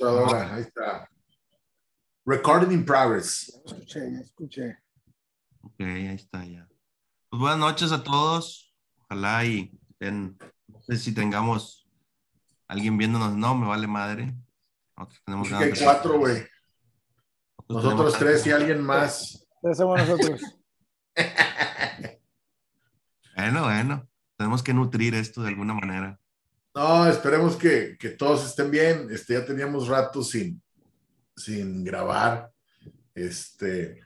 Ahí está. Recording in progress. Escuché, ya escuché. Ok, ahí está ya. Pues buenas noches a todos. Ojalá y en, no sé si tengamos alguien viéndonos. No, me vale madre. Nosotros tenemos que de- cuatro, güey. nosotros tres y alguien más. Entonces somos nosotros. Bueno, bueno. Tenemos que nutrir esto de alguna manera. No, esperemos que, que todos estén bien. Este, ya teníamos rato sin, sin grabar. Este,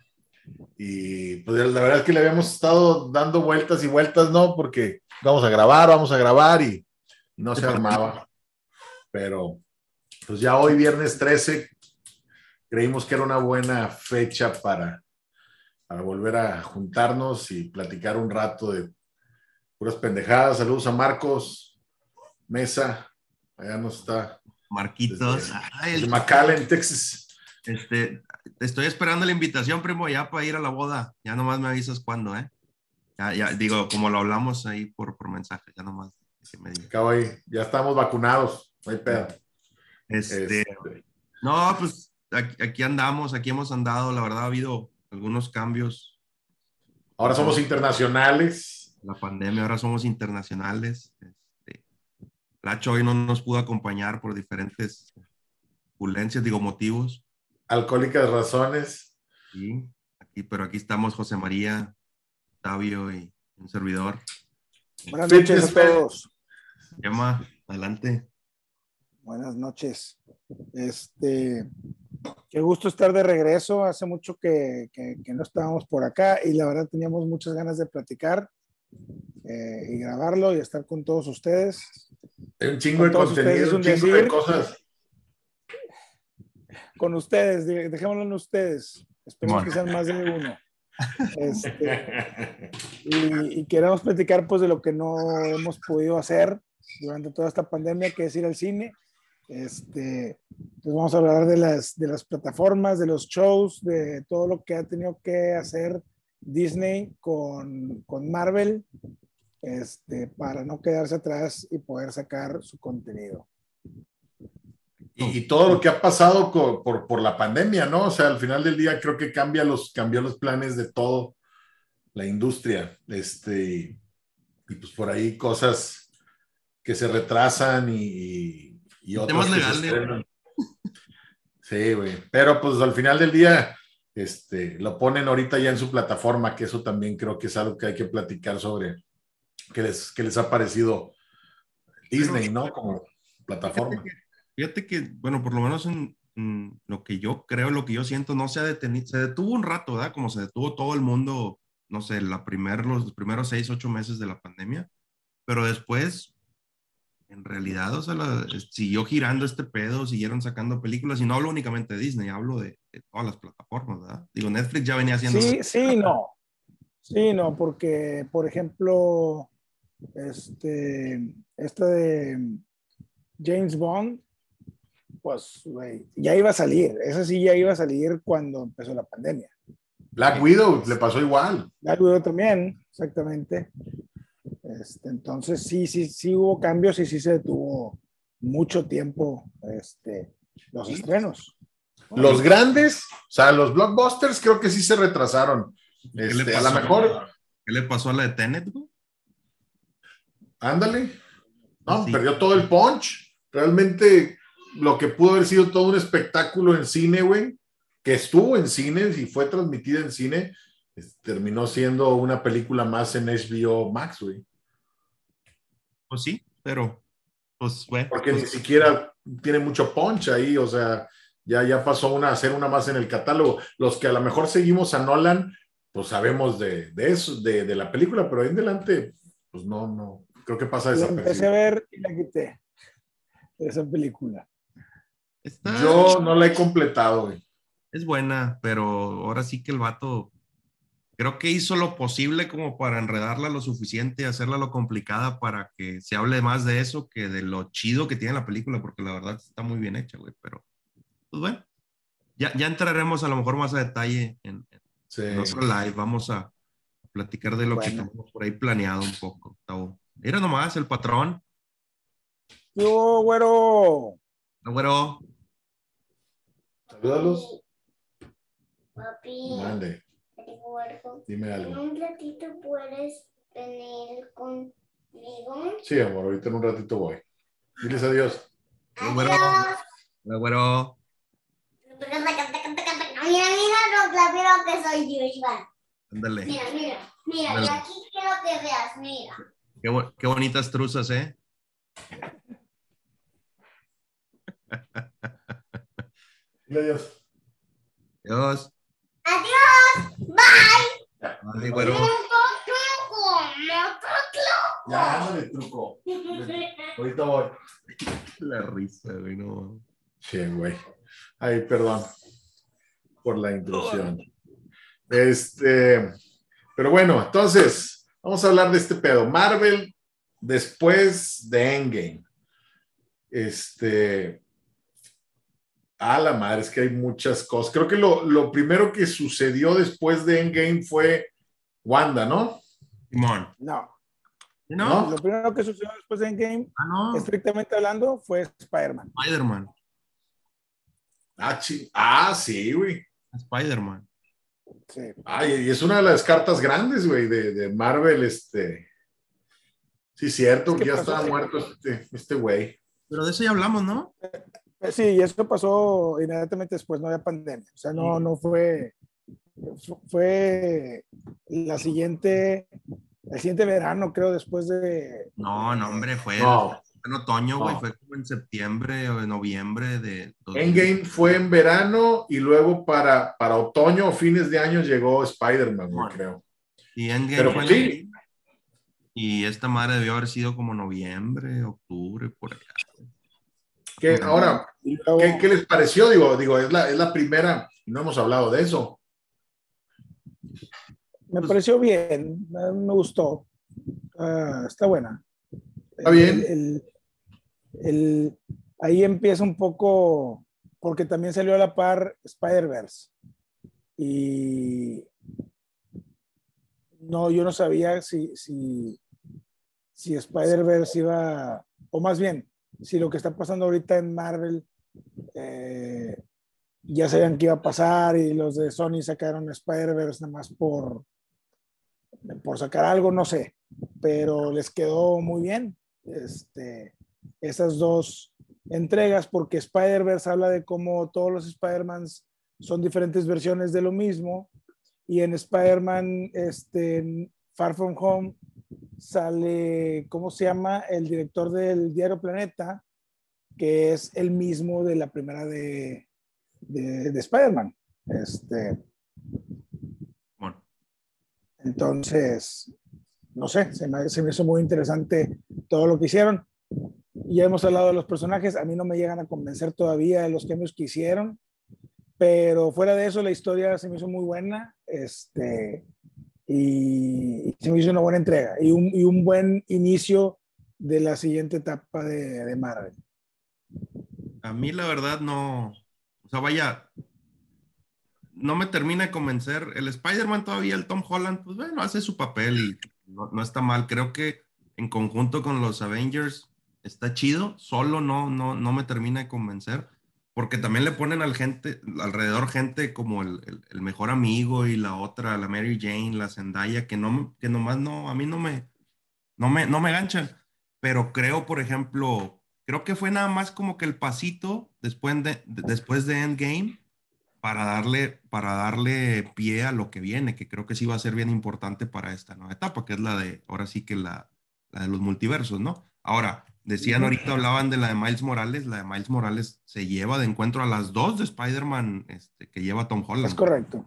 y pues la verdad es que le habíamos estado dando vueltas y vueltas, ¿no? Porque vamos a grabar, vamos a grabar y, no se armaba. Pero pues ya hoy, viernes 13, creímos que era una buena fecha para, para volver a juntarnos y platicar un rato de puras pendejadas. Saludos a Marcos Mesa, allá nos está, Marquitos. Desde- McAllen, Texas. este, estoy esperando la invitación, primo, ya para ir a la boda. Ya nomás me avisas cuándo, ¿eh? Ya, ya, digo, como lo hablamos ahí por, por mensaje, ya nomás que me. Acabo ahí, ya estamos vacunados, no hay pedo. Este, Este, No, pues aquí, aquí andamos, aquí hemos andado, la verdad ha habido algunos cambios. ahora somos internacionales. La pandemia, ahora somos internacionales. Lacho hoy no nos pudo acompañar por diferentes pulencias, digo, motivos. Alcohólicas razones. Sí, aquí, pero aquí estamos José María, Octavio y un servidor. Buenas noches a todos. Emma, adelante. Buenas noches. Este, qué gusto estar de regreso. Hace mucho que, que- que no estábamos por acá y la verdad teníamos muchas ganas de platicar eh, y grabarlo y estar con todos ustedes. Hay un chingo de contenido, un chingo de cosas. Con ustedes, de- dejémoslo en ustedes. Esperemos Simón. que sean más de uno. Este, y, y queremos platicar pues de lo que no hemos podido hacer durante toda esta pandemia, que es ir al cine. Este, pues vamos a hablar de las, de las plataformas, de los shows, de todo lo que ha tenido que hacer Disney con, con Marvel, este, para no quedarse atrás y poder sacar su contenido. Y, y todo lo que ha pasado por, por la pandemia, ¿no? O sea, al final del día creo que cambia los, cambió los planes de todo la industria. Este, y, y pues por ahí cosas que se retrasan y, y, y otras que se legales, estrenan. Sí, güey. Pero pues al final del día, este, lo ponen ahorita ya en su plataforma, que eso también creo que es algo que hay que platicar sobre qué les, qué les ha parecido Disney, ¿no? Como plataforma. Fíjate que, bueno, por lo menos en, en lo que yo creo, lo que yo siento, no se ha detenido, se detuvo un rato, ¿verdad? Como se detuvo todo el mundo, no sé, la primer, los primeros seis, ocho meses de la pandemia, pero después, en realidad, o sea, la- siguió girando este pedo, siguieron sacando películas, y no hablo únicamente de Disney, hablo de, de todas las plataformas, ¿verdad? Digo, Netflix ya venía haciendo... Sí, sí, no. Sí, no, porque, por ejemplo, este, esta de James Bond, pues, güey, ya iba a salir. Esa sí ya iba a salir cuando empezó la pandemia. Black Widow le pasó igual. La Widow también, exactamente. Este, entonces, sí, sí, sí hubo cambios y sí se detuvo mucho tiempo este, los estrenos. Los grandes, o sea, los blockbusters creo que sí se retrasaron. ¿Qué le Este, a pasó lo mejor, ¿Qué le pasó a la de Tenet, güey? Ándale. No, Sí. perdió todo el punch. Realmente lo que pudo haber sido todo un espectáculo en cine, güey, que estuvo en cines y fue transmitida en cine, terminó siendo una película más en HBO Max, güey. Pues sí, pero, pues, bueno. Porque pues, ni siquiera tiene mucho punch ahí, o sea, ya, ya pasó una, a hacer una más en el catálogo. Los que a lo mejor seguimos a Nolan, pues sabemos de, de eso, de, de la película, pero ahí en adelante, pues no, no, creo que pasa La empecé a ver y la quité. Esa película. está- Yo no la he completado, güey. es buena, pero ahora sí que el vato creo que hizo lo posible como para enredarla lo suficiente y hacerla lo complicada para que se hable más de eso que de lo chido que tiene la película, porque la verdad está muy bien hecha, güey. Pero, pues bueno, ya, ya entraremos a lo mejor más a detalle en, Sí. en otro live. Vamos a platicar de lo que Bueno. tenemos por ahí planeado un poco. Gustavo. Mira nomás, el patrón. ¡Yo, güero! No, güero. Salúdalos. Papi, Mande, digo algo. dime En un ratito puedes venir conmigo. Sí, amor, ahorita en un ratito voy. Diles adiós. Adiós. Hola, güero. Mira, mira, no, claro que soy Yushban. Ándale. Mira, mira, mira, y aquí quiero que veas, mira. Qué, bo- qué bonitas truzas, ¿eh? Adiós. Dios. Adiós, bye. Güero. Truco, truco, no Ya, ándale, truco. Ahorita voy. La risa, güey, no. Sí, güey. Ay, perdón por la intrusión. Este, pero bueno, entonces, vamos a hablar de este pedo. Marvel después de Endgame. Este, a la madre, es que hay muchas cosas. Creo que lo, lo primero que sucedió después de Endgame fue Wanda, ¿no? Simón. No. ¿No? Lo primero que sucedió después de Endgame, Ah, no. estrictamente hablando, fue Spider-Man. Spider-Man. Ah, ah, sí, güey. Spider-Man. Sí. Ay, y es una de las cartas grandes, güey, de, de Marvel, este. Sí, cierto, Es que ya pasó, estaba sí. muerto este, este güey. Pero de eso ya hablamos, ¿no? Eh, Sí, y eso pasó inmediatamente después, no había pandemia. O sea, no, no fue, fu- fue la siguiente, el siguiente verano, creo, después de... No, no, hombre, fue No, en otoño, güey. No. Fue como en septiembre o en noviembre de. Endgame fue en verano y luego para, para otoño o fines de año llegó Spider-Man, Bueno. creo. Y Endgame Pero fue en sí. Y esta madre debió haber sido como noviembre, octubre, por allá. ¿Qué, ahora, luego- ¿qué, qué les pareció? Digo, digo es, la, es la primera, no hemos hablado de eso. me pareció bien, me, me gustó. Ah, está buena. Está bien. El- el- el- ahí empieza un poco, porque también salió a la par Spider-Verse. Y no, yo no sabía si, si, si Spider-Verse iba, o más bien, si lo que está pasando ahorita en Marvel, eh, ya sabían que iba a pasar y los de Sony sacaron Spider-Verse nada más por, por sacar algo, no sé, pero les quedó muy bien este, esas dos entregas porque Spider-Verse habla de cómo todos los Spider-Mans son diferentes versiones de lo mismo y en Spider-Man este, Far From Home sale, ¿cómo se llama? El director del diario Planeta, que es el mismo de la primera de, de, de Spider-Man. Este, Bueno, entonces, no sé, se me, se me hizo muy interesante todo lo que hicieron. Ya hemos hablado de los personajes, a mí no me llegan a convencer todavía de los cambios que hicieron, pero fuera de eso la historia se me hizo muy buena este, y, se me hizo una buena entrega y un, y un buen inicio de la siguiente etapa de, de Marvel. a mí la verdad no. O sea, vaya. No me termina de convencer. El Spider-Man todavía, el Tom Holland, pues bueno, hace su papel y no, está mal. Creo que en conjunto con los Avengers está chido. Solo no, no, no me termina de convencer. Porque también le ponen al gente, alrededor gente como el, el- mejor amigo y la otra, la Mary Jane, la Zendaya, que no, que nomás no, a mí no me, no me, no me ganchan. Pero creo, por ejemplo, creo que fue nada más como que el pasito después de, de- después de Endgame para darle, para darle pie a lo que viene, que creo que sí va a ser bien importante para esta nueva etapa, que es la de, ahora sí que la, la de los multiversos, ¿no? Ahora, decían ahorita, hablaban de la de Miles Morales, la de Miles Morales se lleva de encuentro a las dos de Spider-Man este, que lleva Tom Holland. Es correcto.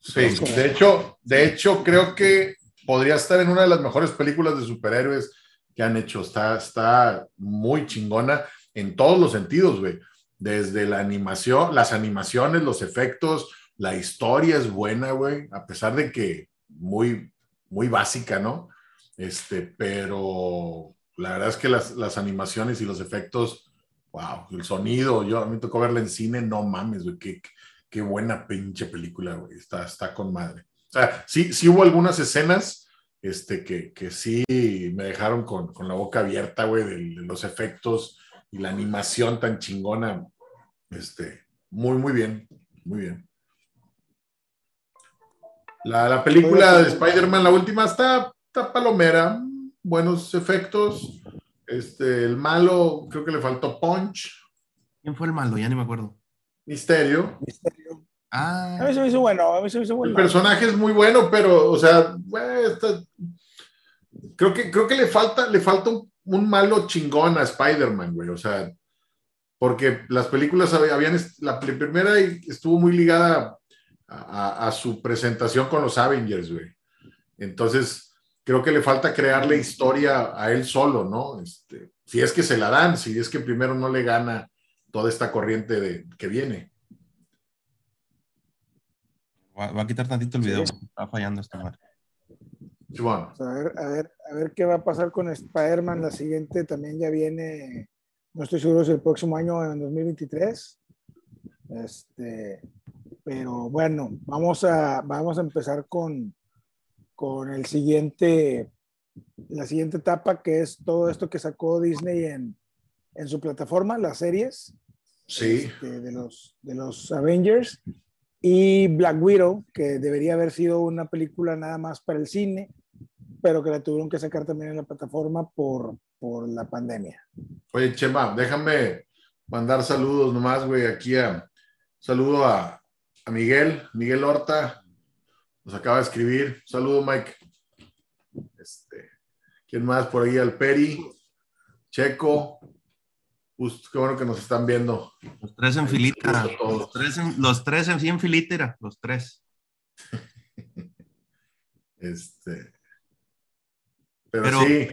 Sí, de hecho, de hecho, creo que podría estar en una de las mejores películas de superhéroes que han hecho. Está, está muy chingona en todos los sentidos, güey. Desde la animación, las animaciones, los efectos, la historia es buena, güey, a pesar de que muy, muy básica, ¿no? Este, pero la verdad es que las, las animaciones y los efectos, wow, el sonido, yo a mí tocó verla en cine, no mames, güey, qué, qué buena pinche película, güey, está, está con madre. O sea, sí, sí hubo algunas escenas este, que, que sí me dejaron con, con la boca abierta, güey, de los efectos y la animación tan chingona, este, muy, muy bien, muy bien. La, la película de Spider-Man, la última, está, está palomera, buenos efectos. Este, el malo, creo que le faltó punch. ¿Quién fue el malo? Ya ni me acuerdo. Misterio. Misterio. Ah, A mí se me hizo bueno, a mí se me hizo El bueno. personaje es muy bueno, pero, o sea, está- creo que, creo que le falta, le falta un, un malo chingón a Spider-Man, güey. O sea, porque las películas hab- habían, la pr- primera estuvo muy ligada a, a- a su presentación con los Avengers, güey. Entonces, creo que le falta crearle historia a él solo, ¿no? Este, si es que se la dan, si es que primero no le gana toda esta corriente de, que viene. va, va a quitar tantito el video. Sí. Está fallando esta madre. Sí, bueno. A ver, a ver, a ver qué va a pasar con Spider-Man. La siguiente también ya viene, no estoy seguro si el próximo año en 2023. Este, pero bueno, vamos a, vamos a empezar con, con el siguiente, la siguiente etapa que es todo esto que sacó Disney en, en su plataforma, las series Sí. este, de, los, de los Avengers y Black Widow, que debería haber sido una película nada más para el cine, pero que la tuvieron que sacar también en la plataforma por, por la pandemia. Oye, Chema, déjame mandar saludos nomás, güey, aquí a saludo a, a Miguel, Miguel Horta, nos acaba de escribir. Saludo, Mike. Este, ¿quién más por ahí? Al Peri, Checo. Qué bueno que nos están viendo. Los tres en filita. Los tres en, los tres en, sí en filita, los tres. Este. Pero, Pero- sí,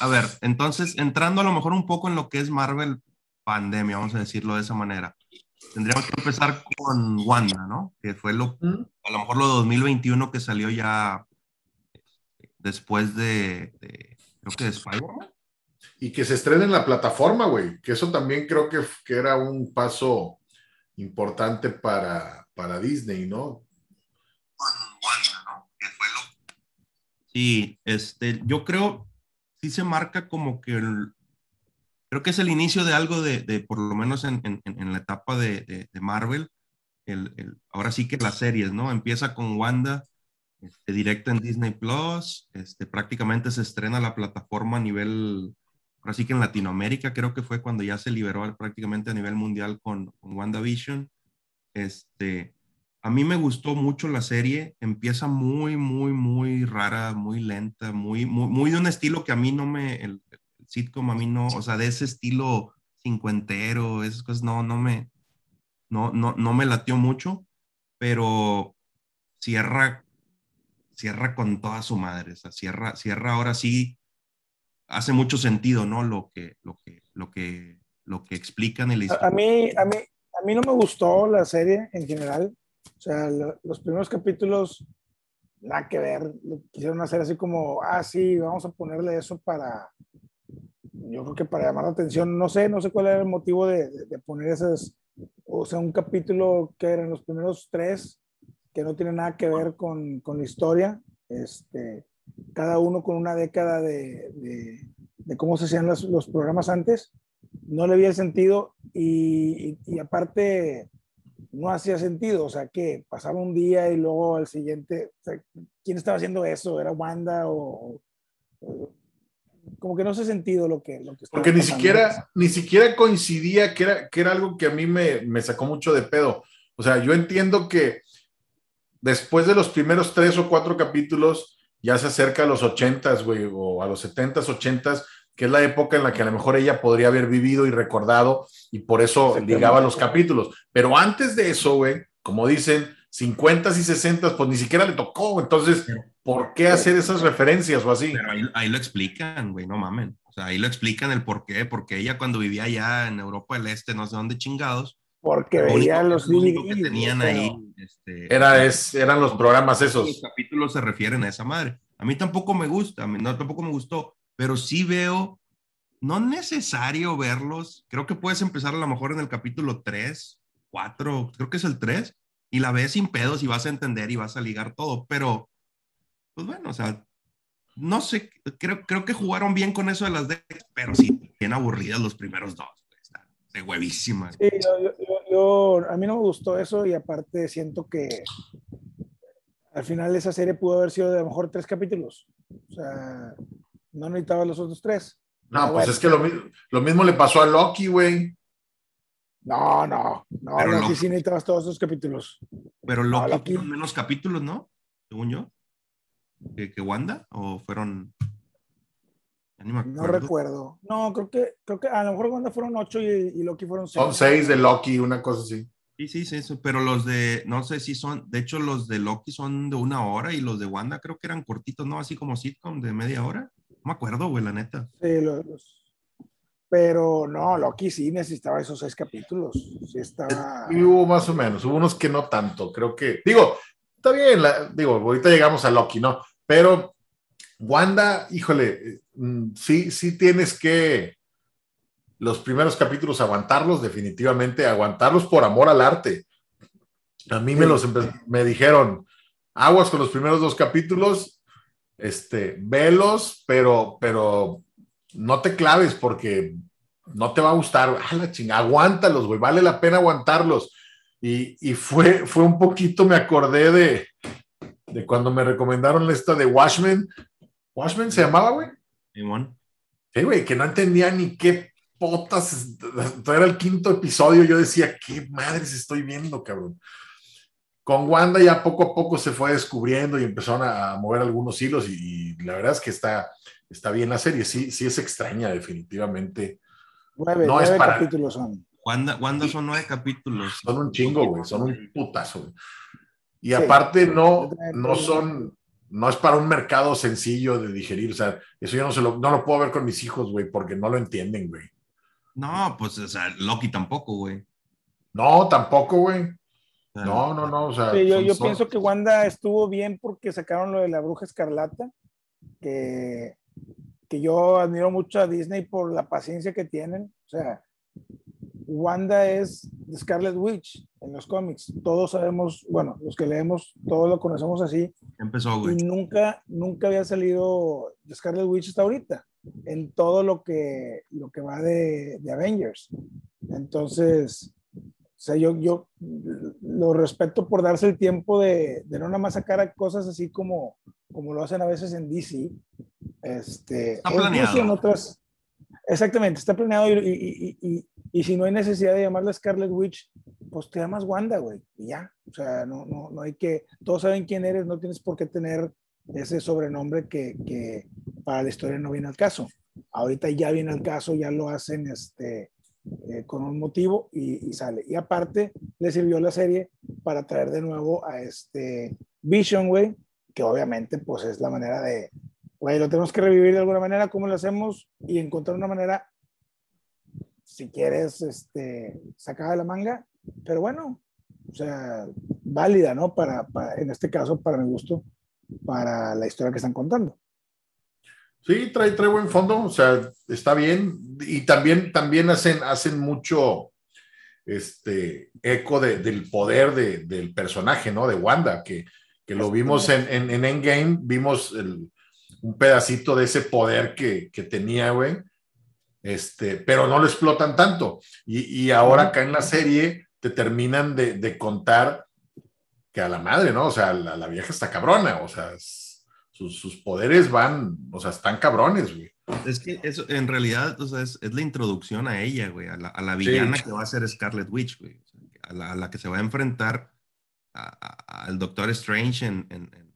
A ver, entonces, entrando a lo mejor un poco en lo que es Marvel pandemia, vamos a decirlo de esa manera. Tendríamos que empezar con Wanda, ¿no? Que fue lo, ¿Mm? a lo mejor lo de 2021 que salió ya después de, de- creo que de Spider-Man. y que se estrene en la plataforma, güey, que eso también creo que, que era un paso importante para, para Disney, ¿no? con Wanda, ¿no? Que fue lo... Sí, este, yo creo, sí se marca como que el- creo que es el inicio de algo de, de por lo menos en, en- la etapa de, de- Marvel, el, el- ahora sí que las series, ¿no? Empieza con Wanda, este, directo en Disney Plus, este, prácticamente se estrena la plataforma a nivel, ahora sí que en Latinoamérica, creo que fue cuando ya se liberó prácticamente a nivel mundial con, con WandaVision. Este, a mí me gustó mucho la serie, empieza muy, muy, muy rara, muy lenta, muy, muy, muy de un estilo que a mí no me, el, el sitcom a mí no, o sea, de ese estilo cincuentero, esas cosas no, no me, no, no, no me latió mucho, pero cierra, cierra con toda su madre, o sea, cierra, cierra ahora sí, hace mucho sentido, ¿no? Lo que, lo que, lo que, lo que explican en la A, a mí, a, mí, a mí no me gustó la serie en general. O sea, lo- los primeros capítulos, nada que ver. Lo quisieron hacer así como, ah, sí, vamos a ponerle eso para, yo creo que para llamar la atención. No sé, no sé cuál era el motivo de, de- de poner esas, o sea, un capítulo que eran los primeros tres, que no tiene nada que ver con, con la historia. Este, cada uno con una década de, de- de cómo se hacían los, los programas antes no le había sentido y, y- y aparte no hacía sentido, o sea que pasaba un día y luego al siguiente, o sea, ¿quién estaba haciendo eso? ¿Era Wanda o, o- como que no hace sentido lo que, lo que estaba Porque ni pasando. siquiera, ni siquiera coincidía que era, que era algo que a mí me, me sacó mucho de pedo. O sea, yo entiendo que después de los primeros tres o cuatro capítulos, ya se acerca a los ochentas, güey, o a los setentas, ochentas, que es la época en la que a lo mejor ella podría haber vivido y recordado, y por eso ligaba los capítulos. Pero antes de eso, güey, como dicen, 50 y 60, pues ni siquiera le tocó. Entonces, ¿por qué hacer esas referencias o así? Pero ahí, ahí lo explican, güey, no mamen. O sea, ahí lo explican el por qué, porque ella cuando vivía allá en Europa del Este, no sé dónde chingados, porque lo veía único, los lo único que DVDs, tenían ahí, este, Era, es, eran los programas los esos. capítulos se refieren a esa madre. A mí tampoco me gusta, a mí no, tampoco me gustó, pero sí veo, no necesario verlos, creo que puedes empezar a lo mejor en el capítulo 3, 4, creo que es el 3, y la ves sin pedos y vas a entender y vas a ligar todo, pero, pues bueno, o sea, no sé, creo, creo que jugaron bien con eso de las decks, pero sí, bien aburridas los primeros dos. de huevísima. Sí, yo- yo- yo- a mí no me gustó eso y aparte siento que al final esa serie pudo haber sido de a lo mejor tres capítulos. O sea, no necesitaba los otros tres. No, pues bueno. es que lo, mi- lo mismo le pasó a Loki, güey. No, no, no, Pero Loki Loki- sí necesitabas todos esos capítulos. Pero Loki Loki. fueron menos capítulos, ¿no? Según yo. ¿Que, que Wanda? ¿O fueron.? No recuerdo. No, creo que, creo que a lo mejor cuando fueron ocho y, y Loki fueron seis. Son seis de Loki, una cosa así. Sí, sí, sí, sí, pero los de, no sé si son, de hecho los de Loki son de una hora y los de Wanda creo que eran cortitos, ¿no? Así como sitcom de media hora. No me acuerdo, güey, la neta. Sí, los- los- Pero no, Loki sí necesitaba esos seis capítulos. Sí estaba. Y hubo más o menos, hubo unos que no tanto, creo que, digo, está bien, la- digo, ahorita llegamos a Loki, ¿no? Pero Wanda, híjole, mm, sí, sí tienes que los primeros capítulos aguantarlos, definitivamente, aguantarlos por amor al arte. A mí me los empe- me dijeron, aguas con los primeros dos capítulos, este, velos, pero, pero no te claves porque no te va a gustar. A la chinga, aguántalos, güey, vale la pena aguantarlos. Y, y fue, fue un poquito, me acordé de, de cuando me recomendaron esta de Watchmen. ¿Watchmen se llamaba, güey? Simón. Sí, güey, que no entendía ni qué potas. Era el quinto episodio. Yo decía, ¿qué madres estoy viendo, cabrón? Con Wanda ya poco a poco se fue descubriendo y empezaron a mover algunos hilos y, y la verdad es que está, está bien la serie. Sí, sí es extraña, definitivamente. Nueve, no es para- capítulos son. Wanda, Wanda son nueve capítulos. Son un chingo, güey, son un putazo. güey. Y Sí. aparte no, no son, no es para un mercado sencillo de digerir. O sea, eso yo no, se lo, no lo puedo ver con mis hijos, güey, porque no lo entienden, güey. No, pues, o sea, Loki tampoco, güey. No, tampoco, güey. No, no, no. O sea, Sí, yo, son- yo son- pienso que Wanda estuvo bien porque sacaron lo de la bruja escarlata, que, que yo admiro mucho a Disney por la paciencia que tienen. O sea, Wanda es Scarlet Witch en los cómics. Todos sabemos, bueno, los que leemos, todos lo conocemos así. Empezó, Y güey. nunca, nunca había salido Scarlet Witch hasta ahorita, en todo lo que, lo que va de, de Avengers. Entonces, sea, yo, yo lo respeto por darse el tiempo de, de no nada más sacar cosas así como, como lo hacen a veces en DC. Este, Está o planeado. en otras. Exactamente, está planeado y, y- y- y- y si no hay necesidad de llamarla Scarlet Witch, pues te llamas Wanda, güey, y ya. O sea, no, no, no hay que, todos saben quién eres, no tienes por qué tener ese sobrenombre que, que para la historia no viene al caso. Ahorita ya viene al caso, ya lo hacen este, eh, con un motivo y, sale. Y aparte, le sirvió la serie para traer de nuevo a este Vision, güey, que obviamente pues es la manera de, güey, lo tenemos que revivir de alguna manera, ¿cómo lo hacemos? Y encontrar una manera, si quieres, este, sacada de la manga, pero bueno, o sea, válida, ¿no? Para, en este caso, para mi gusto, para la historia que están contando. Sí, trae, trae buen fondo, o sea, está bien. Y también, también hacen, hacen mucho este, eco de- del poder de- del personaje, ¿no? De Wanda, que, que lo vimos en, en, en Endgame, vimos el- un pedacito de ese poder que, que tenía, güey. Este, pero no lo explotan tanto. Y, y ahora acá en la serie te terminan de, de contar que a la madre, ¿no? O sea, la, la vieja está cabrona, o sea, es- sus, sus poderes van, o sea, están cabrones, güey. Es que eso, en realidad, o sea, es, es la introducción a ella, güey, a la, a la villana que va a ser Scarlet Witch, güey. O sea, a, la, a la que se va a enfrentar al Doctor Strange en, en- en-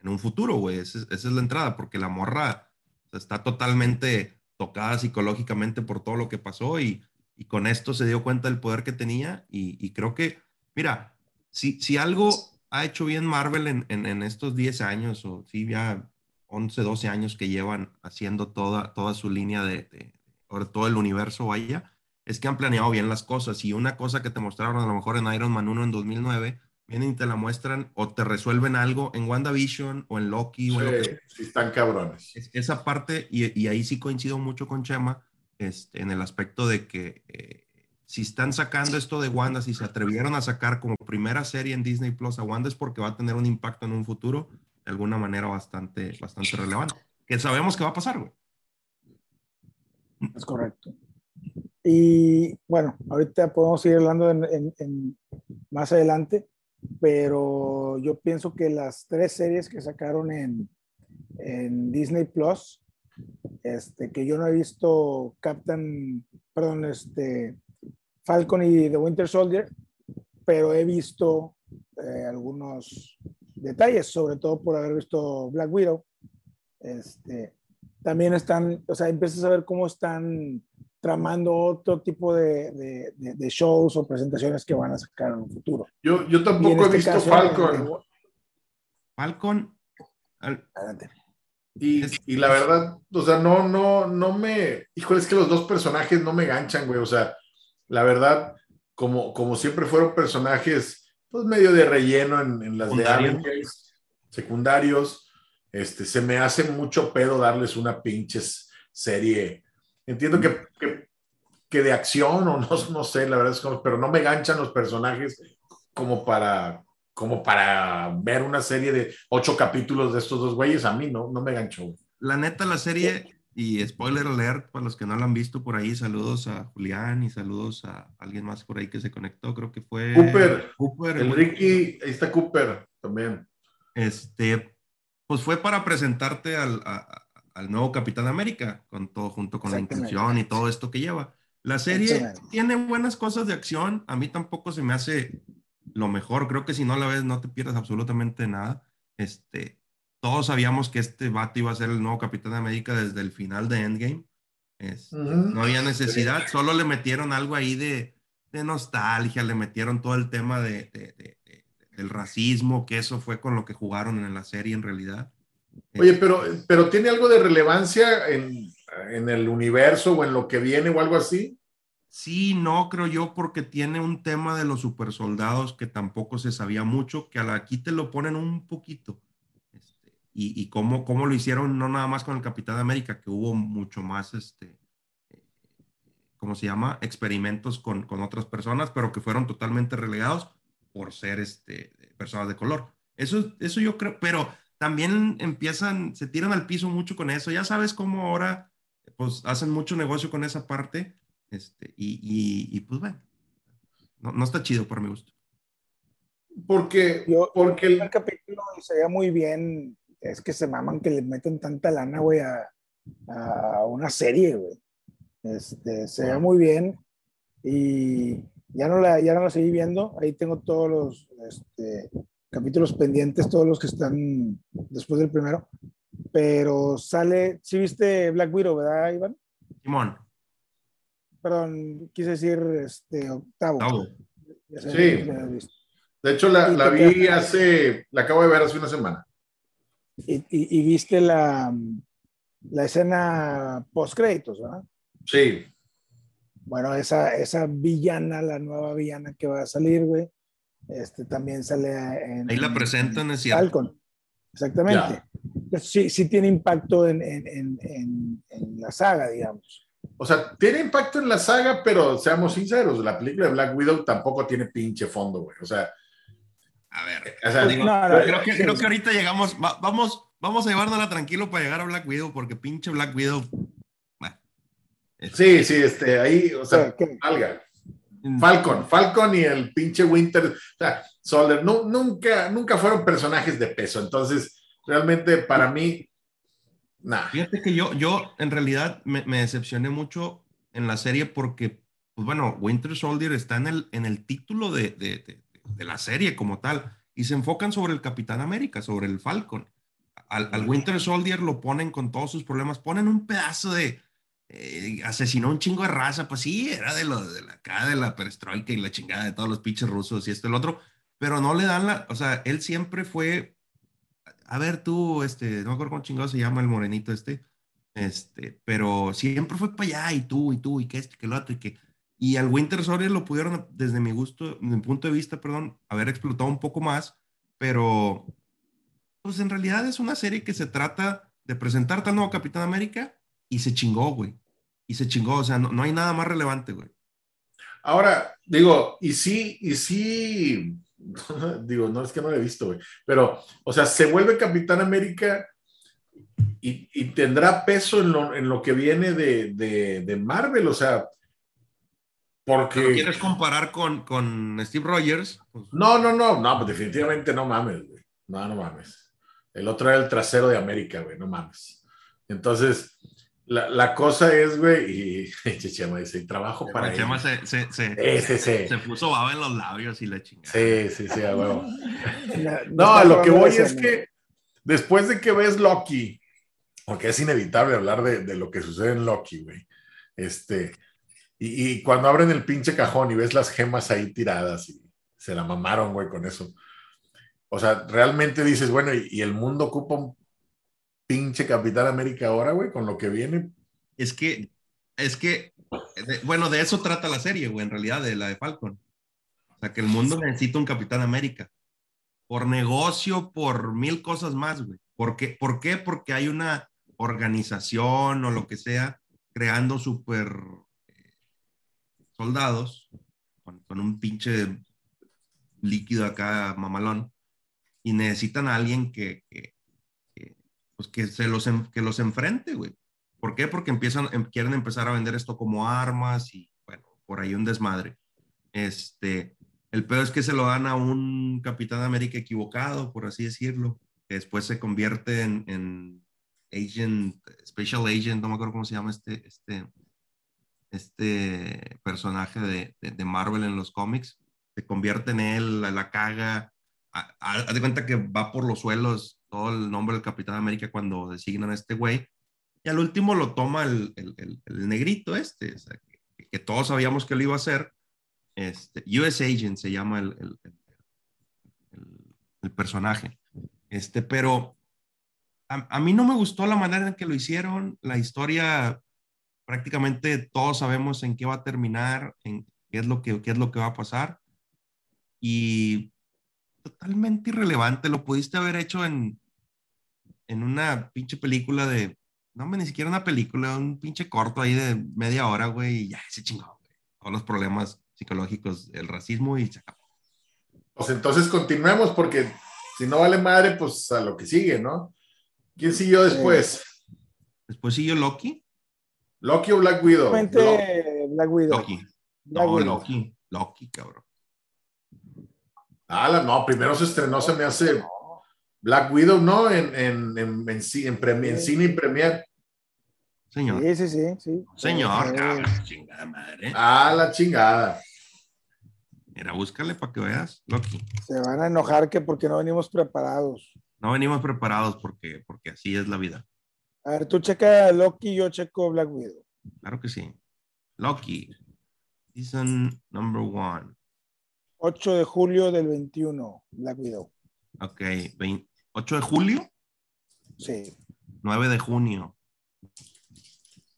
en un futuro, güey. Esa, es- esa es la entrada, porque la morra o sea, está totalmente tocada psicológicamente por todo lo que pasó y, y con esto se dio cuenta del poder que tenía y, y creo que, mira, si, si algo ha hecho bien Marvel en, en- en estos 10 años o sí, ya 11, 12 años que llevan haciendo toda, toda su línea de, de- o todo el universo, vaya, es que han planeado bien las cosas. Y una cosa que te mostraron a lo mejor en Iron Man 1 en 2009, vienen y te la muestran o te resuelven algo en WandaVision o en Loki o en lo que Sí, sí están cabrones. es- esa parte, y, y ahí sí coincido mucho con Chema, este, en el aspecto de que eh, si están sacando esto de Wanda, si se atrevieron a sacar como primera serie en Disney Plus a Wanda es porque va a tener un impacto en un futuro de alguna manera bastante, bastante relevante. Que sabemos que va a pasar, güey. Es correcto. Y bueno, ahorita podemos seguir hablando en, más adelante, pero yo pienso que las tres series que sacaron en, en Disney Plus, este, que yo no he visto Captain, perdón, este, Falcon y The Winter Soldier, pero he visto eh, algunos detalles, sobre todo por haber visto Black Widow. Este, también están, o sea, empiezas a ver cómo están tramando otro tipo de, de- de- de shows o presentaciones que van a sacar en un futuro. Yo, yo tampoco he este visto caso, Falcon. Falcon, al- adelante. Y, y la verdad, o sea, no, no, no me. Híjole, es que los dos personajes no me ganchan, güey. O sea, la verdad, como, como siempre fueron personajes, pues medio de relleno en, en las de Secundarios. Avengers, secundarios, este, se me hace mucho pedo darles una pinches serie. Entiendo que, que, que de acción o no, no sé, la verdad es como, pero no me ganchan los personajes como para, como para ver una serie de ocho capítulos de estos dos güeyes. A mí no, no me ganchó. la neta, la serie, y spoiler alert, para los que no la han visto por ahí, saludos a Julián y saludos a alguien más por ahí que se conectó, creo que fue Cooper. Cooper, El. Ricky, ahí está Cooper también. Este, pues fue para presentarte al, a- al nuevo Capitán América, con todo, junto con la inclusión y todo esto que lleva. La serie tiene buenas cosas de acción, a mí tampoco se me hace lo mejor, creo que si no la ves no te pierdes absolutamente nada. Este, todos sabíamos que este vato iba a ser el nuevo Capitán América desde el final de Endgame. Es- no había necesidad, solo le metieron algo ahí de, de nostalgia, le metieron todo el tema de, de- de- de- del racismo, que eso fue con lo que jugaron en la serie en realidad. Oye, pero, pero ¿tiene algo de relevancia en, en el universo o en lo que viene o algo así? Sí, no, creo yo, porque tiene un tema de los supersoldados que tampoco se sabía mucho, que aquí te lo ponen un poquito. Y y cómo, cómo lo hicieron, no nada más con el Capitán América, que hubo mucho más, este, ¿cómo se llama? Experimentos con, con otras personas, pero que fueron totalmente relegados por ser este, personas de color. Eso, eso yo creo, pero también empiezan, se tiran al piso mucho con eso. Ya sabes cómo ahora, pues, hacen mucho negocio con esa parte. Este, y, y, y, pues bueno, no, no está chido por mi gusto. Porque, Yo, porque el el, capítulo se veía muy bien. Es que se maman que le meten tanta lana, güey, a, a una serie, güey. Este, se veía muy bien. Y ya no la, ya no la seguí viendo. Ahí tengo todos los este, capítulos pendientes, todos los que están después del primero. Pero sale, sí viste Black Widow, ¿verdad, Iván? Simón, Perdón, quise decir este, octavo. Tavo. Ya sé, Sí. de hecho la, ¿Y la vi hace, la acabo de ver hace una semana. Y, y- y viste la, la escena post créditos, ¿verdad? Sí, Bueno, esa, esa villana, la nueva villana que va a salir, güey, este también sale en. Ahí la en- presentan, en es cierto. Falcon. Exactamente. Sí, sí tiene impacto en, en- en- en- en la saga, digamos. o sea, tiene impacto en la saga, pero seamos sinceros, la película de Black Widow tampoco tiene pinche fondo, güey. O sea, A ver, o sea, digo, no, no, creo, que, sí. creo que ahorita llegamos, va- vamos, vamos a llevárnosla tranquilo para llegar a Black Widow, porque pinche Black Widow. bueno, es- sí, sí, este, ahí, o sea, ¿Qué? valga. Falcon, Falcon y el pinche Winter, o sea, Soldier, nu- nunca, nunca fueron personajes de peso. Entonces, realmente para mí, nada. Fíjate que yo, yo en realidad me, me decepcioné mucho en la serie porque, pues bueno, Winter Soldier está en el, en el título de, de- de- de la serie como tal y se enfocan sobre el Capitán América, sobre el Falcon. Al, al Winter Soldier lo ponen con todos sus problemas, ponen un pedazo de, eh, asesinó un chingo de raza, pues sí, era de, lo, de la, acá de la perestroika y la chingada de todos los pinches rusos y esto y el otro, pero no le dan la, o sea, él siempre fue, a ver tú, este, no me acuerdo cómo chingado se llama el morenito este, este, pero siempre fue para allá y tú y tú y que este, que lo otro y que, y al Winter Soldier lo pudieron, desde mi gusto, desde mi punto de vista, perdón, haber explotado un poco más, pero pues en realidad es una serie que se trata de presentarte al nuevo Capitán América y se chingó, güey. Y se chingó, o sea, no, no hay nada más relevante, güey. Ahora, digo, y sí, y sí, digo, no es que no lo he visto, güey, pero, o sea, se vuelve Capitán América y, y tendrá peso en lo, en lo que viene de, de, de Marvel, o sea, Porque. ¿Lo quieres comparar con, con Steve Rogers? Pues, No, no, no, no, pues definitivamente no mames, güey. No, no mames. El otro era el trasero de América, güey, no mames. Entonces, la, la cosa es, güey, y Chema dice, y trabajo para Chema ellos. se, se, se, Sí, sí, sí. se puso baba en los labios y la chingada. Sí, sí, sí, a huevo. No, a lo que voy es ese, que después de que ves Loki, porque es inevitable hablar de, de lo que sucede en Loki, güey. Este, y, cuando abren el pinche cajón y ves las gemas ahí tiradas y se la mamaron, güey, con eso. O sea, realmente dices, bueno, y, el mundo ocupa un pinche Capitán América ahora, güey, con lo que viene. Es que, es que, bueno, de eso trata la serie, güey, en realidad, de la de Falcon. O sea, que el mundo necesita un Capitán América. Por negocio, por mil cosas más, güey. ¿Por qué? ¿Por qué? Porque hay una organización o lo que sea creando super soldados con, un pinche líquido acá mamalón y necesitan a alguien que, que, pues se los, que los enfrente, güey. ¿Por qué? Porque empiezan, em- quieren empezar a vender esto como armas y, bueno, por ahí un desmadre. Este, el peor es que se lo dan a un Capitán América equivocado, por así decirlo, que después se convierte en, en Agent, Special Agent, no me acuerdo cómo se llama este, este, este personaje de, de, Marvel en los cómics. Se convierte en él, la, caga. Haz de cuenta que va por los suelos todo el nombre del Capitán América cuando designan a este güey. Y al último lo toma el, el, el- negrito este, que, todos sabíamos que lo iba a hacer. Este, US Agent se llama el personaje. Este, pero a, a mí no me gustó la manera en que lo hicieron. La historia, prácticamente todos sabemos en qué va a terminar, en qué es lo que, qué es lo que va a pasar. Y totalmente irrelevante. Lo pudiste haber hecho en, en una pinche película de, no, ni siquiera una película, un pinche corto ahí de media hora, güey, y ya, se chingó, güey. Todos los problemas psicológicos, el racismo y se acabó. Pues entonces continuemos, porque si no vale madre, pues a lo que sigue, ¿no? ¿Quién siguió después? Después siguió Loki. ¿Loki o Black Widow? Black Widow. Loki. Black No, Widow. Loki. Loki, cabrón. Ah, no, primero se estrenó, se me hace Black Widow, ¿no? En, en, en, en, en premi- en cine y premier. Señor. Sí, sí, sí, sí. Señor, Eh, cabrón, chingada madre. Ah, la chingada. Mira, búscale para que veas. Loki. se van a enojar que porque no venimos preparados. No venimos preparados porque, porque así es la vida. A ver, tú checa Loki, yo checo Black Widow. Claro que sí. Loki. Season number one. 8 de julio del 21, Black Widow. Ok. vein- 8 de julio, Sí. 9 de junio.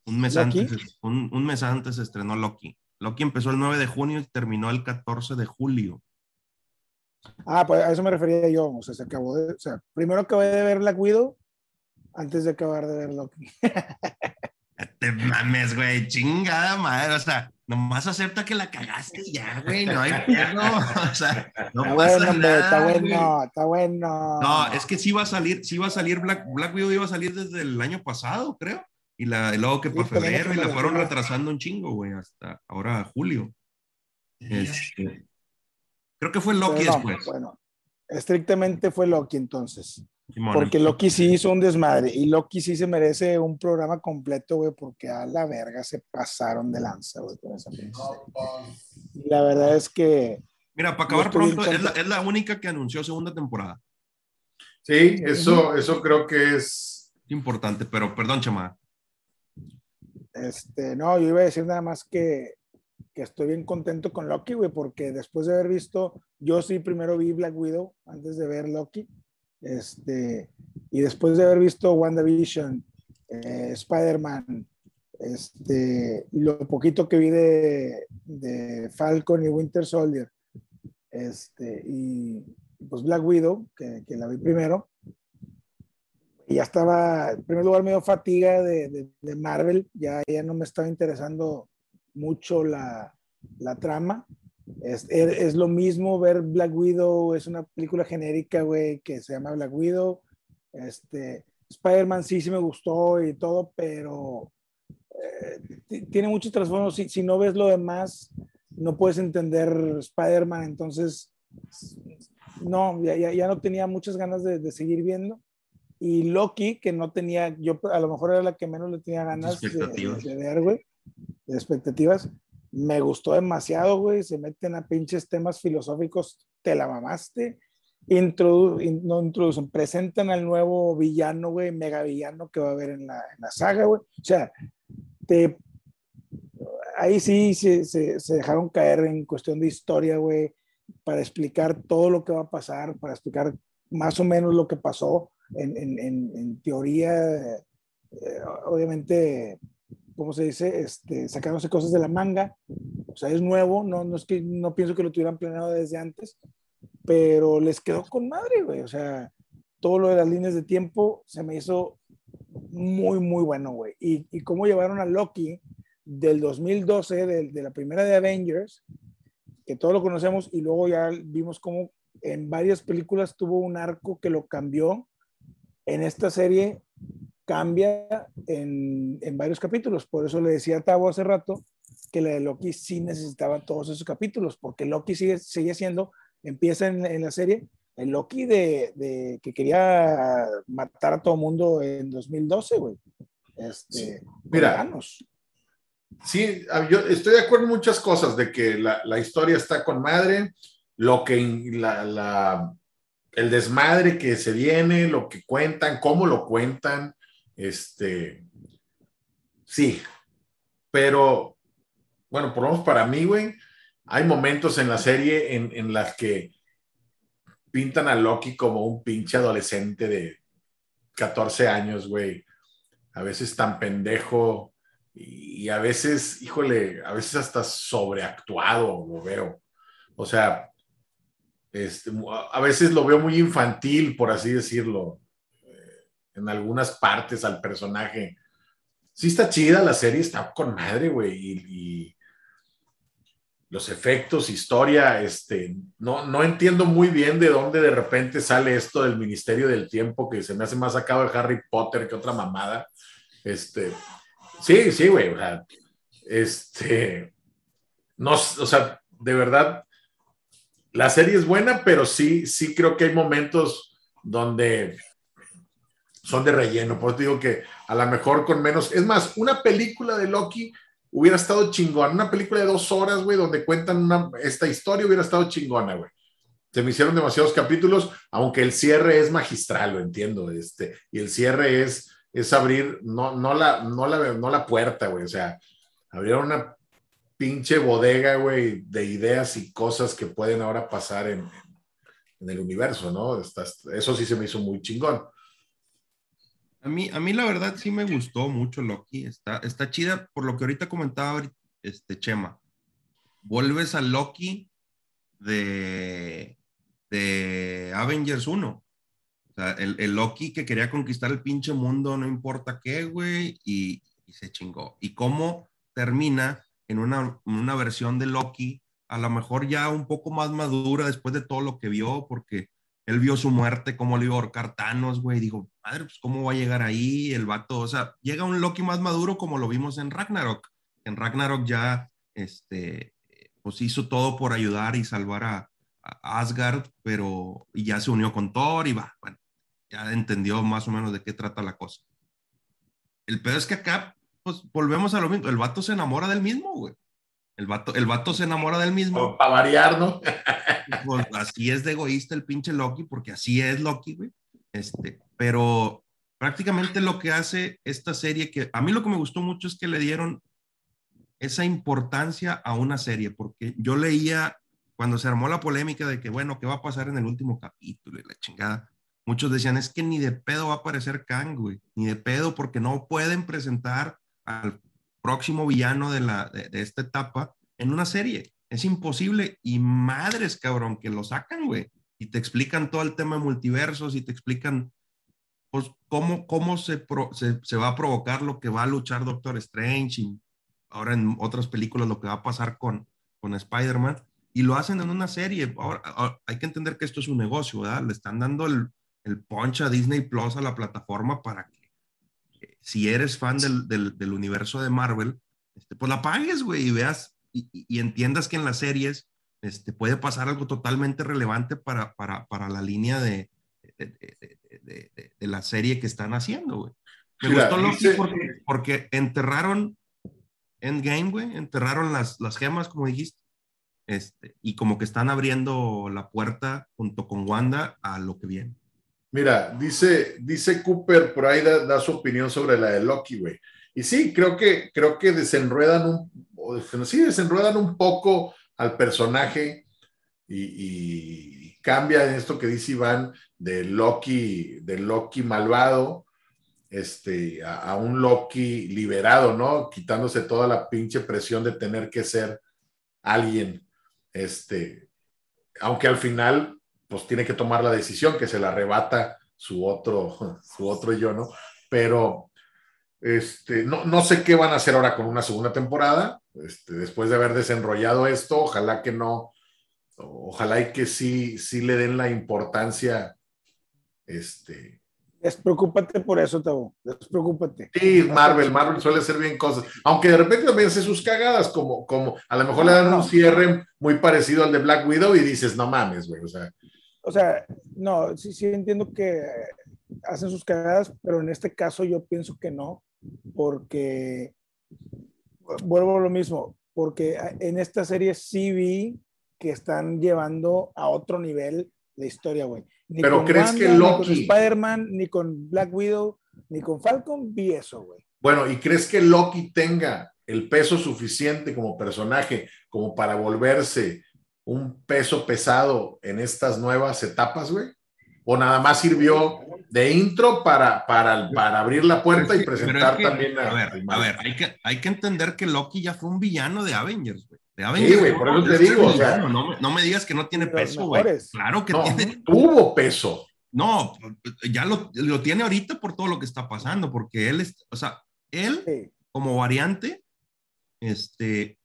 Un mes, ¿Loki? antes, un, un mes antes se estrenó Loki. Loki empezó el 9 de junio y terminó el 14 de julio. Ah, pues a eso me refería yo. O sea, se acabó de. O sea, primero acabé de ver Black Widow antes de acabar de ver Loki. Te mames, güey, chingada madre. O sea, nomás acepta que la cagaste y ya, güey. No hay pedo. O sea, no Está pasa bueno, nada. está güey. bueno, está bueno. No, es que sí va a salir, sí va a salir Black, Black Widow iba a salir desde el año pasado, creo. Y, la, y luego que Sí, para febrero y la fueron retrasando un chingo, güey, hasta ahora julio. Este, creo que fue Loki no, después. Bueno, estrictamente fue Loki entonces. Simón, Porque Loki sí hizo un desmadre y Loki sí se merece un programa completo, güey, porque a la verga se pasaron de lanza, güey, con esa. Y la verdad es que Mira, para acabar pronto, es la, es la única que anunció segunda temporada. Sí, eso, eso creo que es. Importante, pero perdón, chama. Este, no, yo iba a decir nada más que, que estoy bien contento con Loki, güey, porque después de haber visto, yo sí primero vi Black Widow antes de ver Loki, este, y después de haber visto WandaVision, eh, Spider-Man, este, lo poquito que vi de, de Falcon y Winter Soldier, este, y pues Black Widow, que, que la vi primero, ya estaba, en primer lugar, medio fatiga de, de- de Marvel, ya, ya no me estaba interesando mucho la, la trama. Es, es, es lo mismo ver Black Widow, es una película genérica, güey, que se llama Black Widow. Este, Spider-Man sí, sí me gustó y todo, pero eh, ti- tiene muchos trasfondos. Si, si no ves lo demás, no puedes entender Spider-Man, entonces no, ya, ya, ya no tenía muchas ganas de, de seguir viendo. Y Loki, que no tenía, yo a lo mejor era la que menos le tenía ganas de, Expectativas. de ver, güey, de expectativas. Me gustó demasiado, güey. Se meten a pinches temas filosóficos, te la mamaste. Introdu in- no introducen, presentan al nuevo villano, güey, mega villano que va a haber en la, en la saga, güey. O sea, te, ahí sí se, se, dejaron caer en cuestión de historia, güey, para explicar todo lo que va a pasar, para explicar más o menos lo que pasó en, en, en, en teoría, eh, obviamente, ¿cómo se dice? Este, sacándose cosas de la manga. O sea, es nuevo, no, no es que no pienso que lo tuvieran planeado desde antes, pero les quedó con madre, güey. O sea, todo lo de las líneas de tiempo se me hizo muy, muy bueno, güey. Y, y cómo llevaron a Loki del 2012, de, de la primera de Avengers, que todos lo conocemos, y luego ya vimos cómo en varias películas tuvo un arco que lo cambió. En esta serie cambia en, en varios capítulos. Por eso le decía a Tavo hace rato que la de Loki sí necesitaba todos esos capítulos, porque Loki sigue, sigue siendo, empieza en, en la serie, el Loki de, de que quería matar a todo mundo en 2012, güey. Este, Mira. Sí, yo estoy de acuerdo en muchas cosas, de que la, la historia está con madre, lo que la, la- el desmadre que se viene, lo que cuentan, cómo lo cuentan, este, sí, pero bueno, por lo menos para mí, güey, hay momentos en la serie en, en las que pintan a Loki como un pinche adolescente de 14 años, güey, a veces tan pendejo y, a veces, híjole, a veces hasta sobreactuado lo veo. O sea, este, a veces lo veo muy infantil, por así decirlo, en algunas partes al personaje. Sí está chida la serie, está con madre, güey, y, y los efectos, historia, este, no, no entiendo muy bien de dónde de repente sale esto del Ministerio del Tiempo, que se me hace más sacado de Harry Potter que otra mamada. Este, sí, sí, güey, o sea, este, no, o sea, de verdad, la serie es buena, pero sí, sí creo que hay momentos donde son de relleno. Por eso digo que a lo mejor con menos. Es más, una película de Loki hubiera estado chingón. Una película de dos horas, güey, donde cuentan esta historia hubiera estado chingona, güey. Se me hicieron demasiados capítulos, aunque el cierre es magistral, lo entiendo. Este, y el cierre es, es abrir, no, no, la, no, la, no la puerta, güey. O sea, abrir una pinche bodega, güey, de ideas y cosas que pueden ahora pasar en, en el universo, ¿no? Eso sí se me hizo muy chingón. A mí, a mí la verdad sí me gustó mucho Loki. Está, está chida por lo que ahorita comentaba este, Chema. Vuelves a Loki de, de Avengers 1. O sea, el, el Loki que quería conquistar el pinche mundo, no importa qué, güey, y, y se chingó. Y cómo termina en una, una versión de Loki, a lo mejor ya un poco más madura después de todo lo que vio, porque él vio su muerte, cómo le iba a ahorcar Thanos, güey, dijo, madre, pues cómo va a llegar ahí el vato, o sea, llega un Loki más maduro como lo vimos en Ragnarok. En Ragnarok ya, este, pues hizo todo por ayudar y salvar a, Asgard, pero ya se unió con Thor y va, bueno, ya entendió más o menos de qué trata la cosa. El peor es que acá, pues volvemos a lo mismo, el vato se enamora del mismo, güey. El vato, el vato se enamora del mismo. Para variar, ¿no? Pues así es de egoísta el pinche Loki, porque así es Loki, güey. Este, pero prácticamente lo que hace esta serie, que a mí lo que me gustó mucho es que le dieron esa importancia a una serie, porque yo leía cuando se armó la polémica de que, bueno, ¿qué va a pasar en el último capítulo? Y la chingada. Muchos decían, es que ni de pedo va a aparecer Kang, güey, ni de pedo, porque no pueden presentar al próximo villano de, la, de, de esta etapa en una serie. Es imposible. Y madres, cabrón, que lo sacan, güey. Y te explican todo el tema de multiversos y te explican, pues, cómo, cómo se, pro, se, se, va a provocar lo que va a luchar Doctor Strange y ahora en otras películas lo que va a pasar con, con Spider-Man. Y lo hacen en una serie. Ahora, ahora, hay que entender que esto es un negocio, ¿verdad? Le están dando el, el punch a Disney Plus, a la plataforma, para que si eres fan del, del, del universo de Marvel, este, pues la pagues, güey, y veas y, entiendas que en las series este, puede pasar algo totalmente relevante para, para, para la línea de, de, de- de- de- de la serie que están haciendo, güey. Me Mira, gustó Loki dice- porque, porque enterraron Endgame, güey, enterraron las, las gemas, como dijiste, este, y como que están abriendo la puerta junto con Wanda a lo que viene. Mira, dice, dice Cooper, por ahí da, su opinión sobre la de Loki, güey. Y sí, creo que, creo que desenruedan un, sí, desenruedan un poco al personaje y, y cambia esto que dice Iván de Loki, de Loki malvado, este, a, a un Loki liberado, ¿no? Quitándose toda la pinche presión de tener que ser alguien, este, aunque al final pues tiene que tomar la decisión que se la arrebata su otro, su otro yo, ¿no? Pero este, no, no sé qué van a hacer ahora con una segunda temporada, este, después de haber desenrollado esto, ojalá que no, ojalá y que sí, sí le den la importancia, este, Despreocúpate por eso, Tabo. Despreocúpate. Sí, Marvel, Marvel suele hacer bien cosas, aunque de repente también hace sus cagadas, como, como a lo mejor le dan un cierre muy parecido al de Black Widow y dices, no mames, güey, o sea, O sea, no, sí, sí entiendo que hacen sus cagadas, pero en este caso yo pienso que no, porque vuelvo a lo mismo, porque en esta serie sí vi que están llevando a otro nivel la historia, güey. Ni Pero con ¿crees que Ni Loki- con Spider-Man, ni con Black Widow, ni con Falcon vi eso, güey. Bueno, ¿y crees que Loki tenga el peso suficiente como personaje como para volverse un peso pesado en estas nuevas etapas, güey? ¿O nada más sirvió de intro para, para, para abrir la puerta y es presentar que- también a, a ver, al a ver, hay que, hay que entender que Loki ya fue un villano de Avengers, güey. De Sí, güey, por eso te digo, o sea- no, me- no me digas que no tiene peso, güey. Claro que No, tiene. tuvo peso. No, ya lo, lo tiene ahorita por todo lo que está pasando, porque él es, o sea, él Sí. como variante, este,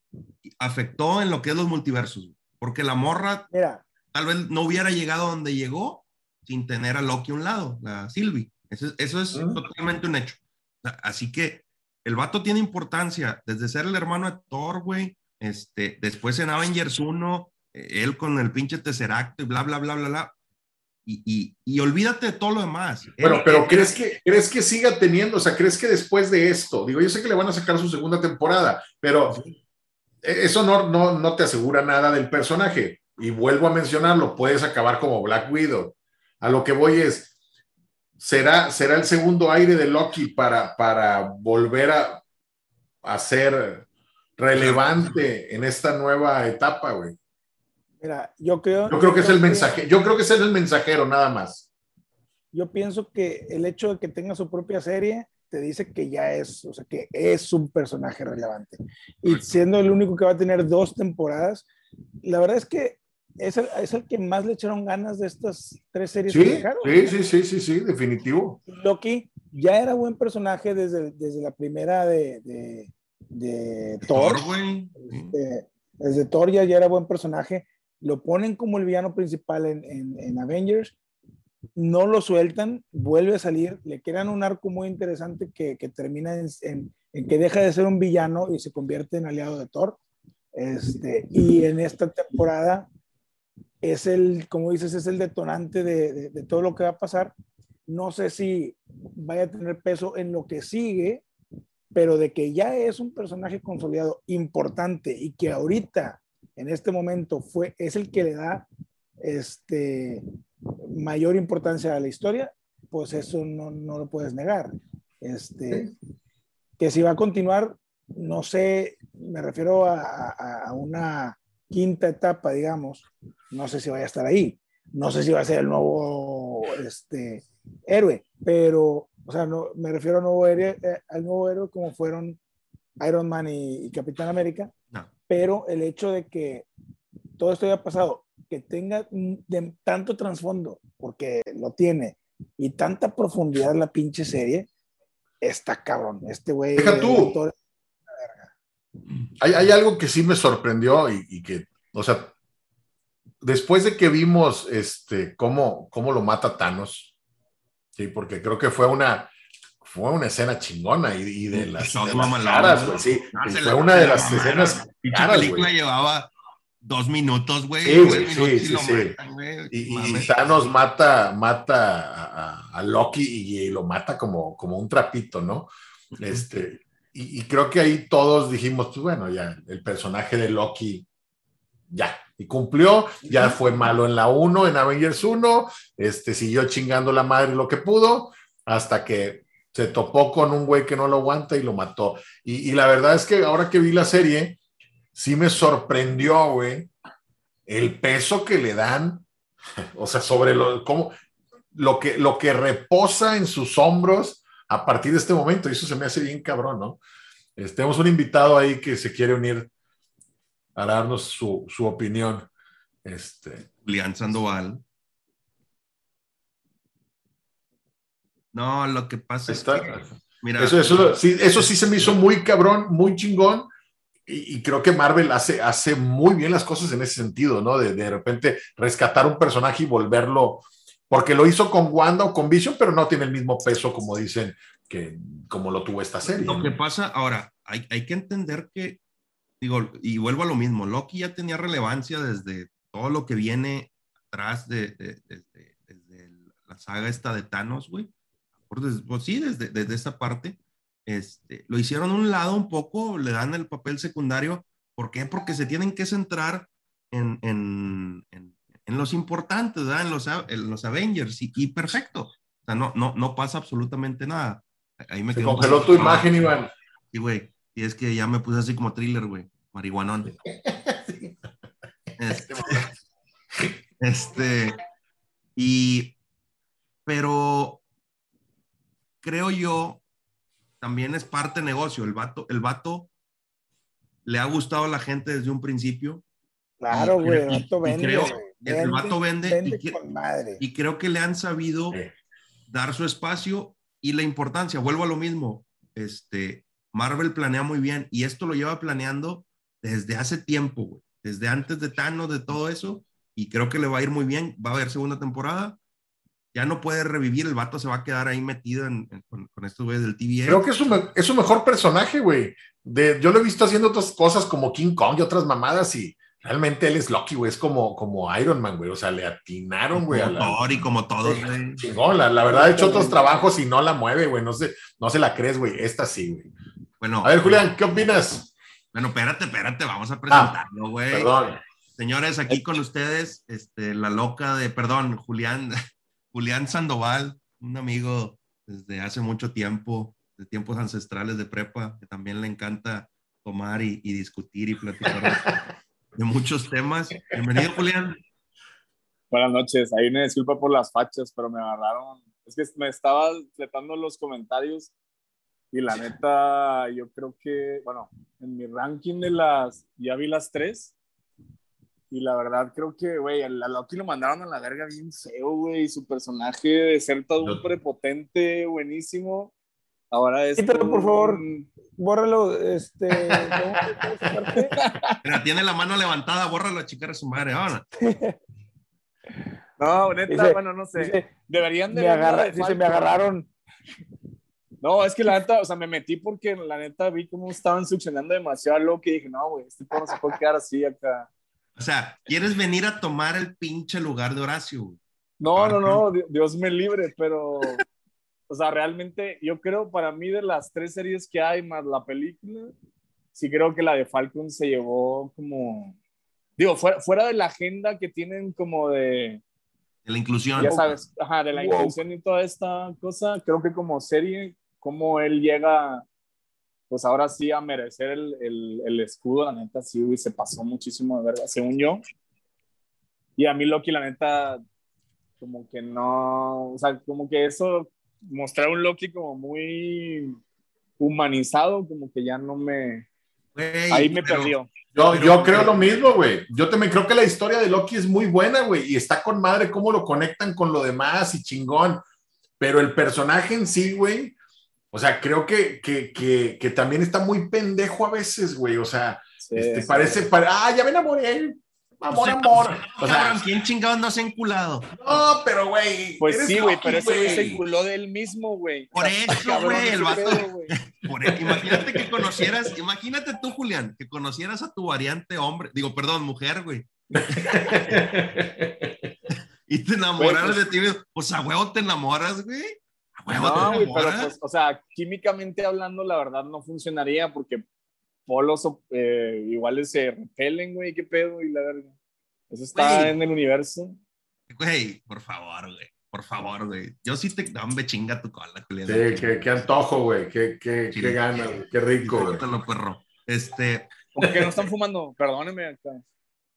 afectó en lo que es los multiversos, güey. Porque la morra Mira, tal vez no hubiera llegado a donde llegó sin tener a Loki a un lado, la Sylvie. Eso, es- eso es Ujú. totalmente un hecho. O sea, así que el vato tiene importancia desde ser el hermano de Thor, güey, este, después en Avengers 1, eh, él con el pinche Tesseract y bla, bla, bla, bla, bla. Y, y, y olvídate de todo lo demás. Bueno, Él- pero él- ¿crees que, ¿crees que siga teniendo? O sea, ¿crees que después de esto? Digo, yo sé que le van a sacar su segunda temporada, pero e- eso no, no, no te asegura nada del personaje. Y vuelvo a mencionarlo, puedes acabar como Black Widow. A lo que voy es, ¿será, será el segundo aire de Loki para, para volver a, a ser relevante en esta nueva etapa, güey? mira, yo creo. Yo creo que es el mensaje, yo creo que es el mensajero nada más. yo pienso que el hecho de que tenga su propia serie te dice que ya es, o sea, que es un personaje relevante. Y siendo el único que va a tener dos temporadas, la verdad es que es el, es el que más le echaron ganas de estas tres series que Sí, dejaron. sí, sí, sí, sí, sí, definitivo. Loki ya era buen personaje desde, desde la primera de, de, de Thor. Thor, güey. Sí. Este, desde Thor ya, ya era buen personaje. Lo ponen como el villano principal en, en- en Avengers. No lo sueltan, vuelve a salir. Le crean un arco muy interesante que, que termina en, en- que deja de ser un villano y se convierte en aliado de Thor. Este, y en esta temporada es el, como dices, es el detonante de, de- de todo lo que va a pasar. No sé si vaya a tener peso en lo que sigue, pero de que ya es un personaje consolidado importante y que ahorita, en este momento, fue, es el que le da este, mayor importancia a la historia, pues eso no, no lo puedes negar. Este, que si va a continuar, no sé, me refiero a, a- a una quinta etapa, digamos, no sé si vaya a estar ahí, no sé si va a ser el nuevo este, héroe, pero, o sea, no, me refiero al nuevo héroe, eh, al nuevo héroe como fueron Iron Man y, y Capitán América, No. pero el hecho de que todo esto haya pasado, que tenga de tanto trasfondo, porque lo tiene, y tanta profundidad la pinche serie, está cabrón. Este güey. Deja tú. el actor- Hay, hay algo que sí me sorprendió y, y que, o sea, después de que vimos este, cómo, cómo lo mata Thanos, sí, porque creo que fue una, fue una escena chingona y, y de las, Todo de las caras, güey, sí, fue la- una de la las escenas Pinche caras, película llevaba dos minutos, güey. Sí, güey, sí, y sí, sí. matan. Y, y Mames. Thanos mata, mata a, a- a Loki y, y lo mata como, como un trapito, ¿no? Este, y, y creo que ahí todos dijimos, pues bueno, ya, el personaje de Loki, ya, y cumplió, ya fue malo en la 1, en Avengers 1, este, siguió chingando la madre lo que pudo, hasta que se topó con un güey que no lo aguanta y lo mató. Y, y la verdad es que ahora que vi la serie, sí me sorprendió, güey, el peso que le dan, o sea, sobre lo, cómo, lo, que, lo que reposa en sus hombros a partir de este momento, y eso se me hace bien cabrón, ¿no? Este, tenemos un invitado ahí que se quiere unir a darnos su, su opinión. Este, Julián Sandoval. No, lo que pasa está- es que, mira, eso, eso, sí, eso sí se me hizo muy cabrón, muy chingón. Y, y creo que Marvel hace, hace muy bien las cosas en ese sentido, ¿no? De, de repente rescatar un personaje y volverlo, porque lo hizo con Wanda o con Vision, pero no tiene el mismo peso como dicen que como lo tuvo esta serie. Lo ¿no? que pasa, ahora, hay, hay que entender que, digo, y vuelvo a lo mismo, Loki ya tenía relevancia desde todo lo que viene atrás de, de- desde, desde la saga esta de Thanos, güey. Pues sí, desde, desde esa parte. Este, lo hicieron a un lado un poco, le dan el papel secundario. ¿Por qué? Porque se tienen que centrar en, en, en, en los importantes, ¿verdad? En los, en los Avengers. Y, y perfecto. O sea, no, no, no pasa absolutamente nada. Ahí me Se congeló tu imagen, Iván. Sí, güey. Y es que ya me puse así como thriller, güey. Marihuanón. Este, este, y, pero creo yo, también es parte negocio. El vato, el vato le ha gustado a la gente desde un principio Claro, Y- güey, el vato y vende. creo- el vato vende vende y que- con madre. y creo que le han sabido Sí. dar su espacio y la importancia. Vuelvo a lo mismo. Este, Marvel planea muy bien y esto lo lleva planeando desde hace tiempo, güey. Desde antes de Thanos, de todo eso. Y creo que le va a ir muy bien. Va a haber segunda temporada. Ya no puede revivir. El vato se va a quedar ahí metido en- en- con, con estos güeyes del TVA. Creo que es su, es su mejor personaje, güey. De, yo lo he visto haciendo otras cosas como King Kong y otras mamadas y realmente él es Loki, güey. Es como, como Iron Man, güey. O sea, le atinaron, güey. a como la- Thor y como todos, güey. Chingón, la, la verdad ha hecho otros trabajos y no la mueve, güey. No se, no se la crees, güey. Esta sí, güey. Bueno, A ver, Julián, ¿qué opinas? Bueno, espérate, espérate. Vamos a presentarlo, güey. Perdón. Señores, aquí con ustedes, este, la loca de, perdón, Julián, Julián Sandoval, un amigo desde hace mucho tiempo, de tiempos ancestrales de prepa, que también le encanta tomar y, discutir y platicar de, de muchos temas. Bienvenido, Julián. Buenas noches. Ahí me disculpa por las fachas, pero me agarraron. Es que me estaba fletando los comentarios y la neta, yo creo que, bueno, en mi ranking de las, ya vi las tres y la verdad creo que, güey, a Loki lo mandaron a la verga bien feo, güey, su personaje de ser todo un prepotente, buenísimo. Ahora es... Quítalo, por favor. Bórralo, este. Mira, tiene la mano levantada, borra la chica de su madre. Ahora, No, neta, Dice- bueno, no sé. Dice, Deberían de me, agarra- de dice, me agarraron. No, es que la neta, o sea, me metí porque la neta vi cómo estaban succionando demasiado a Loki y dije, no, güey, este pedo no se puede quedar así acá. O sea, ¿quieres venir a tomar el pinche lugar de Horacio? No, no, no, Di- Dios me libre, pero, o sea, realmente yo creo para mí de las tres series que hay más la película, sí creo que la de Falcon se llevó como, digo, fuera, fuera de la agenda que tienen como de, De la inclusión. ya sabes, ajá, de la inclusión y toda esta cosa, creo que como serie, como él llega, pues ahora sí a merecer el, el, el escudo, la neta, sí, güey, se pasó muchísimo de verga, según yo. Y a mí Loki, la neta, como que no, o sea, como que eso, mostrar un Loki como muy humanizado, como que ya no me, Güey, ahí me pero- perdió. Yo, yo creo lo mismo, güey. Yo también creo que la historia de Loki es muy buena, güey. Y está con madre cómo lo conectan con lo demás y chingón. Pero el personaje en sí, güey. O sea, creo que, que, que, que también está muy pendejo a veces, güey. O sea, Sí, este, sí. parece, pare- ah, ya me enamoré. amor, amor. O sea, Cabrón, ¿quién chingados no se ha enculado? no, pero güey. Pues sí, güey, pero ese güey se enculó de él mismo, güey. Por eso, güey, el vato. Por e- imagínate que conocieras, imagínate tú, Julián, que conocieras a tu variante hombre, digo, perdón, mujer, güey, y te enamoraras Güey, de ti, pues a huevo te enamoras, güey. No, güey, pero pues, o sea, químicamente hablando, la verdad no funcionaría porque polos eh, iguales se repelen, güey, qué pedo, y la verga. Eso está Güey. en el universo. Güey, por favor, güey. Por favor, güey. Yo sí te. No, hombre, chinga tu cola, Julián. Sí, qué, qué antojo, güey. Qué, qué, Sí. qué gana, güey. Qué rico, güey. Disfrútalo, perro. Este. Como que no están fumando, perdóneme acá.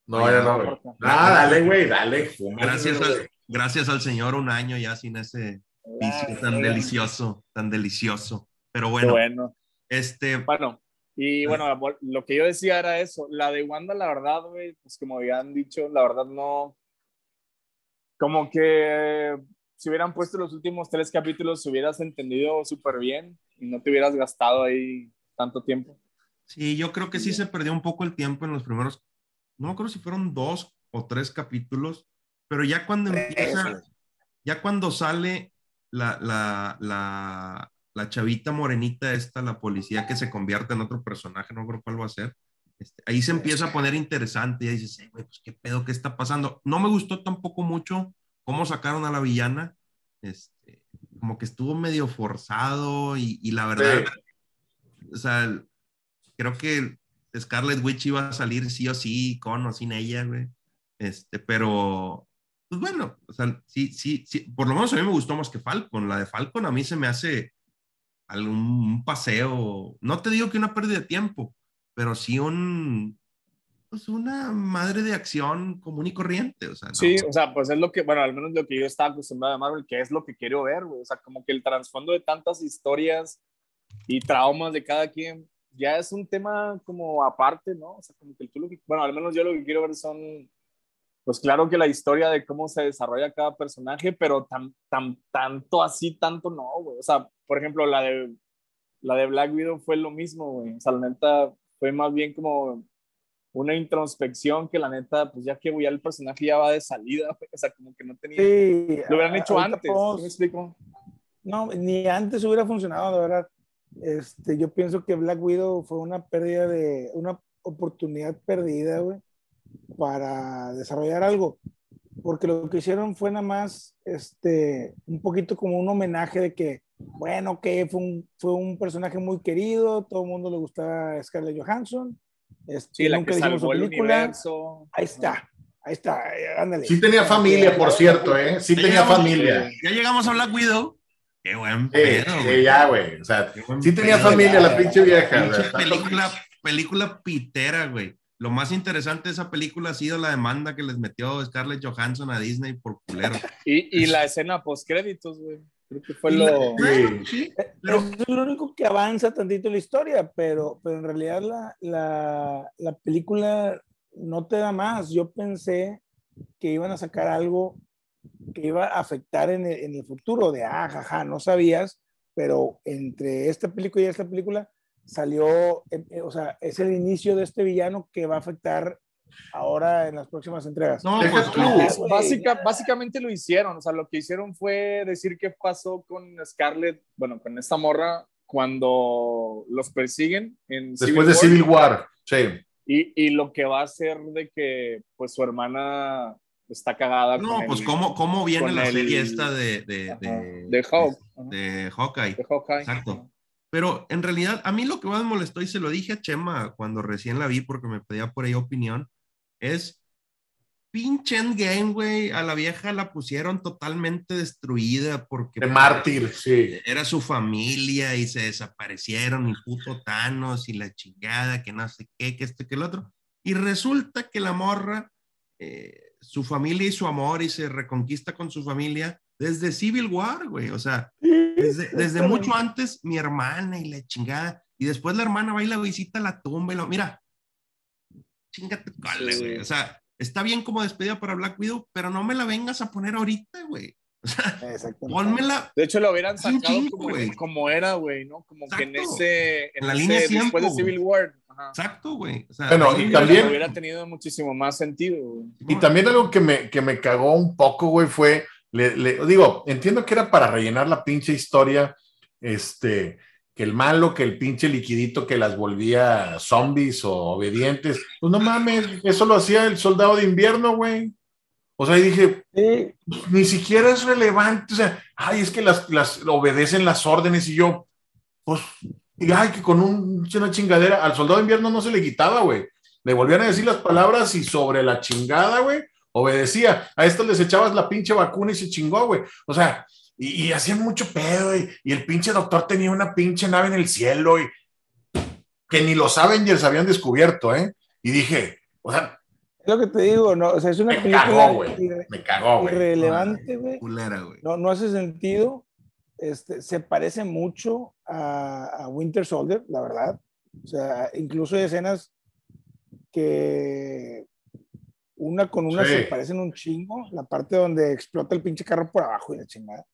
No, ya no, güey. Ah, dale, güey, dale. fuma, Gracias al, gracias al Señor, un año ya sin ese vicio tan delicioso, tan delicioso. Pero Bueno. bueno, este. Bueno, y bueno, lo que yo decía era eso. La de Wanda, la verdad, güey, pues como habían dicho, la verdad no. Como que si hubieran puesto los últimos tres capítulos, hubieras entendido súper bien y no te hubieras gastado ahí tanto tiempo. Sí, yo creo que sí se perdió un poco el tiempo en los primeros, no me acuerdo si fueron dos o tres capítulos, pero ya cuando empieza, ya cuando sale la, la, la, la chavita morenita esta, la policía que se convierte en otro personaje, no creo cuál va a ser, este, ahí se empieza a poner interesante, y dices, "Eh, güey, pues qué pedo, qué está pasando. No me gustó tampoco mucho cómo sacaron a la villana, este, como que estuvo medio forzado y, y la verdad, o sea, creo que Scarlet Witch iba a salir sí o sí, con o sin ella, güey. Este, pero, pues bueno, o sea, sí, sí, sí, por lo menos a mí me gustó más que Falcon. La de Falcon a mí se me hace algún paseo, no te digo que una pérdida de tiempo, pero sí un, pues una madre de acción común y corriente, o sea, no. Sí, o sea, pues es lo que, bueno, al menos lo que yo estaba acostumbrado a Marvel, que es lo que quiero ver, güey. O sea, como que el trasfondo de tantas historias y traumas de cada quien ya es un tema como aparte, ¿no? O sea, como que tú lo que, bueno, al menos yo lo que quiero ver son, pues claro que la historia de cómo se desarrolla cada personaje, pero tan, tan, tanto así, tanto no, güey. O sea, por ejemplo, la de, la de Black Widow fue lo mismo, güey. O sea, la neta fue más bien como una introspección que la neta, pues ya que el personaje ya va de salida, güey. o sea, como que no tenía... Sí, Lo hubieran hecho antes, podemos- ¿sí me explico? No, ni antes hubiera funcionado, de verdad. Este, yo pienso que Black Widow fue una pérdida de, una oportunidad perdida, güey, para desarrollar algo. Porque lo que hicieron fue nada más, este, un poquito como un homenaje de que, bueno, que fue un, fue un personaje muy querido, todo el mundo le gustaba Scarlett Johansson. Este, Sí, la nunca que salvó el película. universo. Ahí está, ahí está, eh, ándale. Sí tenía familia, por cierto, ¿eh? Sí Ya tenía llegamos- familia. Ya llegamos a Black Widow. Qué buen Sí, pedo, sí, güey. ya, güey. O sea, sí tenía pedo. familia la pinche vieja. Pinche película, película pitera, güey. Lo más interesante de esa película ha sido la demanda que les metió Scarlett Johansson a Disney por culero. Y, y la escena post créditos, güey. Creo que fue la- lo... Bueno, sí, pero es lo único que avanza tantito la historia, pero, pero en realidad la, la, la película no te da más. Yo pensé que iban a sacar algo que iba a afectar en el, en el futuro, de ah, jaja, no sabías, pero entre esta película y esta película salió, eh, eh, o sea, es el inicio de este villano que va a afectar ahora en las próximas entregas. no, pues. Básica, básicamente lo hicieron, o sea, lo que hicieron fue decir qué pasó con Scarlett, bueno, con esta morra cuando los persiguen en Después de War, Civil War. Sí. Y, y lo que va a hacer de que, pues, su hermana está cagada No, con pues el- cómo, cómo viene la el- serie esta de, de, de, de Hawk, ajá, de Hawkeye. de Hawkeye. Exacto. Pero en realidad, a mí lo que más me molestó, y se lo dije a Chema cuando recién la vi porque me pedía por ahí opinión, es pinche Endgame, güey. A la vieja la pusieron totalmente destruida porque De mártir, sí. era su familia y se desaparecieron y puto Thanos y la chingada, que no sé qué, que esto, que el otro. Y resulta que la morra, eh, su familia y su amor y se reconquista con su familia desde Civil War, güey. O sea, desde, desde mucho antes mi hermana y la chingada. Y después la hermana va y la visita la tumba y lo, mira, chingate cola, güey. O sea, está bien como despedida para Black Widow, pero no me la vengas a poner ahorita, güey. O sea, pónmela. De hecho, lo hubieran sacado chingo, como, güey. como era, güey, ¿no? Como que en Exacto. ese. En, En la ese- línea Después tiempo, de Civil War. Ajá. Exacto, güey. O sea, Bueno, y también- hubiera tenido muchísimo más sentido, güey. Y también algo que me, que me cagó un poco, güey, fue, le, le- digo, entiendo que era para rellenar la pinche historia, este, que el malo, que el pinche liquidito que las volvía zombies o obedientes. Pues no mames, eso lo hacía el soldado de invierno, güey. O sea, y dije, ni siquiera es relevante, o sea, ay, es que las, las obedecen las órdenes y yo, pues, y ay, que con un- una chingadera, al soldado de invierno no se le quitaba, güey. Le volvían a decir las palabras y sobre la chingada, güey, obedecía. A esto les echabas la pinche vacuna y se chingó, güey. O sea, y, y hacían mucho pedo, güey. Y el pinche doctor tenía una pinche nave en el cielo, y que ni los Avengers habían descubierto, ¿eh? Y dije, o sea, es lo que te digo, no, o sea, es una Me película cagó, güey. me cagó, güey. irrelevante, güey. No, no hace sentido. Este, se parece mucho a, a Winter Soldier, la verdad. O sea, incluso hay escenas que una con una Sí. se parecen un chingo. La parte donde explota el pinche carro por abajo y la chingada.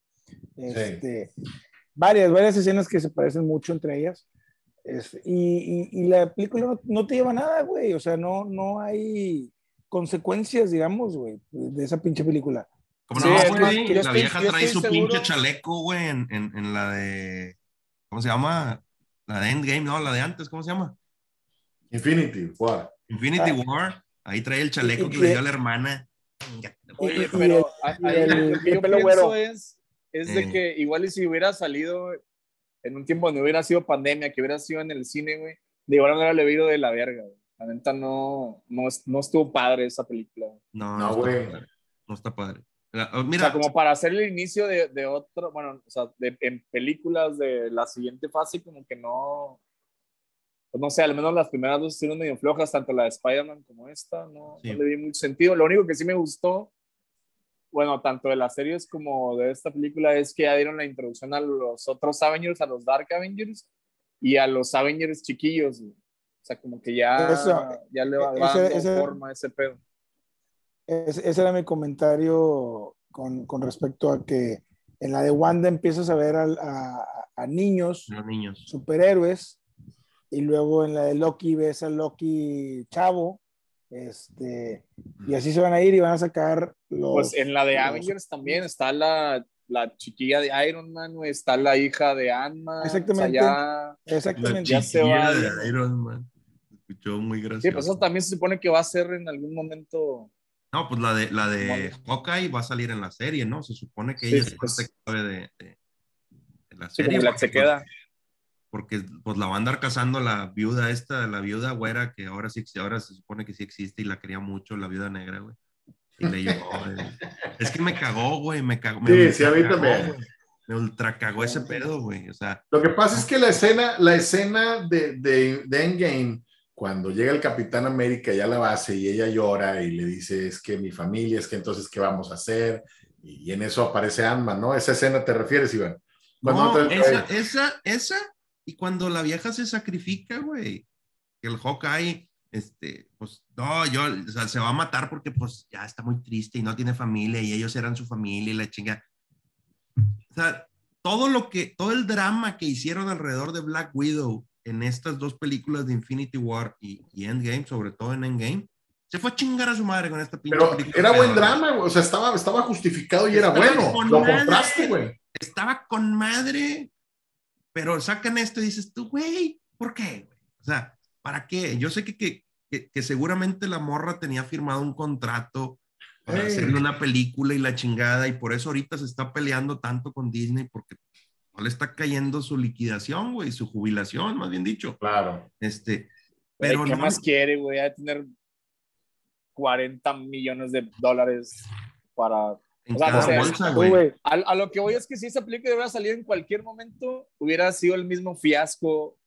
Este, Varias, varias escenas que se parecen mucho entre ellas. Este, y, y- y la película no, no te lleva a nada, güey. O sea, no, no hay consecuencias, digamos, güey, de esa pinche película. Como Sí, no, güey, la estoy- vieja trae su seguro- pinche chaleco, güey, en, en, en la de. ¿Cómo se llama? La de Endgame, no, la de antes, ¿cómo se llama? Infinity, War. Infinity Ah. War. Ahí trae el chaleco Y- que y- le dio a la hermana. Oye, pero el- ahí el- lo que yo pienso güero. es, es de Eh. que igual y si hubiera salido en un tiempo donde hubiera sido pandemia, que hubiera sido en el cine, güey, de igual manera le hubiera ido de la verga, güey. La neta no, no, no estuvo padre esa película. No, No, no, güey. está padre. No está padre. La- oh, O Mira, sea, como para hacer el inicio de, de otro, bueno, o sea, de- en películas de la siguiente fase, como que no, no sé, al menos las primeras dos estuvieron medio flojas, tanto la de Spider-Man como esta, no, Sí. no le di mucho sentido. Lo único que sí me gustó, bueno, tanto de las series como de esta película, es que ya dieron la introducción a los otros Avengers, a los Dark Avengers y a los Avengers chiquillos. güey. O sea, como que ya, Eso, ya le va, ese- va dando ese- forma a ese pedo. Es- ese era mi comentario con, con respecto a que en la de Wanda empiezas a ver a, a niños los niños. superhéroes y luego en la de Loki ves a Loki chavo este y así se van a ir y van a sacar los Pues en la de los- Avengers también está la, la chiquilla de Iron Man, está la hija de Ant-Man. Exactamente. O sea, ya- exactamente Ya se chiquilla va, de. Iron Man. Se Escuchó muy gracioso. Sí, pues eso también se supone que va a ser en algún momento. No, pues la de, la de. Hawkeye va a salir en la serie, ¿no? Se supone que Sí, ella sí, es pues. parte clave de, de- de la Sí, serie. como la se queda. Porque pues la va a andar cazando la viuda esta, la viuda güera, que ahora sí, ahora se supone que sí existe y la quería mucho, la viuda negra, güey. Y le lloró, güey. Es que me cagó, güey, me cagó. me Sí, ultra sí, a mí cagó, también. güey. Me ultra cagó ese pedo, güey. O sea, Lo que pasa es que la escena, la escena de, de, de Endgame, cuando llega el Capitán América ya a la base y ella llora y le dice, es que mi familia, es que entonces, ¿qué vamos a hacer? Y, en eso aparece Ant-Man, ¿no? ¿Esa escena te refieres, Iván? No, esa, esa, esa, y cuando la vieja se sacrifica, güey, que el Hawkeye, este, pues, no, yo, o sea, se va a matar porque, pues, ya está muy triste y no tiene familia y ellos eran su familia y la chinga. O sea, todo lo que, todo el drama que hicieron alrededor de Black Widow en estas dos películas de Infinity War y, y Endgame, sobre todo en Endgame, se fue a chingar a su madre con esta pinche Pero película era buen drama, güey. O sea, estaba, estaba justificado y era Estaba bueno. con Lo madre. compraste, güey. estaba con madre, pero sacan esto y dices tú, güey, ¿por qué? güey? O sea, ¿para qué? Yo sé que, que, que, que seguramente la morra tenía firmado un contrato para Ey. hacerle una película y la chingada, y por eso ahorita se está peleando tanto con Disney, porque no le está cayendo su liquidación, güey, su jubilación, más bien dicho. Claro. Este, Pero ¿Qué no, más quiere, güey? Ha de tener 40 millones de dólares para. O sea, bolsa, güey. A, a lo que voy es que si esa película hubiera salido en cualquier momento, hubiera sido el mismo fiasco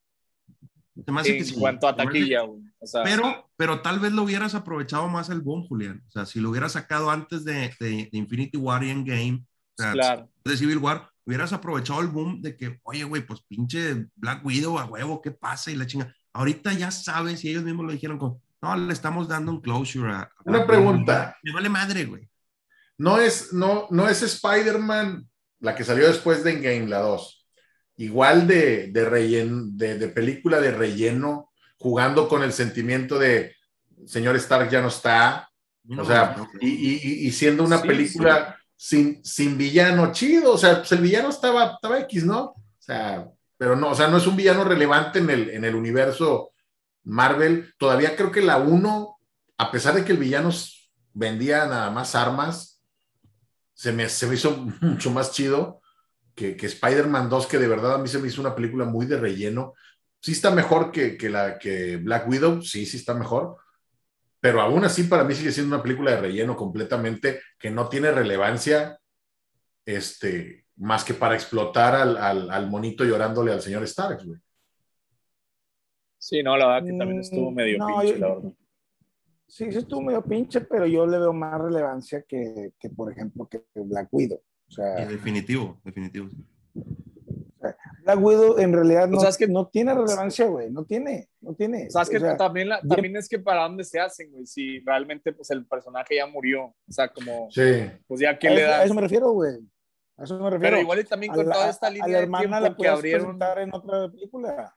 en que sí. cuanto a taquilla, güey. O sea, Pero, pero tal vez lo hubieras aprovechado más el boom, Julián. O sea, si lo hubieras sacado antes de, de, de Infinity War y Endgame, o sea, claro. de Civil War, hubieras aprovechado el boom de que, oye, güey, pues pinche Black Widow a huevo, ¿qué pasa? Y la chinga. Ahorita ya sabes, y ellos mismos lo dijeron, como, no, le estamos dando un closure a. a Una pregunta. Me vale madre, güey. No es, no, no es Spider-Man, la que salió después de Endgame, la 2. Igual de, de, rellen- de, de película de relleno, jugando con el sentimiento de señor Stark ya no está, o sea, y, y- y siendo una Sí, película sin, sin villano chido, o sea, pues el villano estaba, estaba X, ¿no? O sea, pero no, o sea, no es un villano relevante en el, en el universo Marvel. Todavía creo que la 1, a pesar de que el villano vendía nada más armas, se me, se me hizo mucho más chido que, que Spider-Man 2, que de verdad a mí se me hizo una película muy de relleno. Sí está mejor que, que la que Black Widow, sí, sí está mejor, pero aún así para mí sigue siendo una película de relleno completamente que no tiene relevancia este, más que para explotar al, al, al monito llorándole al señor Stark, güey. Sí, no, la verdad que también estuvo Mm, medio no, pinche, yo- la verdad. Sí, sí estuvo medio pinche, pero yo le veo más relevancia que, que, por ejemplo, que Black Widow. O sea, Definitivo, definitivo. Black Widow en realidad no, O sea, es que- no tiene relevancia, güey. No tiene, no tiene. O sea, es que O sea, también, la- también es que para dónde se hacen, güey, si realmente pues el personaje ya murió, o sea, como, Sí, pues ya que a, le eso, a da, eso me refiero, güey. A eso me refiero. pero igual y también A con la- toda esta a línea la de hermana la tiempo que puedes abrieron, en otra película.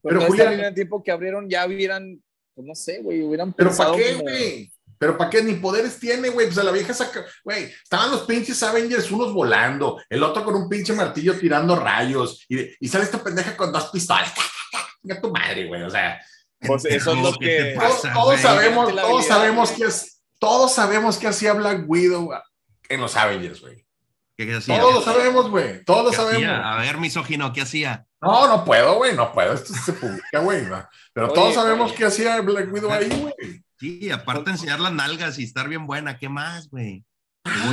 Pero, Julián- línea de tiempo que abrieron, ya hubieran, pues no sé, güey, hubieran pero ¿para qué, como- güey? Pero ¿para qué? Ni poderes tiene, güey. Pues a la vieja saca, güey. Estaban los pinches Avengers, unos volando, el otro con un pinche martillo tirando rayos, y, y sale esta pendeja con dos pistolas. Venga tu madre, güey. O sea, Pues eso es lo ¿Qué te que... pasa? todos, sabemos, todos sabemos que es, todos sabemos que hacía Black Widow en los Avengers, güey. ¿Qué hacía? Todos lo sabemos, güey. Todos lo ¿Qué sabemos. hacía? A ver, misógino, ¿qué hacía? No, no puedo, güey, no puedo. Esto se publica, güey. ¿no? Pero Oye, todos sabemos que hacía Black Widow ahí, güey. Sí, aparte de enseñar las nalgas y estar bien buena, ¿qué más, güey?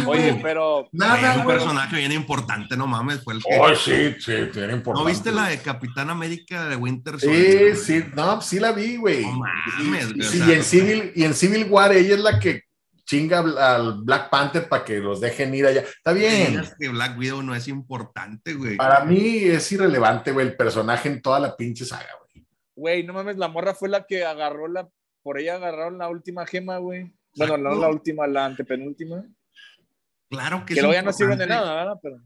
Oye, pero... Nada, un güey. personaje bien importante, no mames, fue el que... Oh, sí, sí, tiene importante. ¿No viste la de Capitán América de Winter Sí, Soldier? sí, no, sí la vi, güey. No mames, Y- güey, sí, o y, en Civil, y en Civil War ella es la que chinga al- Black Panther para que los dejen ir allá. Está bien. que Black Widow no es importante, güey. Para mí es irrelevante, güey, el personaje en toda la pinche saga, güey. Güey, no mames, la morra fue la que agarró la... Por ella agarraron la última gema, güey. Bueno, no la última, la antepenúltima. Claro que Que es luego ya no sirven de nada, ¿verdad? Pero...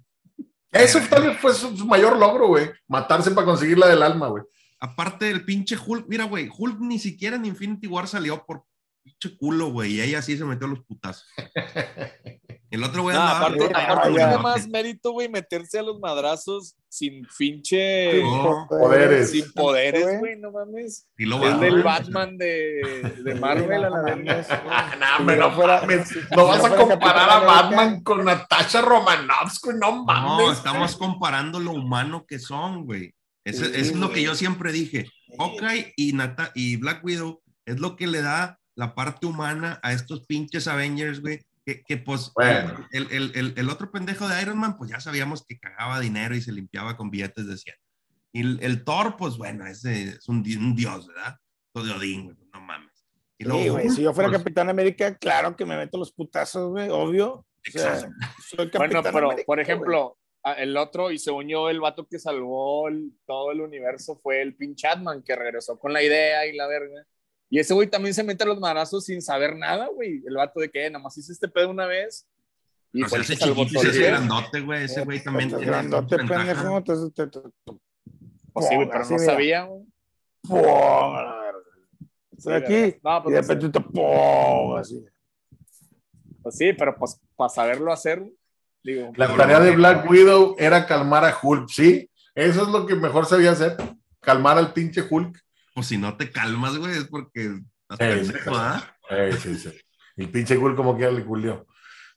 Eso tal vez fue su, su mayor logro, güey. Matarse para conseguir la del alma, güey. Aparte del pinche Hulk, mira, güey, Hulk ni siquiera en Infinity War salió por pinche culo, güey, y ella sí se metió los putazos. El otro güey No, andaba aparte, aparte tiene más mérito, güey, meterse a los madrazos sin pinche... No, poderes. Sin poderes, güey, no mames. y lo Es del Batman de, de Marvel a la no, hombre, no fuera- No vas a comparar a. Batman con Natasha Romanoff, güey. No mames. No, estamos comparando lo humano que son, güey. Eso, Sí, eso es lo güey. que yo siempre dije. Hawkeye y, Nata y Black Widow es lo que le da la parte humana a estos pinches Avengers, güey. Que, que, pues Bueno. el, el, el, el otro pendejo de Iron Man, pues ya sabíamos que cagaba dinero y se limpiaba con billetes de 100. Y el, el Thor, pues bueno, ese es un, un dios, ¿verdad? Todo de Odín, güey, no mames. Y Sí, luego, güey, si yo fuera pues, Capitán América, claro que me meto los putazos, güey, obvio. O sea, Exacto. soy Capitán Bueno, pero América, por güey. ejemplo, a- el otro, y según yo, el vato que salvó el- todo el universo fue el pinche Chatman, que regresó con la idea y la verga. Y ese güey también se mete a los marazos sin saber nada, güey. El vato de que nada más hice este pedo una vez. Y no fue se el hace que salvó chiquito y todo se el hace pedo. grandote, güey. Ese güey también tiene grandote, pendejo. Pues sí, güey, pero no sabía, güey. Estoy aquí No, y pues, de no sé. repente así. Pues sí, pero pues para saberlo hacer, digo. La tarea de Black Widow era calmar a Hulk, ¿sí? Eso es lo que mejor sabía hacer. Calmar al pinche Hulk. Pues si no te calmas, güey, es porque estás Eh, pendejo, ¿ah? Eh, sí, sí. El pinche Hulk como que ya le culió.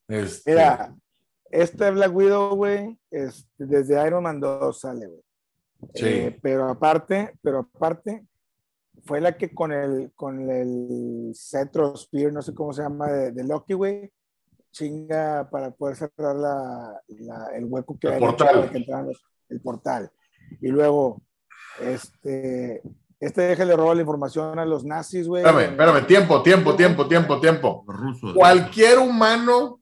Este, Mira, este Black Widow, güey, este, desde Iron Man 2 sale, güey. Sí. Eh, pero aparte, pero aparte, fue la que con el, con el Cetro Spear, no sé cómo se llama, de, de Loki, güey, chinga para poder cerrar la, la- el hueco que El hecho portal. que los- el portal. Y luego, este, este deja le roba la información a los nazis, güey. Espérame, espérame, tiempo, tiempo, tiempo, tiempo, tiempo. Rusos. Cualquier humano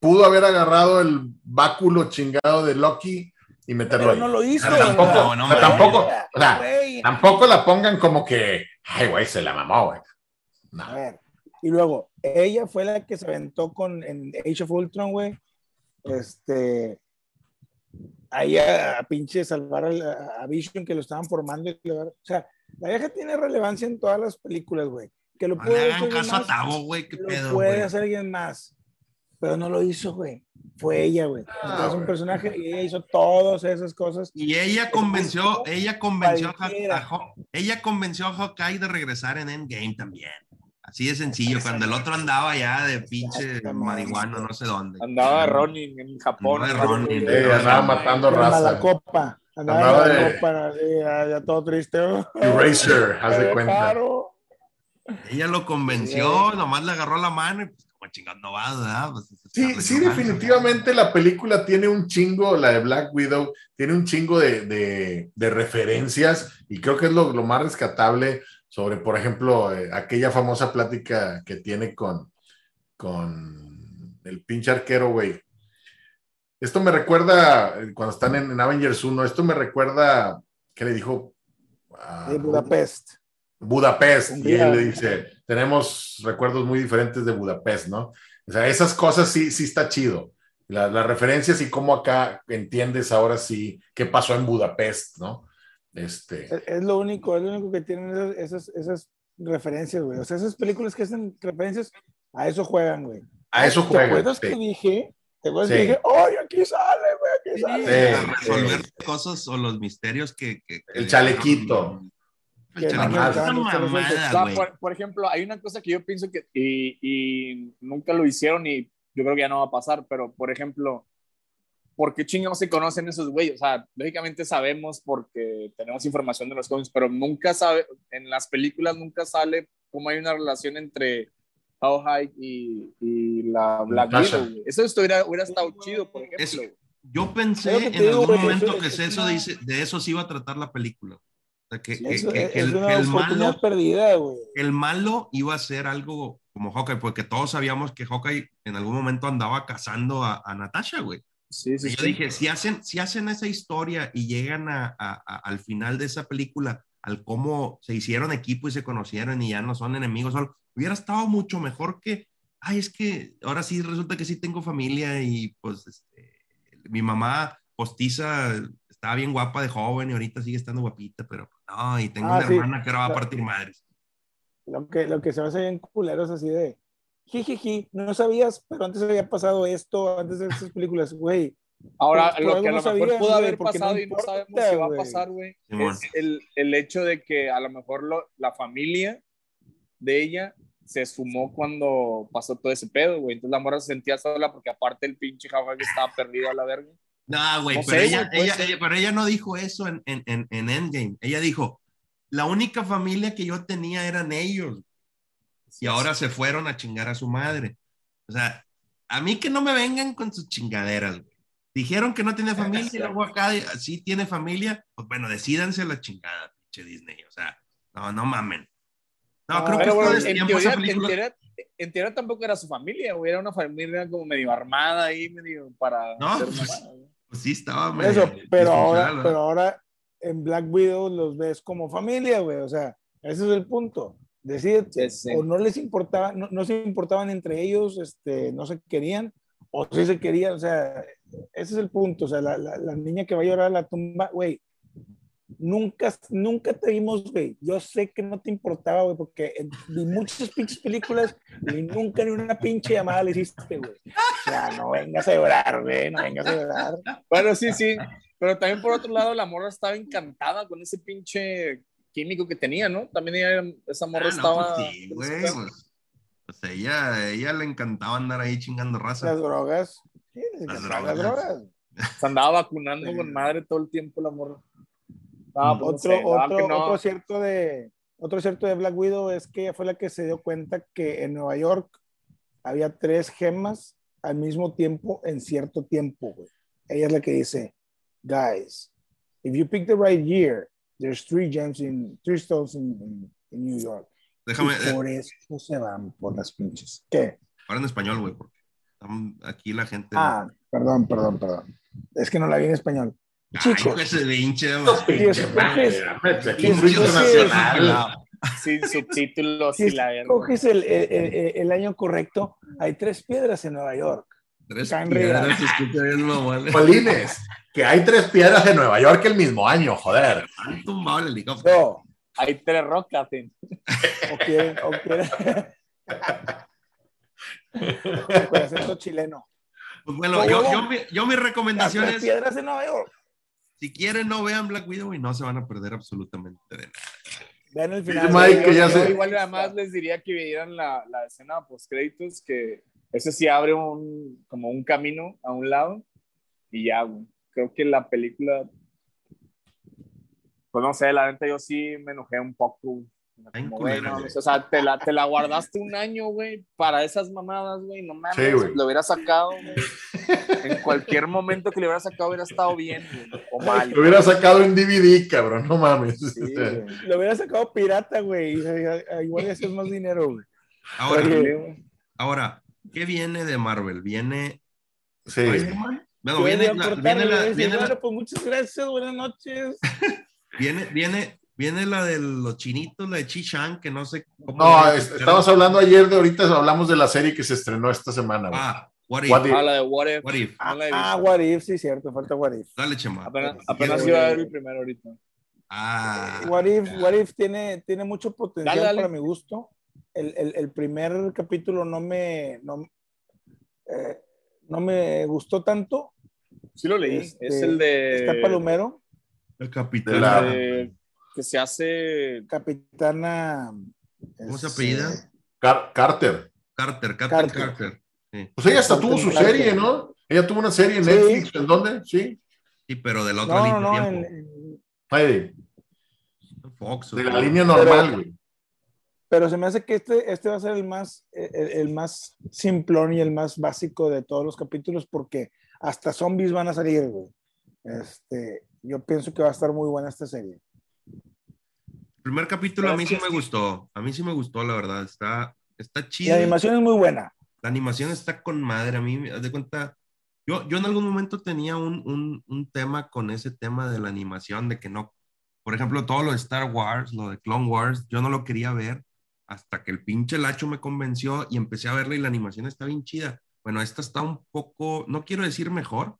pudo haber agarrado el báculo chingado de Loki y meterlo Pero ahí. no lo hizo. Pero tampoco, ¿verdad? no, no, o sea, no, tampoco, o sea, tampoco la pongan como que, ay, güey, se la mamó, güey. No. A ver, Y luego, ella fue la que se aventó con en Age of Ultron, güey. Este. Ahí a, a pinche salvar al- a, a Vision que lo estaban formando. O sea, la vieja tiene relevancia en todas las películas, güey. Que lo No puede le hacer hagan alguien caso a más, Tavo, güey, qué lo pedo, puede güey. hacer alguien más. Pero no lo hizo, güey. Fue ella, güey. Entonces, es un personaje y ella hizo todas esas cosas. Y ella convenció, ella convenció a, a ella convenció a Hawkeye de regresar en Endgame también. Así de sencillo, cuando el otro andaba ya de pinche marihuana, no sé dónde. Andaba Ronin en Japón. Andaba de Ronin. Sí, andaba matando La raza. copa. Andaba la de- copa, ya, ya todo triste. Eraser, haz de cuenta. Claro. Ella lo convenció, nomás le agarró la mano y pues como chingón no va, ¿verdad? Pues, es Sí, sí, definitivamente la película tiene un chingo, la de Black Widow, tiene un chingo de, de- de referencias y creo que es lo, lo más rescatable sobre, por ejemplo, eh, aquella famosa plática que tiene con, con el pinche arquero, güey. Esto me recuerda, eh, cuando están en, en Avengers 1, esto me recuerda, ¿qué le dijo? a- De Budapest. Budapest, y él le dice, tenemos recuerdos muy diferentes de Budapest, ¿no? O sea, esas cosas sí, sí está chido. La- Las referencias y cómo acá entiendes ahora sí qué pasó en Budapest, ¿no? Este, Es, es lo único, es lo único que tienen esas, esas, esas referencias, güey. O sea, esas películas que hacen referencias, a eso juegan, güey. a eso ¿Te juegan. acuerdas sí. que dije? ¿Te acuerdas Sí. que dije, ¡ay, aquí sale, güey, aquí sale! Sí. resolver cosas o los misterios que. que- que El le- chalequito. El O sea, güey. por, por ejemplo, hay una cosa que yo pienso que, y, y nunca lo hicieron y yo creo que ya no va a pasar, pero por ejemplo, ¿por qué chingados se conocen esos güeyes? O sea, lógicamente sabemos porque tenemos información de los cómics, pero nunca sabe, en las películas nunca sale cómo hay una relación entre Hawkeye y, y la Black. Widow. Eso estuviera, hubiera estado chido, por ejemplo. Eso. Yo pensé que en digo, algún momento eso que es eso dice, de eso se iba a tratar la película. O sea, que, que- Eso que- es, que es el, una que el malo, perdida, güey. el malo iba a ser algo como Hawkeye, porque todos sabíamos que Hawkeye en algún momento andaba cazando a, a Natasha, güey. Sí, sí, Y yo sí. dije, si hacen, si hacen esa historia y llegan a, a- a- al final de esa película, al cómo se hicieron equipo y se conocieron y ya no son enemigos, solo, hubiera estado mucho mejor que, ay, es que ahora sí resulta que sí tengo familia y pues este, mi mamá postiza estaba bien guapa de joven y ahorita sigue estando guapita, pero no, y tengo Ah, una hermana que ahora va a partir madres. Lo que, lo que se me hace bien culero es así de, jijiji, no sabías, pero antes había pasado esto, antes de estas películas, güey. Ahora, por lo que a no lo mejor sabías, pudo haber no pasado y no sabemos si va a pasar, güey, es el, el hecho de que a lo mejor lo- la familia de ella se sumó cuando pasó todo ese pedo, güey. Entonces la morra se sentía sola porque aparte el pinche Hawái estaba perdido a la verga. No, güey, pero, sé, ella, ella- ella- pero ella no dijo eso en, en, en, en Endgame. Ella dijo, la única familia que yo tenía eran ellos. Y ahora se fueron a chingar a su madre. O sea, a mí que no me vengan con sus chingaderas, güey. Dijeron que no tiene familia y luego acá sí tiene familia. Pues bueno, decídanse la chingada, pinche Disney. O sea, no, no mamen. No, No, creo que bueno, en teoría, en, teoría, en teoría tampoco era su familia, güey. Era una familia como medio armada ahí, medio para No, pues, mamada, güey. Pues sí, estaba Por Eso, medio pero ahora, disfuncional, pero ahora en Black Widow los ves como familia, güey. O sea, ese es el punto. Decir, Sí, sí. o no les importaba, no, no se importaban entre ellos, este, no se querían, o sí se querían, o sea, ese es el punto. O sea, la, la, la niña que va a llorar a la tumba, güey, nunca, nunca te vimos, güey. Yo sé que no te importaba, güey, porque en- vi muchas pinches películas y nunca ni una pinche llamada le hiciste, güey. O sea, no vengas a llorar, güey, no vengas a llorar. Bueno, sí, sí. Pero también por otro lado, la morra estaba encantada con ese pinche químico que tenía, ¿no? También ella, esa morra Ah, no, estaba. pues sí, güey, pues, pues ella, ella le encantaba andar ahí chingando raza. Las drogas. Sí, Las drogas. Las drogas. Se andaba vacunando con madre todo el tiempo la morra. Ah, pues, no otro, sé, ah, otro, no. otro cierto de otro cierto de Black Widow es que ella fue la que se dio cuenta que en Nueva York había tres gemas al mismo tiempo en cierto tiempo, güey. Ella es la que dice, guys, if you pick the right year, there's three gems in three stones in, in- in New York. Déjame, y eh, por eso se van por las pinches. ¿Qué? ahora en español, güey, porque aquí la gente. Ah, perdón, perdón, perdón. Es que no la vi en español. Chicos, sin subtítulos Si y la verga. coges el, el- el- el año correcto, hay tres piedras en Nueva York. Tres piedras, bien. Polines, que hay tres piedras en Nueva York el mismo año, joder. Han tumbado el helicóptero. No, Hay tres rocas. sí. o quieren, o quieren. Con acento chileno. Pues bueno, yo, yo, mi, yo mi Las recomendación tres es, piedras en Nueva York. si quieren no vean Black Widow y no se van a perder absolutamente de nada. Vean el final. Mike que Yo- ya yo sé. Igual además les diría que vieran la, la escena post créditos que ese sí abre un como un camino a un lado y ya, güey. Creo que la película pues no sé, la neta yo sí me enojé un poco. Como, güey, no, o sea, te la, te la guardaste un año, güey, para esas mamadas, güey, no mames, Sí, güey. lo hubiera sacado, güey. En cualquier momento que le hubiera sacado hubiera estado bien, güey, o mal. Lo hubiera sacado en DVD, cabrón, no mames. Sí. Lo hubiera sacado pirata, güey. Igual ya haces más dinero, güey. Ahora, ahora, ¿qué viene de Marvel? ¿Viene Sí. Yo viene, la, viene, la, viene, la, pues muchas gracias, buenas noches. viene, viene, viene la de los chinitos, la de Chi Shang, que no sé cómo. No, es- estamos hablando ayer de ahorita, hablamos de la serie que se estrenó esta semana. Ah, What If. What If. Ah, la de What If. What If. No Ah, visto. What If, sí, cierto, falta What If. Dale, chema. Apenas, apenas iba a ver el primero ahorita. Ah, What If, What If tiene, tiene mucho potencial Dale, dale. para mi gusto. El, el- el primer capítulo no me, no, eh, no me gustó tanto. Sí lo leí. Este, es el de. Está Palomero, el capitán. de la- de- que se hace. Capitana. ¿Cómo se es, apellida? Car- Carter. Carter, Captain Carter. Carter. Sí. Pues ella hasta tuvo su Carter. serie, ¿no? Ella tuvo una serie en Sí. Netflix, ¿en dónde? Sí. Sí, pero del otro No, línea no, de no, en- en- Fox. de la línea normal, güey. Pero se me hace que este, este va a ser el más, el, el más simplón y el más básico de todos los capítulos porque hasta zombies van a salir, güey. Este, yo pienso que va a estar muy buena esta serie. El primer capítulo a mí sí me gustó. A mí sí me gustó, la verdad. Está, está chido. la animación es muy buena. La animación está con madre. A mí, haz de cuenta, yo, yo en algún momento tenía un, un, un tema con ese tema de la animación, de que no, por ejemplo, todo lo de Star Wars, lo de Clone Wars, yo no lo quería ver hasta que el pinche Lacho me convenció y empecé a verla y la animación está bien chida. Bueno, esta está un poco, no quiero decir mejor,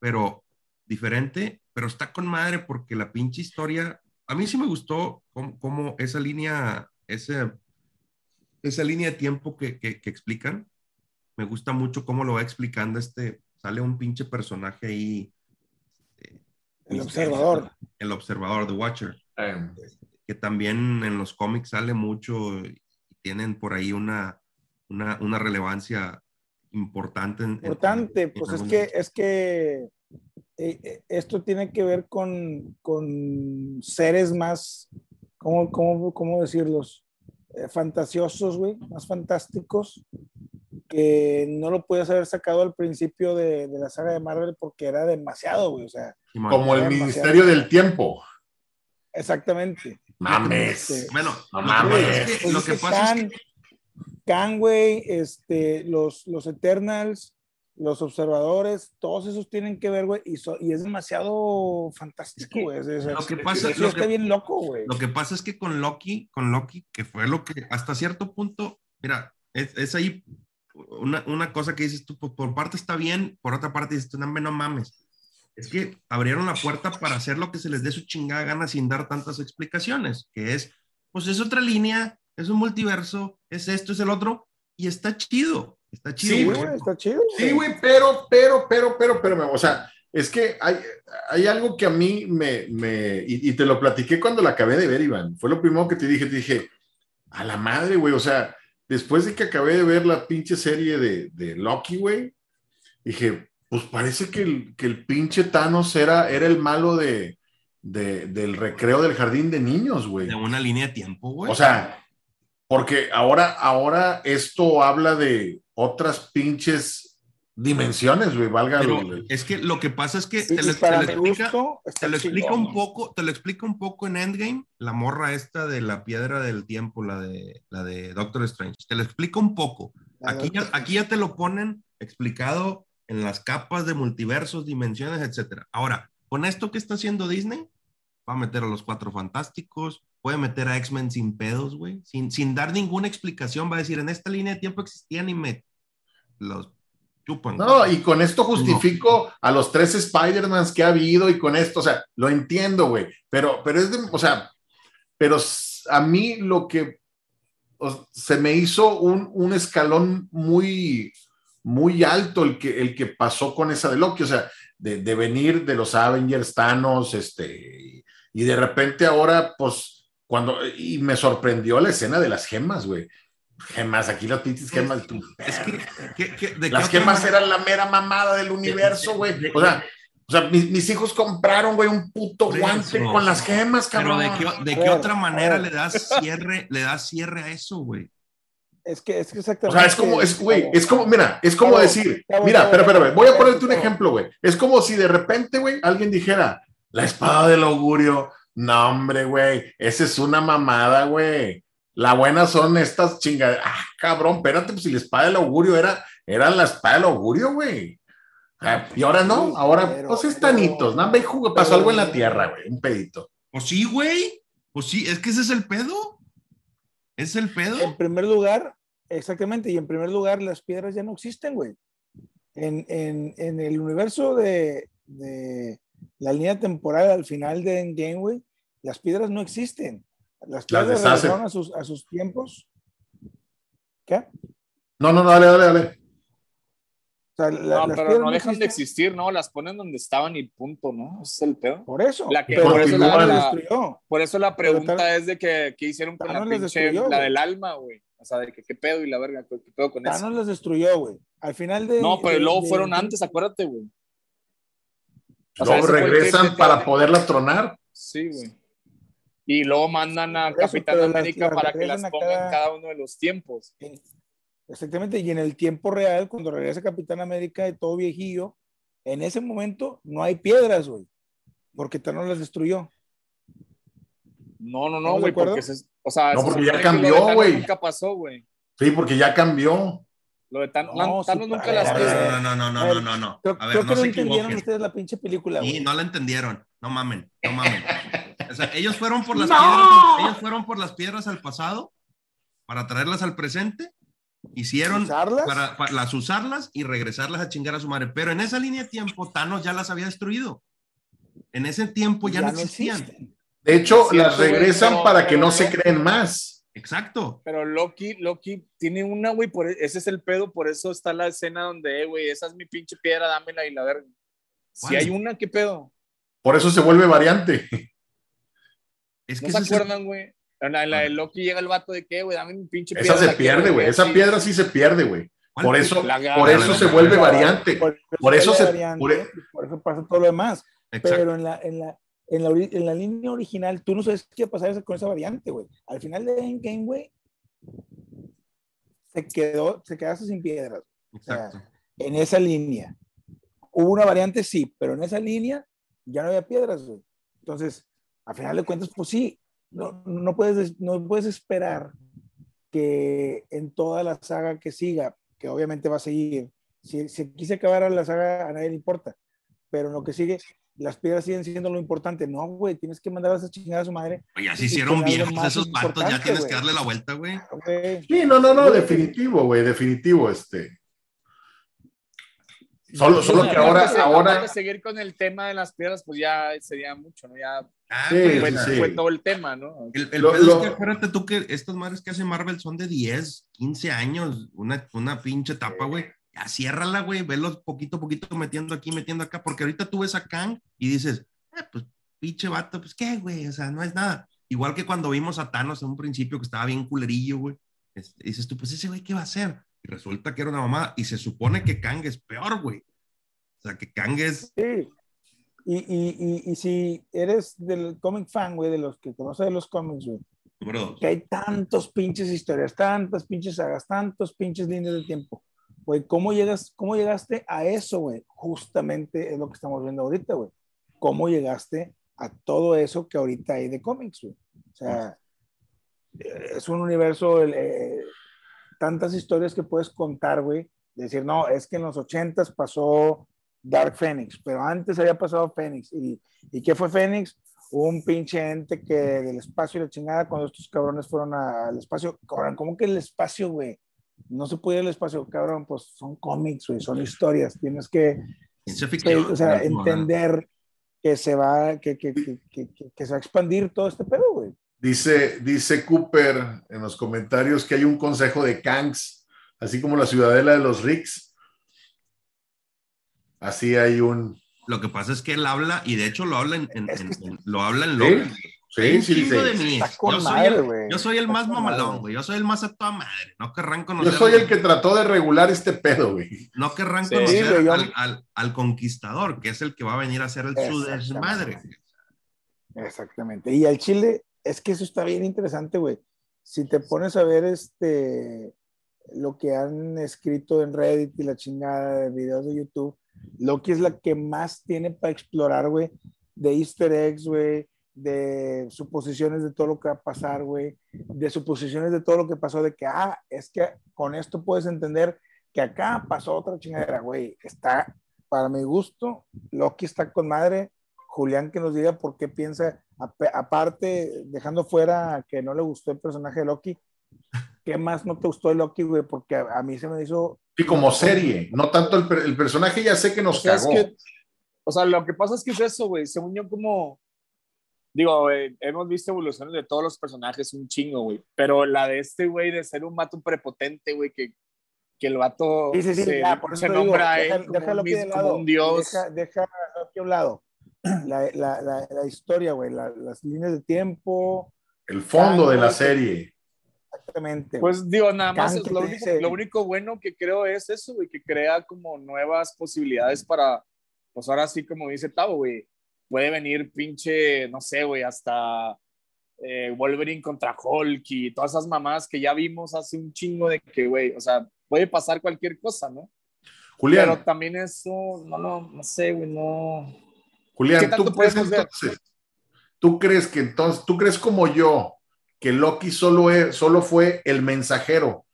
pero diferente, pero está con madre porque la pinche historia, a mí sí me gustó cómo, cómo esa línea, ese, esa línea de tiempo que, que, que explican, me gusta mucho cómo lo va explicando este, sale un pinche personaje ahí. este, El observador. El observador, The Watcher, Eh, que también en los cómics sale mucho y tienen por ahí una, una, una relevancia importante. en- en- Importante, en pues es que, es que eh, eh, esto tiene que ver con, con seres más, ¿cómo, cómo, cómo decirlos? Eh, fantasiosos, güey, más fantásticos, que no lo puedes haber sacado al principio de, de la saga de Marvel porque era demasiado, güey, o sea, como el Demasiado. Ministerio del Tiempo. Exactamente. Mames. Este, Bueno, No lo que mames. pasa es que- Pues lo es que que pasa es Kang, que güey, este, los, los Eternals, los observadores, todos esos tienen que ver, güey, y, so- y es demasiado fantástico, güey. es- es- lo que es- pasa- eso lo está que- bien loco, güey. Lo que pasa es que con Loki, con Loki, que fue lo que hasta cierto punto, mira, es, es ahí una, una cosa que dices tú, por, por parte está bien, por otra parte dices tú, no, no mames. Es que abrieron la puerta para hacer lo que se les dé su chingada gana sin dar tantas explicaciones, que es, pues es otra línea, es un multiverso, es esto, es el otro, y está chido, está chido. Sí, güey. está chido. Sí, güey, pero, pero, pero, pero, pero, o sea, es que hay, hay algo que a mí me, me y, y te lo platiqué cuando la acabé de ver, Iván. Fue lo primero que te dije, te dije, a la madre, güey, o sea, después de que acabé de ver la pinche serie de, de Loki, güey, dije, pues parece que el, que el pinche Thanos era, era el malo de, de- del recreo del jardín de niños, güey. De una línea de tiempo, güey. O sea, porque ahora, ahora esto habla de otras pinches dimensiones, güey, valga Pero lo- es que lo que pasa es que te lo, te lo explica, gusto, está te lo explica chingón. un poco, te lo explica un poco en Endgame, la morra esta de la piedra del tiempo, la de la de Doctor Strange. Te lo explica un poco. Aquí ya, aquí ya te lo ponen explicado en las capas de multiversos, dimensiones, etcétera. Ahora, con esto que está haciendo Disney, va a meter a los cuatro fantásticos, puede meter a X-Men sin pedos, güey, sin, sin dar ninguna explicación, va a decir, en esta línea de tiempo existían y me los chupan. No, y con esto justifico a los tres Spider-Mans que ha habido y con esto, o sea, lo entiendo, güey, pero, pero es de, o sea, pero a mí lo que o- se me hizo un, un escalón muy, muy alto el que, el que pasó con esa de Loki, o sea, de, de venir de los Avengers, Thanos, este, y, y de repente ahora, pues, cuando, y me sorprendió la escena de las gemas, güey. Gemas, aquí las pinches gemas. tú, Es que, ¿qué- qué- de qué las gemas eran la mera mamada del universo, güey. O sea, o sea mis, mis hijos compraron, güey, un puto guante eso. con las gemas, Pero cabrón. de qué, de qué otra manera le das cierre, le das cierre a eso, güey. Es que es que O exactamente. sea, es como, es, güey, es como, mira, es como decir, mira, espera, espera, cabo, voy a ponerte un ejemplo, güey. Es como si de repente, güey, alguien dijera, la espada del augurio. No, hombre, güey, esa es una mamada, güey. La buena son estas chingaderas. Ah, cabrón, espérate, pues si la espada del augurio era, era la espada del augurio, güey. Ah, y ahora no, ahora, Pero- pues es tanitos, ¿no? Pasó algo en la tierra, güey, un pedito. Pues sí, güey. Pues sí, es que ese es el pedo. ¿Es el pedo? En primer lugar, exactamente, y en primer lugar, las piedras ya no existen, güey. En, en, en el universo de, de la línea temporal al final de Endgame, güey, las piedras no existen. Las piedras regresaron a sus, a sus tiempos. ¿Qué? No, no, no, dale, dale, dale. O sea, la- No, las pero no dejan de existir, ¿no? Las ponen donde estaban y punto, ¿no? Ese es el pedo. Por eso. La que- pero por eso la- las la- destruyó. Por eso la Pero pregunta es de que, ¿qué hicieron con la pinche, destruyó, la del alma, güey. O sea, de que qué pedo y la verga, qué qué pedo con eso. Thanos las destruyó, güey. Al final de. No, pero de- luego de- fueron de- antes, acuérdate, güey. Sea, Luego regresan que- para poderla tronar. Sí, güey. Y luego mandan a Capitán América las para que las regresan a ponga en cada- cada uno de los tiempos. Exactamente, y en el tiempo real, cuando regresa Capitán América de todo viejillo, en ese momento no hay piedras, güey, porque Thanos las destruyó. No, no, no, ¿Estamos de güey, acuerdo? porque se, o sea, No, se porque ya supone que cambió, güey. Nunca pasó, güey. Sí, porque ya cambió. Lo de Thanos, No, Thanos sí, nunca las No, no, no, no, no, ver, no, no, no. Creo, A ver, creo no que no se entendieron equivoquen. ustedes la pinche película, Sí, güey. no la entendieron. No mamen, no mamen. O sea, ellos fueron por las ¡No! piedras, ellos fueron por las piedras al pasado para traerlas al presente. Hicieron ¿Usarlas? para, para las usarlas y regresarlas a chingar a su madre. Pero en esa línea de tiempo, Thanos ya las había destruido. En ese tiempo ya, no existían. existen. De hecho, Sí, las regresan pero- para que no se no. creen más. Exacto. Pero Loki, Loki tiene una, güey, por ese es el pedo, por eso está la escena donde, eh, güey, esa es mi pinche piedra, dámela y la verga. Si ¿Cuál? hay una, ¿qué pedo? Por eso se vuelve variante. Es ¿No que se es el- acuerdan, güey? En la, en la de Loki llega el vato de que, güey, dame mi pinche Esa se pierde, güey. Esa piedra sí se pierde, güey. ¿Cuál Por eso, agarra, por eso se vuelve variante. Por eso se- variante, por e- por eso pasa todo lo demás. Exacto. Pero en la, en la, en la, en la línea original, tú no sabes qué va a pasar con esa variante, güey. Al final de Endgame, güey, se quedó, se quedaste sin piedras. Exacto. En esa línea. Hubo una variante, sí, pero en esa línea ya no había piedras, güey. Entonces, al final de cuentas, pues sí, no, no, puedes, no puedes esperar que en toda la saga que siga, que obviamente va a seguir, si, si aquí se acabara la saga, a nadie le importa, pero en lo que sigue, las piedras siguen siendo lo importante. No, güey, tienes que mandar a esa chingada a su madre. Oye, ya se hicieron viejos esos vatos, ya tienes güey. que darle la vuelta, güey. güey. Sí, no, no, no, definitivo, güey, definitivo, este. Solo, solo que ahora, de- aparte ahora, de seguir con el tema de las piedras, pues ya sería mucho, ¿no? Ya Ah, Sí, güey, fue, sea, sí. fue todo el tema, ¿no? El, el Lo- lo- es que acuérdate tú que estas madres que hace Marvel son de 10, 15 años, una, una pinche etapa, güey. Ya ciérrala, güey, velos poquito a poquito metiendo aquí, metiendo acá, porque ahorita tú ves a Kang y dices, eh, pues pinche vato, pues qué, güey, o sea, no es nada. Igual que cuando vimos a Thanos en un principio que estaba bien culerillo, güey. Este, dices tú, pues ese güey, ¿qué va a hacer? Y resulta que era una mamada. Y se supone que Kang es peor, güey. O sea, que Kang es. Sí. Y, y, y, y si eres del comic fan, güey, de los que conoce de los cómics, güey, que hay tantos pinches historias, tantas pinches sagas, tantos pinches líneas de tiempo. Güey, ¿cómo, llegas, ¿cómo llegaste a eso, güey? Justamente es lo que estamos viendo ahorita, güey. ¿Cómo llegaste a todo eso que ahorita hay de cómics, güey? O sea, eh, es un universo, el, eh, tantas historias que puedes contar, güey. Decir, no, es que en los ochentas pasó Dark Phoenix, pero antes había pasado Phoenix. ¿Y, ¿y qué fue Phoenix? un pinche ente que del espacio y la chingada cuando estos cabrones fueron a- al espacio. Cabrón, ¿cómo que el espacio, güey? No se puede ir al espacio, cabrón, pues son cómics, güey, son historias. Tienes que, entender que se va, que, que, que, que, que- que se va a expandir todo este pedo, güey. Dice, dice Cooper en los comentarios que hay un consejo de Kangs, así como la ciudadela de los Ricks. Así hay un. Lo que pasa es que él habla, y de hecho lo habla en, en- en- en- lo habla en Sí, Loki. Hay sí, sí, chingo sí. de mí. Yo soy, madre, el, yo soy el Está más mamalón, güey. Yo soy el más a toda madre. No querrán conocer. Yo soy el que trató de regular este pedo, güey. No querrán Sí, conocer yo- al, al- al conquistador, que es el que va a venir a hacer el su Exactamente. desmadre. Exactamente. Y al Chile, es que eso está bien interesante, güey. Si te pones a ver este lo que han escrito en Reddit y la chingada de videos de YouTube, Loki es la que más tiene para explorar, güey, de easter eggs, güey, de suposiciones de todo lo que va a pasar, güey, de suposiciones de todo lo que pasó, de que, ah, es que con esto puedes entender que acá pasó otra chingadera, güey. Está, para mi gusto, Loki está con madre. Julián que nos diga por qué piensa, ap- aparte, dejando fuera que no le gustó el personaje de Loki, ¿qué más no te gustó de Loki, güey? Porque a, a mí se me hizo... Y como serie, no tanto el, el personaje, ya sé que nos O sea, es cagó. que- o sea, lo que pasa es que es eso, güey. Según yo, como. Digo, güey, hemos visto evoluciones de todos los personajes un chingo, güey. Pero la de este, güey, de ser un vato prepotente, güey, que, que el vato Sí, sí, sí, se, ya, por se digo, nombra a deja, él como, deja un, de mis- como lado, un dios. Deja, deja Loki a un lado. La, la, la, la historia, güey, la- las líneas de tiempo, El fondo de la serie. exactamente. güey. Pues digo, nada más, que lo único, dice- lo único bueno que creo es eso, güey, que crea como nuevas posibilidades para, pues ahora sí, como dice Tavo, güey, puede venir pinche, no sé, güey, hasta eh, Wolverine contra Hulk y todas esas mamás que ya vimos hace un chingo de que, güey, o sea, puede pasar cualquier cosa, ¿no? Julián, Pero también eso, no, no, no sé, güey, no. ¿Qué Julián, ¿tú crees podemos ver? entonces? ¿Tú crees que entonces, tú crees como yo que Loki solo, es- solo fue el mensajero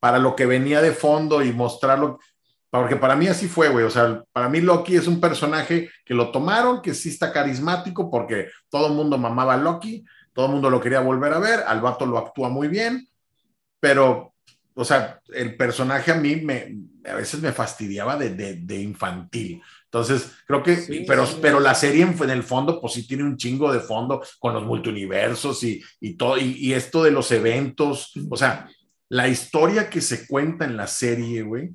para lo que venía de fondo y mostrarlo? Porque para mí así fue, güey. O sea, para mí Loki es un personaje que lo tomaron, que sí está carismático porque todo el mundo mamaba a Loki, todo el mundo lo quería volver a ver, al vato lo actúa muy bien, pero, o sea, el personaje a mí me, a veces me fastidiaba de, de- de infantil. Entonces, creo que, Sí, pero, sí. pero la serie en, en el fondo, pues sí tiene un chingo de fondo con los multiuniversos y, y todo, y, y esto de los eventos, o sea, la historia que se cuenta en la serie, güey,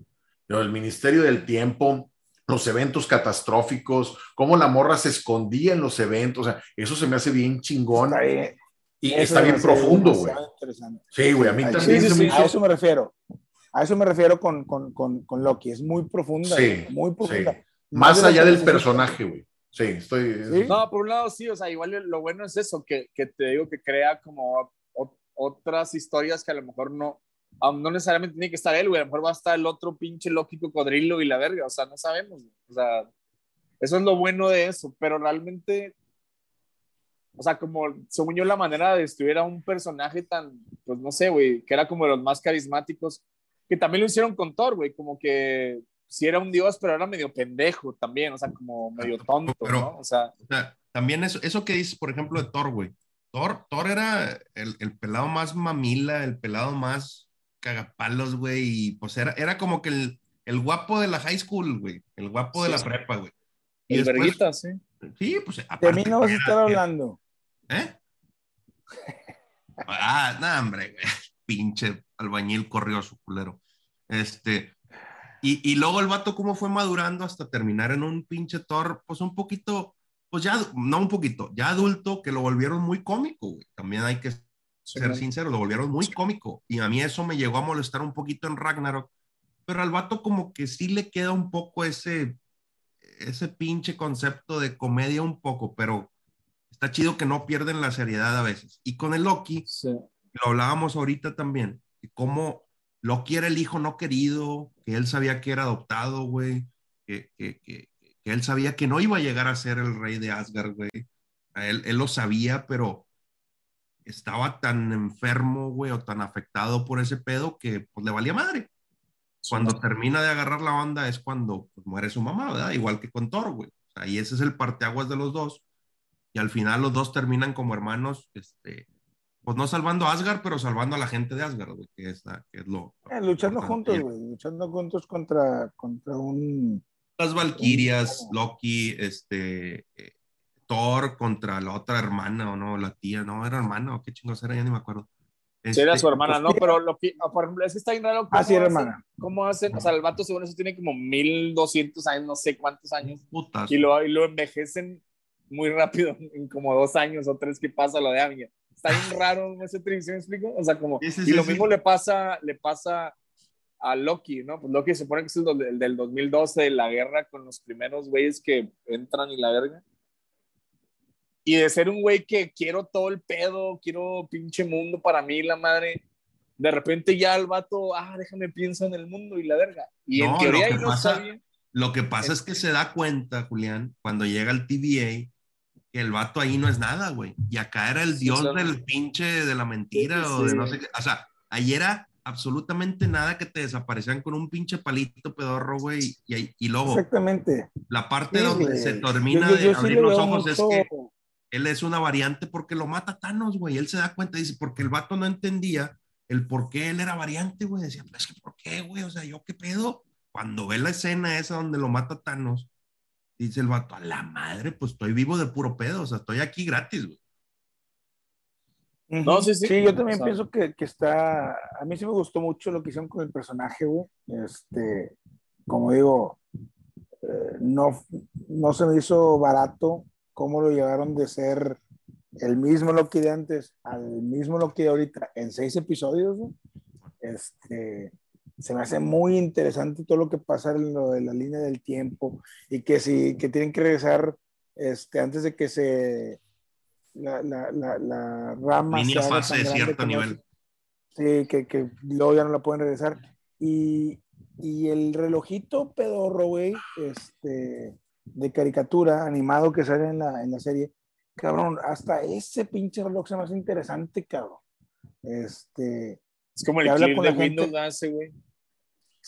el Ministerio del Tiempo, los eventos catastróficos, cómo la morra se escondía en los eventos, o sea, eso se me hace bien chingón Está bien, y eso está bien profundo, güey. Sí, güey, a mí Al también sí, se sí, me sí. hizo- A eso me refiero. A eso me refiero con, con, con, con Loki. Es muy profunda. Sí, muy profunda. Más allá del personaje, güey. Sí, estoy. Sí. No, por un lado sí, o sea, igual lo bueno es eso, que, que te digo que crea como otras historias que a lo mejor no, no necesariamente tiene que estar él, güey, a lo mejor va a estar el otro pinche Loki cocodrilo y la verga, o sea, no sabemos, güey. o sea, eso es lo bueno de eso, pero realmente, o sea, como según yo la manera de destruir a un personaje tan, pues no sé, güey, que era como de los más carismáticos, que también lo hicieron con Thor, güey, como que si era un dios, pero era medio pendejo también, o sea, como medio tonto, Pero- ¿no? O sea, O sea, también eso, eso que dices, por ejemplo, de Thor, güey. Thor, Thor era el, el pelado más mamila, el pelado más cagapalos, güey, y pues era, era como que el, el guapo de la high school, güey, el guapo de Sí, la sí. prepa, güey. Y el después, verguita, sí. sí, pues De aparte mí no vas a estar hablando. ¿Eh? Ah, no, hombre, güey. Pinche albañil corrió su culero. Este, y, y luego el vato, cómo fue madurando hasta terminar en un pinche Thor, pues un poquito, pues ya, no un poquito, ya adulto, que lo volvieron muy cómico, güey. También hay que ser sincero, lo volvieron muy cómico. Y a mí eso me llegó a molestar un poquito en Ragnarok. Pero al vato como que sí le queda un poco ese, ese pinche concepto de comedia un poco, pero está chido que no pierden la seriedad a veces. Y con el Loki, Sí. lo hablábamos ahorita también, de cómo Loki era el hijo no querido, que él sabía que era adoptado, güey, que, que, que, que él sabía que no iba a llegar a ser el rey de Asgard, güey. Él, él lo sabía, pero estaba tan enfermo, güey, o tan afectado por ese pedo que pues le valía madre. Cuando termina de agarrar la onda es cuando pues, muere su mamá, ¿verdad? Igual que con Thor, güey. O sea, y ese es el parteaguas de los dos. y al final los dos terminan como hermanos, este, pues no salvando a Asgard, pero salvando a la gente de Asgard, güey, que, es, la- que es lo... Eh, luchando juntos, güey, luchando juntos contra, contra un... Las Valquirias, Loki, este, eh, Thor contra la otra hermana, o no, la tía, no, era hermana, o qué chingos era, ya ni me acuerdo. Sí, era Este, su hermana, ¿no? Pero lo que, ah, por ejemplo, es que está bien raro. Ah, sí, era hacen- hermana. ¿Cómo hacen? O sea, el vato según eso tiene como 1200 años, no sé cuántos años. putas. Y lo, y lo envejecen muy rápido, en como dos años o tres que pasa lo de Amiga. Está bien raro ese trip, ¿sí me explico? O sea, como. Sí, sí, y lo mismo le pasa, le pasa a Loki, ¿no? Pues Loki se supone que es el, el del 2012, de la guerra con los primeros güeyes que entran y la verga. Y de ser un güey que quiero todo el pedo, quiero pinche mundo para mí, la madre. De repente ya el vato, ah, déjame pienso en el mundo y la verga. Y en No, teoría lo que ahí no pasa- sabía. Lo que pasa es que se da cuenta, Julián, cuando llega al TVA, el vato ahí no es nada, güey. Y acá era el Sí, dios del pinche de la mentira Sí, o de no sé qué. O sea, ahí era absolutamente nada que te desaparecían con un pinche palito pedorro, güey. Y, y luego, Exactamente. la parte Sí, donde güey. se termina Yo- yo- de yo abrir los ojos es que él es una variante porque lo mata Thanos, güey. Él se da cuenta, dice, porque el vato no entendía el por qué él era variante, güey. Decía, pues que, ¿por qué, güey? O sea, ¿yo qué pedo? Cuando ve la escena esa donde lo mata Thanos, dice el vato, a la madre, pues estoy vivo de puro pedo, o sea, estoy aquí gratis, güey. No, sí, sí. yo también pienso que, que está. A mí sí me gustó mucho lo que hicieron con el personaje, güey. Este, como digo, eh, no, no se me hizo barato cómo lo llevaron de ser el mismo Loki de antes al mismo Loki de ahorita en seis episodios, güey. Este, se me hace muy interesante todo lo que pasa en lo de la línea del tiempo y que si que tienen que regresar este, antes de que se la, la, la, la rama Línea se haga fase tan de grande cierto nivel. Sí, que, que luego ya no la pueden regresar. Y, y el relojito pedorro, güey, este, de caricatura animado que sale en la, en la serie, cabrón, hasta ese pinche reloj se me hace interesante, cabrón. Este, Es como que el habla clip con de la gente. Windows hace, güey.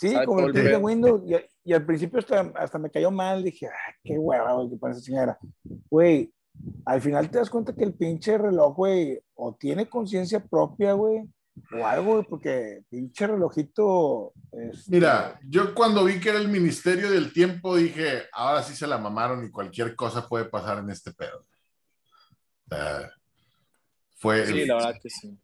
Sí, como el de. Windows, y, y al principio hasta, hasta me cayó mal, dije, ah, qué hueva, güey, que esa chingadera. Güey, al final te das cuenta que el pinche reloj, güey, o tiene conciencia propia, güey, o algo, güey, porque pinche relojito. este, Mira, yo cuando vi que era el Ministerio del Tiempo dije, ahora sí se la mamaron y cualquier cosa puede pasar en este pedo. Fue. Sí, la verdad que sí.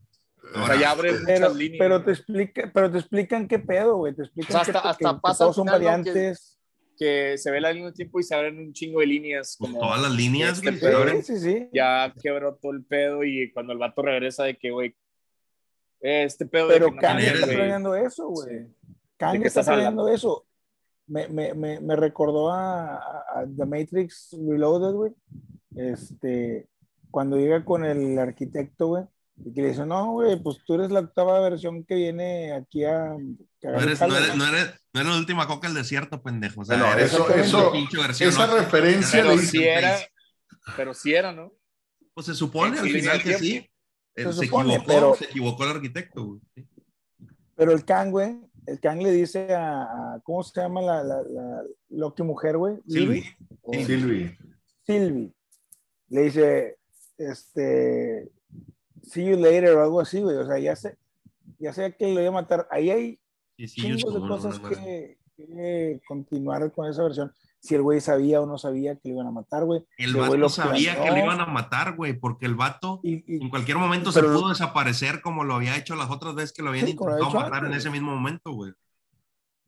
O Ahora, sea, ya abre Pero, muchas líneas. pero te explica, pero te explican qué pedo, güey. Te explican O sea, hasta- que, hasta que- que pasa todos son variantes. que se ve la línea de tiempo y se abren un chingo de líneas. Pues Como todas las líneas, este güey, abren. Sí, sí, sí. ya quebró todo el pedo y cuando el vato regresa de que, güey, este pedo Pero que no Kang está planeando eso, güey. Sí. Kang ¿De qué está planeando eso. Me, me, me, me recordó a, a- a The Matrix Reloaded, güey. Este, cuando llega con el arquitecto, güey, y que le dice, no, güey, pues tú eres la octava versión que viene aquí a... No eres, no, eres, ¿no? eres, no eres la última coca del desierto, pendejo. O sea, Bueno, eres eso- una eso- pinche versión, esa ¿no? referencia Pero era, pero sí era, ¿no? Pues se supone al final que sí. Se se, supone, equivocó, pero- se equivocó el arquitecto, güey. Pero el Kang, güey, el Kang le dice a, a- ¿cómo se llama la, la, la Loki mujer, güey? Sylvie. ¿O- Silvi. Sylvie. Le dice, este, see you later o algo así, güey. O sea, ya sé, ya sé que lo iba a matar. Ahí hay Sí, sí, chingos de cosas que, que continuar con esa versión. Si el güey sabía o no sabía que le iban a matar, güey. El Si vato lo sabía que le iban a matar, güey, porque el vato Y, y- en cualquier momento Pero- se pudo desaparecer como lo había hecho las otras veces que lo habían Sí, lo intentado hecho matar en ese mismo momento, güey.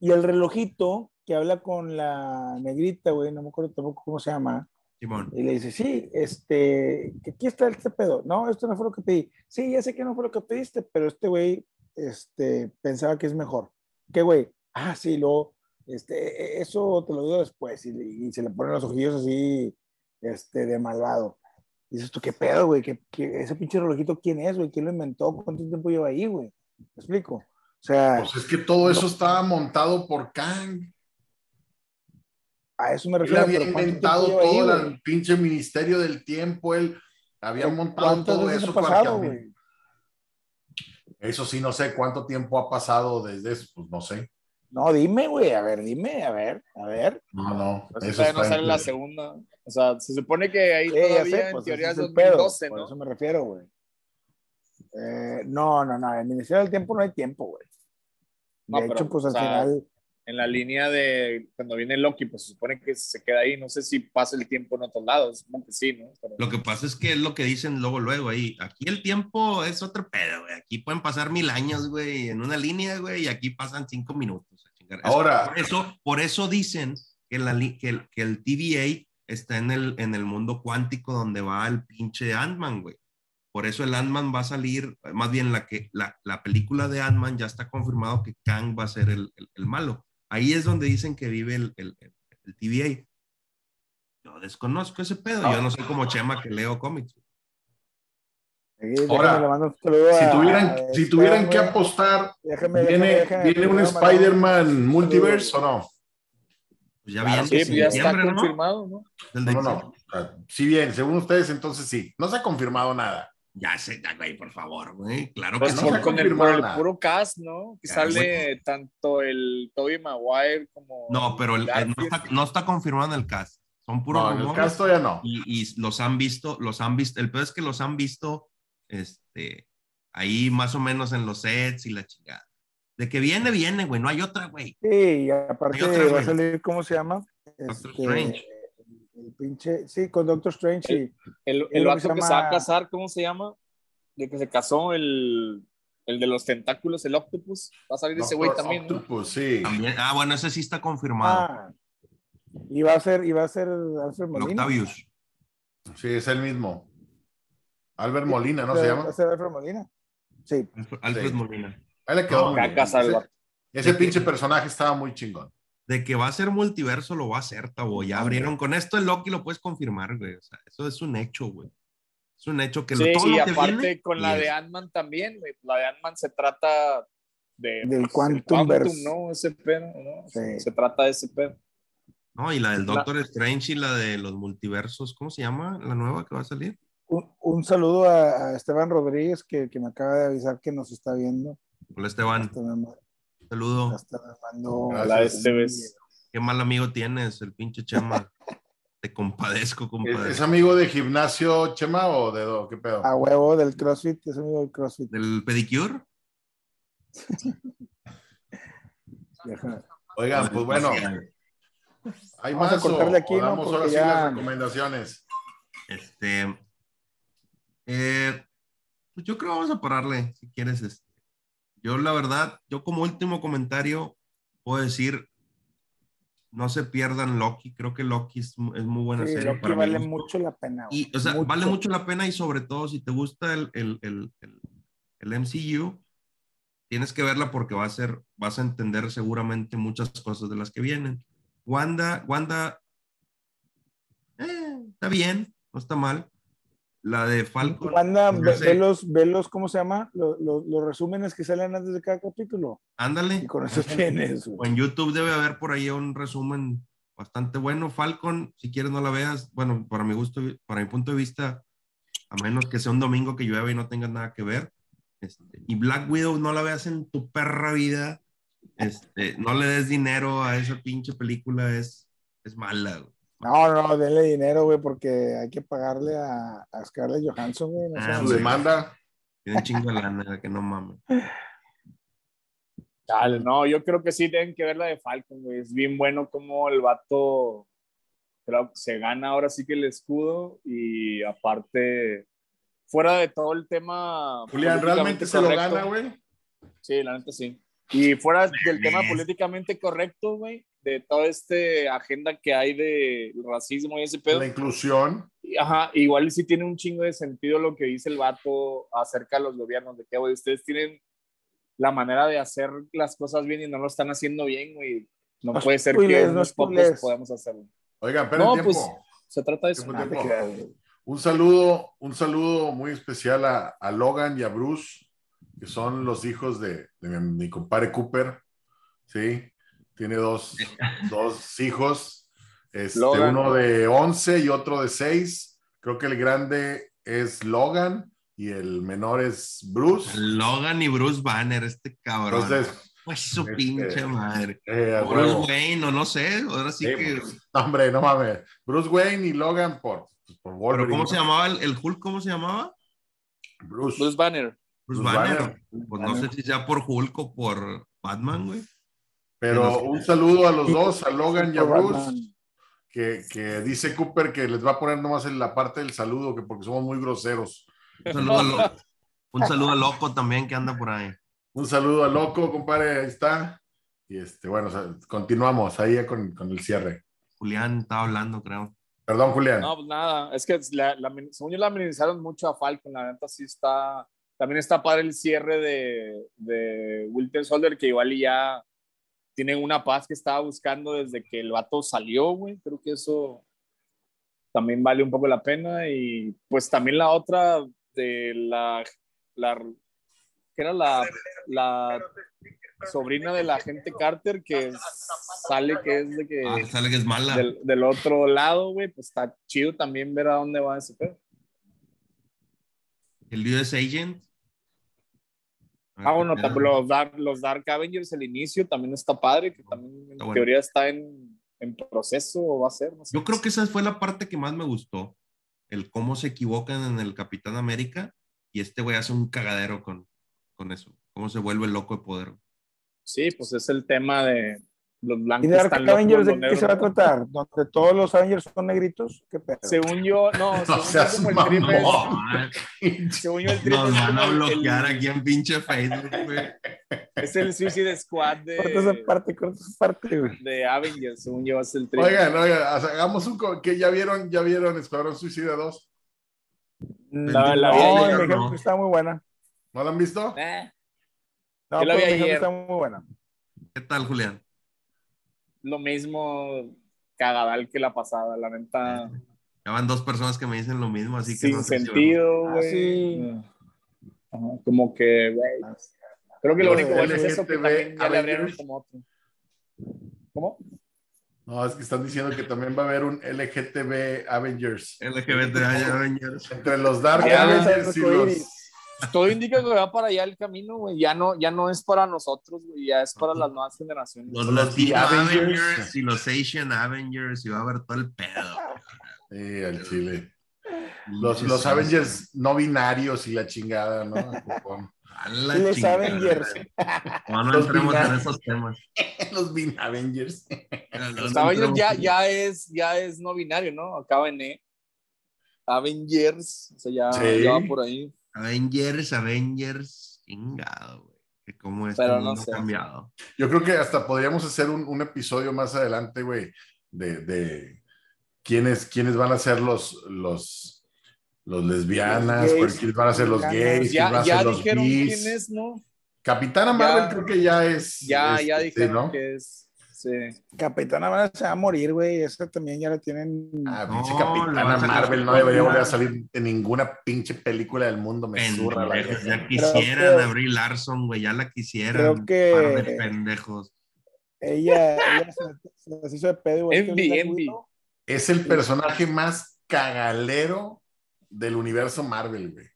y el relojito que habla con la negrita, güey, no me acuerdo tampoco cómo se llama. Simón. Y le dice, sí, este, que aquí está este pedo. No, esto no fue lo que pedí. Sí, ya sé que no fue lo que pediste, pero este güey, este, pensaba que es mejor. ¿Qué güey? Ah, sí, luego, este, eso te lo digo después. Y, y se le ponen los ojillos así, este, de malvado. Y dices tú, ¿qué pedo, güey? ¿Qué, qué- ese pinche relojito quién es, güey? ¿Quién lo inventó? ¿Cuánto tiempo lleva ahí, güey? ¿Me explico? O sea, Pues es que todo eso estaba montado por Kang. A eso me Él refiero. había pero ¿cuánto inventado ahí, todo el pinche Ministerio del Tiempo. Él había montado ¿Cuántas todo eso ha para pasado, que-? Eso sí, no sé cuánto tiempo ha pasado desde eso, pues no sé. No, dime, güey, a ver, dime, a ver, a ver. No, no. Pues eso todavía no está sale la segunda. O sea, se supone que ahí Sí, todavía sé, en pues, teoría es es el pedo, 2012, Por ¿no? eso me refiero, güey. Eh, no, no, no, en el Ministerio del Tiempo no hay tiempo, güey. De No, hecho, pero, pues o al sea, final, En la línea de cuando viene Loki, pues se supone que se queda ahí. No sé si pasa el tiempo en otros lados. Supongo que sí, ¿no? Pero- Lo que pasa es que es lo que dicen luego, luego ahí. Aquí el tiempo es otro pedo, güey. Aquí pueden pasar mil años, güey, en una línea, güey, y aquí pasan cinco minutos. a chingar. Es- Ahora- Por eso, por eso dicen que, la, que, el, que el TVA está en el, en el mundo cuántico donde va el pinche Ant-Man, güey. Por eso el Ant-Man va a salir, más bien la, que, la, la película de Ant-Man ya está confirmado que Kang va a ser el, el- el malo. Ahí es donde dicen que vive el, el, el- el TVA. Yo desconozco ese pedo. Yo no soy como Chema que leo cómics. Ahora, Si tuvieran, a si tuvieran que apostar, Déjame, ¿viene, déjame, ¿viene un Spider-Man multiverse o no? Pues ya Claro, viene Sí, pues ya está ¿no? confirmado, ¿no? No, no, diciembre. no. Ah, Sí, bien, según ustedes, entonces sí. No se ha confirmado nada. Ya sé, ya, güey, por favor, güey. Claro que Pues no no. se con el, por puro cast, ¿no? Que Ya, sale tanto el Tobey Maguire como. No, pero el- el- no, está, no está confirmado en el cast. Son puros No, en el rumores caso ya no. y, y los han visto, los han visto. El peor es que los han visto este, ahí más o menos en los sets y la chingada. De que viene, viene, güey. No hay otra, güey. Sí, y aparte otra, va a salir, ¿cómo se llama? Doctor Este, Strange. El pinche, sí, con Doctor Strange, sí. El, Es el lo vato que que se se, va a casar, ¿cómo se llama? De que se casó, el, el de los tentáculos, el Octopus. Va a salir ese güey Doctor también, ¿no? Octopus, sí. También, ah, bueno, ese sí está confirmado. Ah, y va a ser, y va a ser Alfred el Molina. Octavius. Sí, es el mismo. Albert Molina, ¿no se a llama? ser Alfred Molina. Sí. Alfred Sí. Molina. Ahí le quedó No, muy bien. Ese pinche personaje estaba muy chingón. De que va a ser multiverso, lo va a hacer, Tabo. Ya abrieron. Con esto el Loki lo puedes confirmar, güey. O sea, eso es un hecho, güey. Es un hecho que lo- Sí, todo y lo que aparte viene, con la es- de Ant-Man también, güey. La de Ant-Man se trata de. Del pues, Quantum Verse. ¿no? Ese pedo, ¿no? Sí. Se trata de ese pedo. No, y la del La- Doctor Strange y la de los multiversos, ¿cómo se llama? La nueva que va a salir. Un, un saludo a, a Esteban Rodríguez que, que me acaba de avisar que nos está viendo. Hola Esteban, ma- saludo. Gracias. La de este vez. Qué mal amigo tienes, el pinche Chema. Te compadezco, ¿Es, compadre. es amigo de gimnasio Chema o de do- qué pedo? A huevo del CrossFit, es amigo del CrossFit. ¿Del pedicure? Oigan, pues bueno, hay Vamos a más o, cortarle aquí, o ¿no? damos ahora Porque sí ya- las recomendaciones. Este. eh, pues yo creo que vamos a pararle, si quieres. Este. Yo, la verdad, yo como último comentario, puedo decir: no se pierdan Loki. Creo que Loki es, es muy buena Sí, serie. Loki para vale mucho la pena. Y, o sea, vale mucho la pena y sobre todo si te gusta el, el, el, el, el MCU, tienes que verla porque va a ser, vas a entender seguramente muchas cosas de las que vienen. Wanda, Wanda, eh, está bien, no está mal. La de Falcon. Wanda, no ve, ve los, ve los, ¿cómo se llama? Los, los- los resúmenes que salen antes de cada capítulo. Ándale. Y con eso tienes. O en YouTube debe haber por ahí un resumen bastante bueno. Falcon, si quieres no la veas, bueno, para mi gusto, para mi punto de vista, a menos que sea un domingo que llueva y no tengas nada que ver. Este, y Black Widow no la veas en tu perra vida. Este, no le des dinero a esa pinche película, es, es mala. güey. No, no, denle dinero, güey, porque hay que pagarle a, a Scarlett Johansson, güey. no Ah, Su demanda, Tienen chingo de lana, que no mames. Chale, no, yo creo que sí tienen que ver la de Falcon, güey. Es bien bueno como el vato creo que se gana ahora sí que el escudo y aparte, fuera de todo el tema. Julián, ¿realmente se lo gana, güey? Sí, la neta sí. Y fuera del tema políticamente correcto, güey, de toda esta agenda que hay de racismo y ese pedo. La inclusión. Ajá, igual sí tiene un chingo de sentido lo que dice el vato acerca de los gobiernos, de que, güey, ustedes tienen la manera de hacer las cosas bien y no lo están haciendo bien, güey. No puede ser que no unos pocos spoilees. podamos hacerlo. Oigan, esperen No, tiempo. pues se trata de eso. Ah. Un saludo, un saludo muy especial a, a Logan y a Bruce, que son los hijos de, de mi, mi compadre Cooper. Sí, tiene dos, dos hijos, este, Logan. uno de 11 y otro de 6. Creo que el grande es Logan y el menor es Bruce. Logan y Bruce Banner, este cabrón. Entonces, Pues su Este, pinche madre. Eh, Bruce. Wayne, o no sé, ahora sí Sí, que. pues, hombre, no mames. Bruce Wayne y Logan por, pues, por Pero Wolverine. ¿cómo se llamaba el, el Hulk? ¿Cómo se llamaba? Bruce. Bruce Banner. Bruce Bruce Banner. Banner. Pues no sé si sea por Hulk o por Batman, güey. Pero un saludo a los dos, a Logan y a Bruce, que, que dice Cooper que les va a poner nomás en la parte del saludo, que porque somos muy groseros. Un saludo, a Lo- un saludo a Loco también que anda por ahí. Un saludo a Loco, compadre, ahí está. Y este, bueno, o sea, continuamos ahí con, con el cierre. Julián estaba hablando, creo. Perdón, Julián. No, pues nada, es que la, la, según yo la amenizaron mucho a Falcon, la neta sí está, también está padre el cierre de, de Wilton Solder, que igual y ya tienen una paz que estaba buscando desde que el vato salió, güey, creo que eso también vale un poco la pena, y pues también la otra de la, la que era la, la sobrina de la agente Carter, que sale que es de que Ah, sale que es mala. del, del otro lado, güey, pues está chido también ver a dónde va ese pedo. El US Agent. Ah, bueno, los Dark, los Dark Avengers, el inicio también está padre, que también en bueno. teoría está en, en proceso o va a ser, no sé. Yo creo que esa fue la parte que más me gustó. El cómo se equivocan en el Capitán América y este güey hace un cagadero con, con eso. Cómo se vuelve loco de poder. Sí, pues es el tema de los ¿Y blancos de Dark están Avengers de qué se va a tratar? ¿Donde todos los Avengers son negritos? ¿Qué pedo? Según yo, no, No según yo seas como el es- mamón. según yo el trip Nos van a bloquear el- aquí en pinche Facebook, güey. Es el Suicide Squad Corta esa de, parte, corta esa parte, güey. de Avengers, según yo es el trip. Oigan, oigan, hagamos un. que ¿Ya vieron, ya vieron Escuadrón Suicida 2? La- la no, vi me ayer, dijeron no. que está muy buena. ¿No la han visto? Eh, No, Yo la vi ayer. está muy buena. ¿Qué tal, Julián? Lo mismo cagadal que la pasada, la neta. Ya van dos personas que me dicen lo mismo, así que sin no sé si sentido, Ah, güey. sí. Ajá, como que, güey. Creo que lo único bueno es eso que también ya le abrieron como otro. ¿Cómo? No, es que están diciendo que también va a haber un LGTB Avengers. LGBT Avengers. Entre los Dark Ah, Avengers y los. Todo indica que va para allá el camino, güey. Ya no, ya no es para nosotros, güey. Ya es para las nuevas generaciones. Los Los Latino Avengers. Avengers. y los Asian Avengers y va a haber todo el pedo. Sí, al chile. Los, los Avengers no binarios y la chingada, ¿no? La Los chingada. Avengers. No, no Los entremos en binarios. esos temas. los bin Avengers. No, no Los Avengers ya, ya, es, ya es no binario, ¿no? Acaba en E. Avengers. O sea, ya, Sí. ya va por ahí. Avengers, Avengers, chingado, güey. Que cómo este Pero no mundo sé. ha cambiado. Yo creo que hasta podríamos hacer un, un episodio más adelante, güey, de, de quiénes, quiénes van a ser los, los, los lesbianas, Los gays, quiénes van a ser los gays, quiénes van a ser los dijeron bis. quién es, ¿no? Capitana Ya- Marvel creo que ya es. Ya, es- ya sí, dijeron ¿no? que es. Sí. Capitana Marvel se va a morir, güey. Esa también ya la tienen. Ah, No, pinche Capitana Marvel no debería volver a salir en ninguna pinche película del mundo, me la Pendejos, ya quisieran que- a Brie Larson, güey, ya la quisieran. Creo que- Par de pendejos. Ella, ella se, se las hizo de pedo. que Envy, Envy. Es el personaje más cagalero del universo Marvel, güey.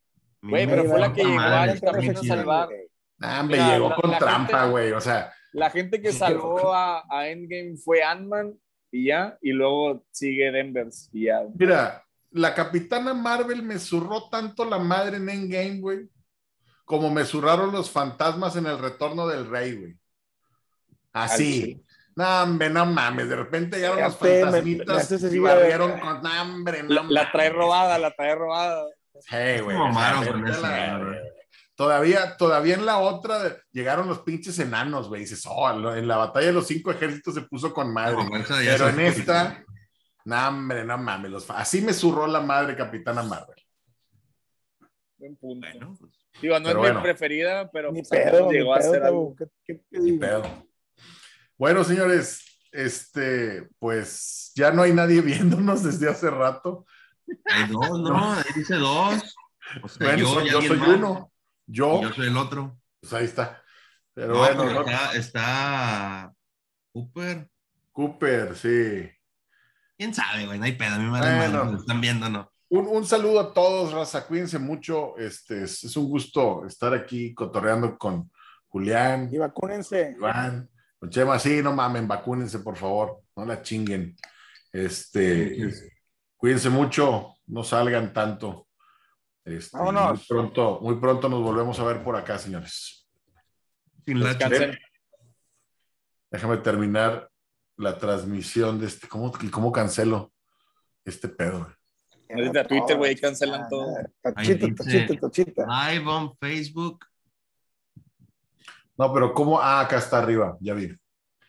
Güey, pero fue la que llegó a salvar. Nah, hombre, Mira, llegó con la trampa, güey. O sea, La gente que salvó a, a Endgame fue Ant-Man y ya, y luego sigue Denvers y ya. mira, la Capitana Marvel me zurró tanto la madre en Endgame, güey, como me zurraron los fantasmas en el retorno del rey, güey. Así. No, hombre, no mames. De repente llegaron los Fíjate, me- me fantasmitas y barrieron con. No, hombre, no La, la trae robada, la trae robada. Sí, güey. Mamaron Todavía, todavía en la otra llegaron los pinches enanos, güey. Dices, oh, en la batalla de los cinco ejércitos se puso con madre. No, Pero en esta, no, hombre, no mames. Los, así me zurró la madre Capitana Marvel. Buen punto. Bueno, pues, Digo, no Pero es bueno. mi preferida, pero Ni pues, pedo, ni llegó a pedo, ser Tabo. algo. ¿Qué- qué te Ni pedo. Bueno, señores, este, pues ya no hay nadie viéndonos desde hace rato. hay dos, ¿no? Ahí dice dos. O sea, Bueno, yo, yo, soy más. uno. Y Yo, yo soy el otro. pues ahí está. Pero No, bueno, pero está, está Cooper. Cooper, sí. ¿Quién sabe, güey? No hay pedo. A mí me Bueno. están viendo, ¿no? Un, un saludo a todos, raza. Cuídense mucho. Este, es, es un gusto estar aquí cotorreando con, Julián, Y vacúnense. Iván, con Chema, sí, no mamen, vacúnense, por favor, no la chinguen. Este, cuídense mucho, no salgan tanto. Este, Vámonos. Muy pronto, muy pronto nos volvemos a ver por acá, señores. Sin la. Déjame terminar la transmisión de este. ¿Cómo, cómo cancelo este pedo? Desde Twitter, güey, cancelan todo. Tachita, tachita, tachita. Live on Facebook. No, pero ¿cómo? Ah, acá está arriba, ya vi.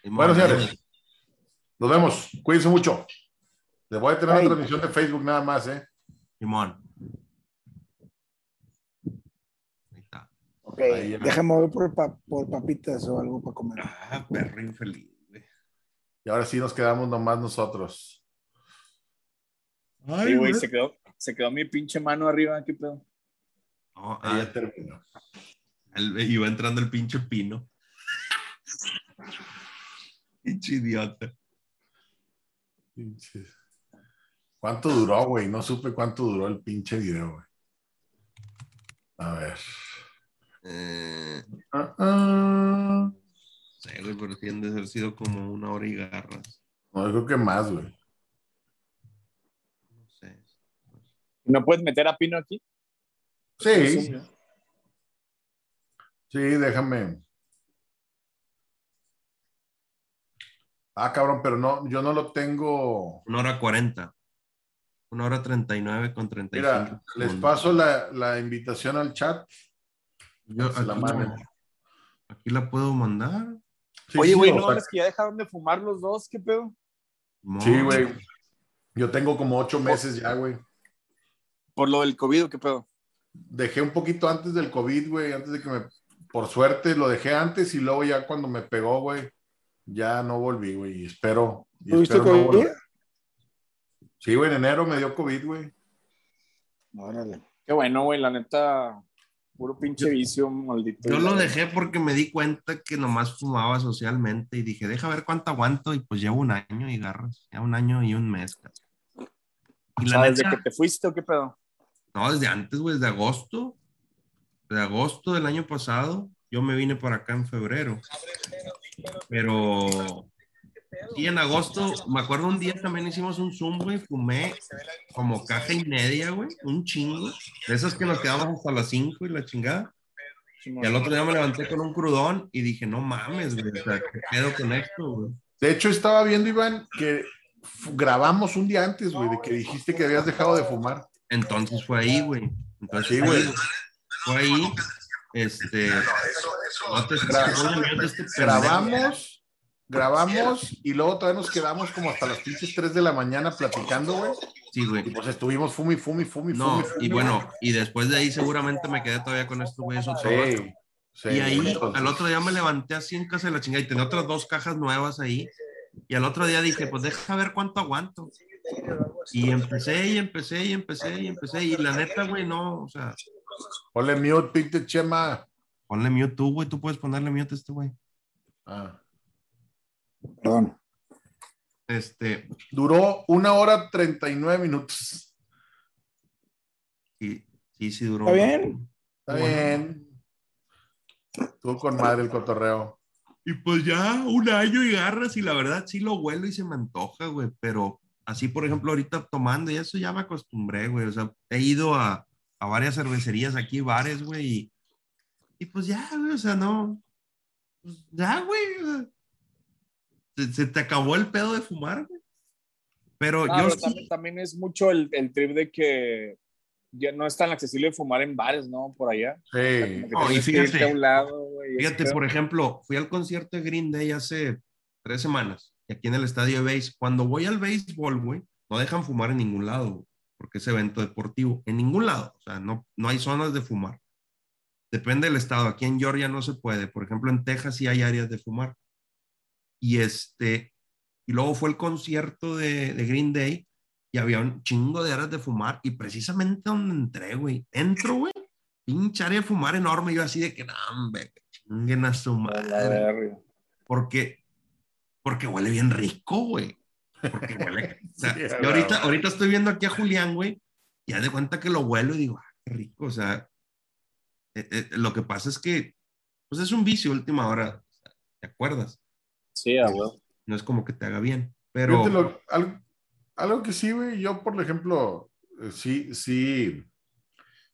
Bueno, señores, nos vemos. Cuídense mucho. Les voy a tener una transmisión de Facebook nada más, ¿eh? Simón. Ahí está. Ok, déjame ver por, pa- por papitas o algo para comer. Ah, perro infeliz, güey. Y ahora sí nos quedamos nomás nosotros. Sí, güey, se quedó, se quedó mi pinche mano arriba, ¿qué pedo? No, Ahí ah, ya terminó. el- iba entrando el pinche pino. pinche idiota. Pinches. ¿Cuánto duró, güey? No supe cuánto duró el pinche video, güey. A ver. Eh, Ah, ah. no sé, güey, pero sí de haber sido como una hora y garras. No, yo creo que más, güey. No sé. ¿No puedes meter a Pino aquí? Sí, sí, déjame. Ah, cabrón, pero no, yo no lo tengo. Una hora cuarenta. Una hora treinta y nueve con treinta y Mira, cinco les paso la, la invitación al chat. Yo la aquí, la, aquí la puedo mandar. Sí, Oye, sí, güey, o ¿no sea, mames que ya dejaron de fumar los dos? ¿Qué pedo? Sí, güey. Yo tengo como ocho meses ya, güey. Por lo del COVID, ¿o ¿qué pedo? Dejé un poquito antes del COVID, güey, antes de que me, por suerte lo dejé antes y luego ya cuando me pegó, güey, ya no volví, güey, y espero. y ¿Tuviste espero COVID? Sí, güey, en enero me dio COVID, güey. Órale. Qué bueno, güey, la neta, puro pinche vicio, maldito. Yo lo dejé porque me di cuenta que nomás fumaba socialmente y dije, deja ver cuánto aguanto y pues llevo un año y garras, ya un año y un mes. cabrón. Y la desde neta, que te fuiste, ¿o qué pedo? no, desde antes, güey, desde agosto, de agosto del año pasado, yo me vine por acá en febrero. Pero sí, en agosto, me acuerdo un día también hicimos un Zoom, güey, fumé como caja y media, güey, un chingo, de esas que nos quedamos hasta las 5 y la chingada. Y al otro día me levanté con un crudón y dije, no mames, güey, o sea, ¿qué pedo con esto, güey? De hecho, estaba viendo, Iván, que grabamos un día antes, güey, de que dijiste que habías dejado de fumar. Entonces fue ahí, güey. Entonces Sí, fue güey. ahí, Fue ahí, este... No te Gra- ponle mute a este pendejo. Grabamos, grabamos y luego todavía nos quedamos como hasta las pinches 3 de la mañana platicando, güey. Sí, Y güey. pues estuvimos fumi, fumi, fumi, No, fumi, fumi. y bueno, y después de ahí seguramente me quedé todavía con estos güeyes rato. Sí, sí, Y ahí, entonces- al otro día me levanté así en casa de la chingada y tenía otras dos cajas nuevas ahí. Y al otro día dije, pues deja ver cuánto aguanto. Y empecé y empecé y empecé y empecé. Y la neta, güey, no, o sea, Ponle mute, pinte Chema. ponle mute tú, güey, tú puedes ponerle mute a este güey. Ah. Perdón. Este, Duró una hora 39 minutos. sí, sí, sí duró. ¿Está bien? Está bien. Estuvo con madre el cotorreo. Y pues ya un año y garras y la verdad sí lo huelo y se me antoja, güey, pero así, por ejemplo, ahorita tomando y eso ya me acostumbré, güey, o sea, he ido a, a varias cervecerías aquí, bares, güey, y, y pues ya, güey, o sea, no, pues ya, güey, o sea, se, se te acabó el pedo de fumar, güey. Pero Ah, yo pero sí- también, también es mucho el, el trip de que ya no es tan accesible fumar en bares, ¿no? Por allá. Sí. No, y fíjate- a un lado, güey, Fíjate, por ejemplo, fui al concierto de Green Day hace tres semanas, y aquí en el estadio de base. Cuando voy al béisbol, güey, no dejan fumar en ningún lado, güey, porque es evento deportivo. En ningún lado, o sea, no, no hay zonas de fumar. Depende del estado. Aquí en Georgia no se puede. Por ejemplo, en Texas sí hay áreas de fumar. Y este, y luego fue el concierto de, de Green Day y había un chingo de áreas de fumar. Y precisamente donde entré, güey, entro, güey, pinche área de fumar enorme. y Yo así de que, no, hombre, chinguen a su madre. Porque, porque huele bien rico, güey. Porque huele. o sea, Sí, yo ahorita, claro. ahorita estoy viendo aquí a Julián, güey, y haz de cuenta que lo huelo y digo, ah, qué rico. O sea, eh, eh, lo que pasa es que pues es un vicio última hora, ¿te acuerdas? Sí, a huevo. No es como que te haga bien, pero lo- algo, algo que sí, güey, yo por ejemplo, eh, sí, sí,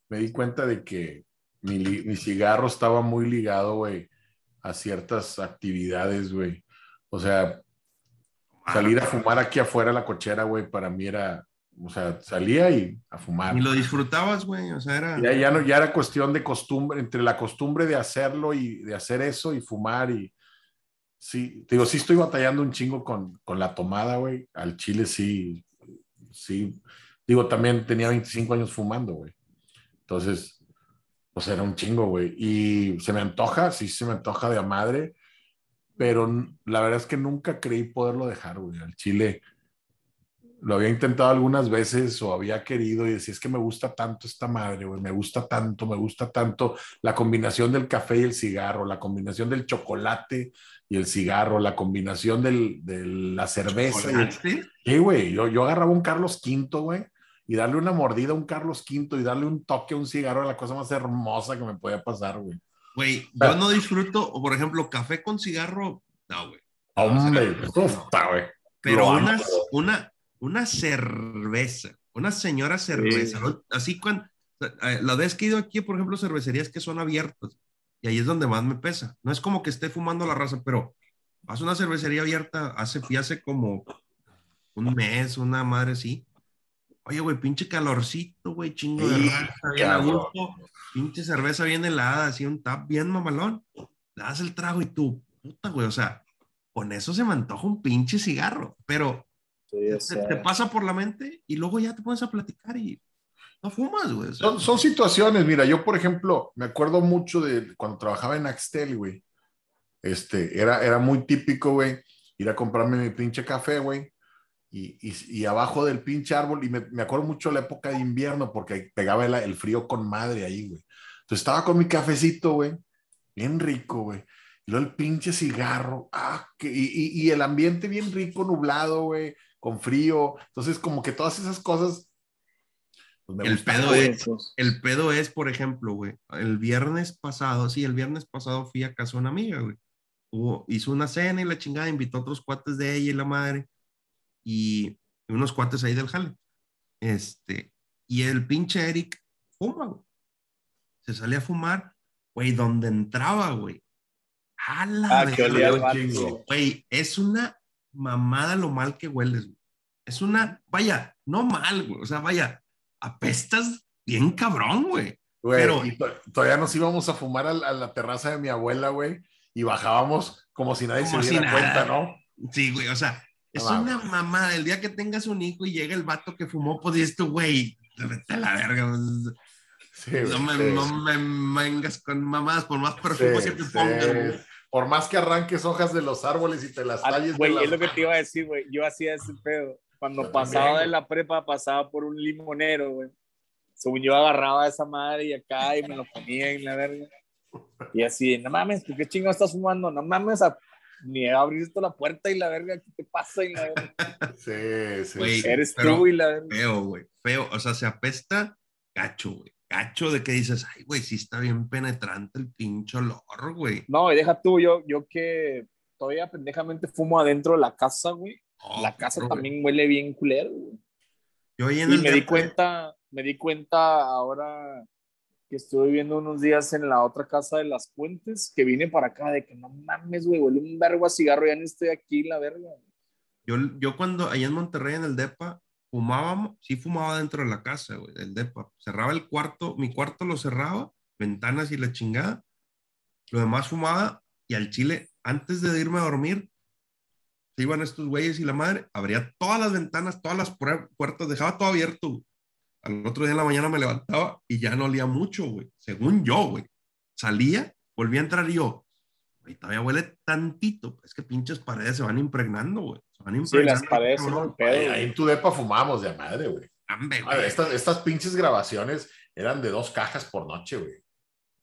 me di cuenta de que mi, mi cigarro estaba muy ligado, güey, a ciertas actividades, güey. O sea, salir a fumar aquí afuera de la cochera, güey, para mí era, o sea, salía y a fumar. ni lo disfrutabas, güey, o sea, era... Ya, ya, no, ya era cuestión de costumbre, entre la costumbre de hacerlo y de hacer eso y fumar y sí, digo, sí estoy batallando un chingo con, con la tomada, güey. Al chile sí, sí. Digo, también tenía 25 años fumando, güey. Entonces, pues era un chingo, güey. Y se me antoja, sí se me antoja de a madre, pero la verdad es que nunca creí poderlo dejar, güey. Al chile lo había intentado algunas veces o había querido y decía, es que me gusta tanto esta madre, güey, me gusta tanto, me gusta tanto la combinación del café y el cigarro, la combinación del chocolate y el cigarro, la combinación del, de la cerveza. güey, yo, yo agarraba un Carlos V, güey, y darle una mordida a un Carlos V y darle un toque a un cigarro, era la cosa más hermosa que me podía pasar, güey. Güey, yo no disfruto, por ejemplo, café con cigarro, no, güey. Hombre, puta, güey. Pero una, una, una cerveza, una señora cerveza, Sí. ¿no? así cuando, la vez que he ido aquí, por ejemplo, cervecerías que son abiertas, y ahí es donde más me pesa. No es como que esté fumando la raza, pero vas a una cervecería abierta, hace, fui hace como un mes, una madre así. Oye, güey, pinche calorcito, güey, chingo de raza, bien a gusto, pinche cerveza bien helada, así un tap bien mamalón. Le das el trago y tú, puta, güey, o sea, con eso se me antoja un pinche cigarro, pero Sí, te, o sea, te pasa por la mente y luego ya te pones a platicar y no fumas, güey. Son, situaciones, mira, yo por ejemplo, me acuerdo mucho de cuando trabajaba en Axtel, güey. Este, era, era muy típico, güey, ir a comprarme mi pinche café, güey. Y, y, y abajo del pinche árbol, y me, me acuerdo mucho la época de invierno, porque pegaba el, el frío con madre ahí, güey. Entonces estaba con mi cafecito, güey, bien rico, güey. Y luego el pinche cigarro, ah, que, y, y el ambiente bien rico, nublado, güey, con frío. Entonces, como que todas esas cosas. Pues, El pedo es- El pedo es, por ejemplo, güey, el viernes pasado, sí, el viernes pasado fui a casa de una amiga, güey. Hubo- hizo una cena y la chingada, invitó a otros cuates de ella y la madre, y unos cuates ahí del jale. Este, y el pinche Eric fuma, güey. Se salía a fumar, güey, donde entraba, güey. A la Ah, que. Güey, es una mamada lo mal que hueles, güey. Es una, vaya, no mal, güey. O sea, vaya, apestas bien cabrón, güey. Güey, Pero- y todavía nos íbamos a fumar a, la- a la terraza de mi abuela, güey, y bajábamos como si nadie Como se si diera nada. cuenta, ¿no? Sí, güey, o sea, es No una mamada. El día que tengas un hijo y llega el vato que fumó, pues dices tú, güey, vete a la verga. pues, Sí, güey, No me, sí. no me vengas con mamadas, por más perfumes Sí, que te pongas, güey. Por más que arranques hojas de los árboles y te las Ah, talles Güey, las es lo que te iba a decir, güey. Yo hacía ese pedo. Cuando pasaba de la prepa, pasaba por un limonero, güey. Según yo agarraba esa madre y acá y me lo ponía en la verga. Y así, no mames, ¿tú qué chingo estás fumando? No mames, a- ni abriste la puerta y la verga, ¿qué te pasa? Y la verga. Sí, sí. Güey, sí. Eres pero- tú y la verga. Feo, güey, feo. O sea, se apesta gacho, güey. Gacho de que dices, ay, güey, sí está bien penetrante el pinche olor, güey. No, y deja tú, yo, yo que todavía pendejamente fumo adentro de la casa, güey. Oh, La casa también huele bien culero, güey. Yo ahí en Y el me di depa- cuenta, me di cuenta ahora que estuve viviendo unos días en la otra casa de las puentes, que vine para acá, de que no mames, güey, huele un vergo a cigarro, ya no estoy aquí, la verga. Yo, yo cuando allá en Monterrey, en el DEPA, fumábamos, sí fumaba dentro de la casa, güey, del DEPA. Cerraba el cuarto, mi cuarto lo cerraba, ventanas y la chingada. Lo demás fumaba y al chile, antes de irme a dormir, se iban estos güeyes y la madre, abría todas las ventanas, todas las puer- puertas, dejaba todo abierto. Al otro día en la mañana me levantaba y ya no olía mucho, güey. Según yo, güey. Salía, volvía a entrar y yo, güey, todavía huele tantito. Es que pinches paredes se van impregnando, güey. Se van Sí, impregnando. las paredes son cabrón. un pedo, Ahí, en tu depa fumábamos de madre, güey. Estas, estas pinches grabaciones eran de dos cajas por noche, güey.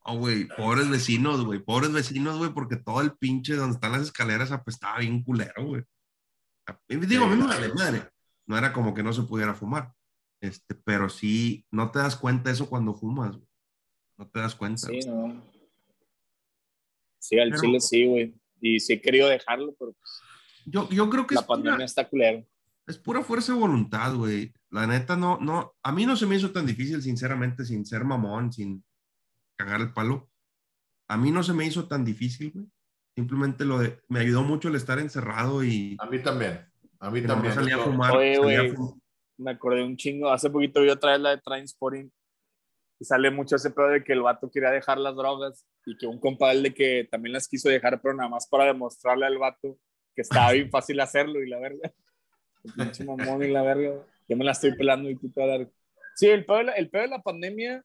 Oh, güey, pobres vecinos, güey, pobres vecinos, güey, porque todo el pinche donde están las escaleras apestaba bien culero, güey. Digo, a mí me vale madre. No era como que no se pudiera fumar. Este, pero sí, no te das cuenta eso cuando fumas, güey. No te das cuenta. Sí, no. Sí, al Pero- chile sí, güey. Y sí he querido dejarlo, pero pues, Yo, yo creo que la es pura, pandemia está culero. es pura fuerza de voluntad, güey. La neta, no, no, a mí no se me hizo tan difícil, sinceramente, sin ser mamón, sin cagar el palo. A mí no se me hizo tan difícil, güey. Simplemente lo de, me ayudó mucho el estar encerrado y A mí también. A mí también. salía a fumar. Oye, salía a fumar. Me acordé un chingo. Hace poquito vi otra vez la de Trainspotting y sale mucho ese pedo de que el vato quería dejar las drogas y que un compadre de que también las quiso dejar, pero nada más para demostrarle al vato que estaba bien fácil hacerlo y la verga. El pinche mamón y la verga. Yo me la estoy pelando y tú te vas a dar. Sí, el pedo, de la- el pedo de la pandemia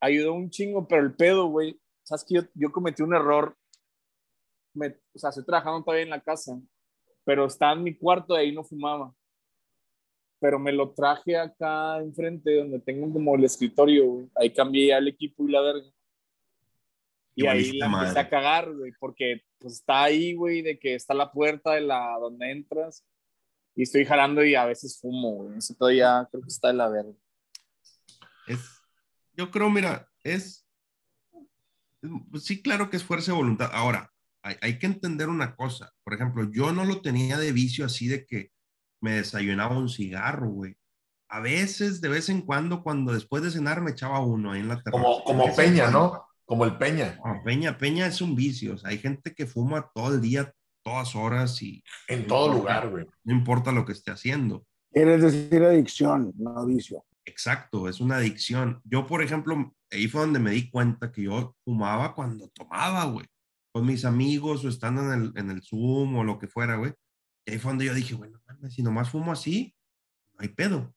ayudó un chingo, pero el pedo, güey, sabes que yo, yo cometí un error. Me- o sea, estoy trabajando todavía en la casa, pero estaba en mi cuarto y ahí no fumaba pero me lo traje acá enfrente donde tengo como el escritorio, güey. Ahí cambié ya el equipo y la verga. Y Y ahí la empecé madre. a cagar, güey, porque pues está ahí, güey, de que está la puerta de la donde entras y estoy jalando y a veces fumo, güey. Eso todavía creo que está de la verga. Es, yo creo, mira, es, sí, claro que es fuerza de voluntad. Ahora, hay, hay que entender una cosa. Por ejemplo, yo no lo tenía de vicio así de que me desayunaba un cigarro, güey. A veces, de vez en cuando, cuando después de cenar me echaba uno ahí en la terraza. Como, Peña. ¿no? Como el Peña. No, Peña, Peña es un vicio. O sea, hay gente que fuma todo el día, todas horas y En todo lugar, güey. no importa lo que esté haciendo. Quieres decir adicción, no vicio. Exacto, es una adicción. Yo, por ejemplo, ahí fue donde me di cuenta que yo fumaba cuando tomaba, güey. Con mis amigos o estando en el, en el Zoom o lo que fuera, güey. Y ahí fue donde yo dije, bueno, mames, si nomás fumo así, no hay pedo.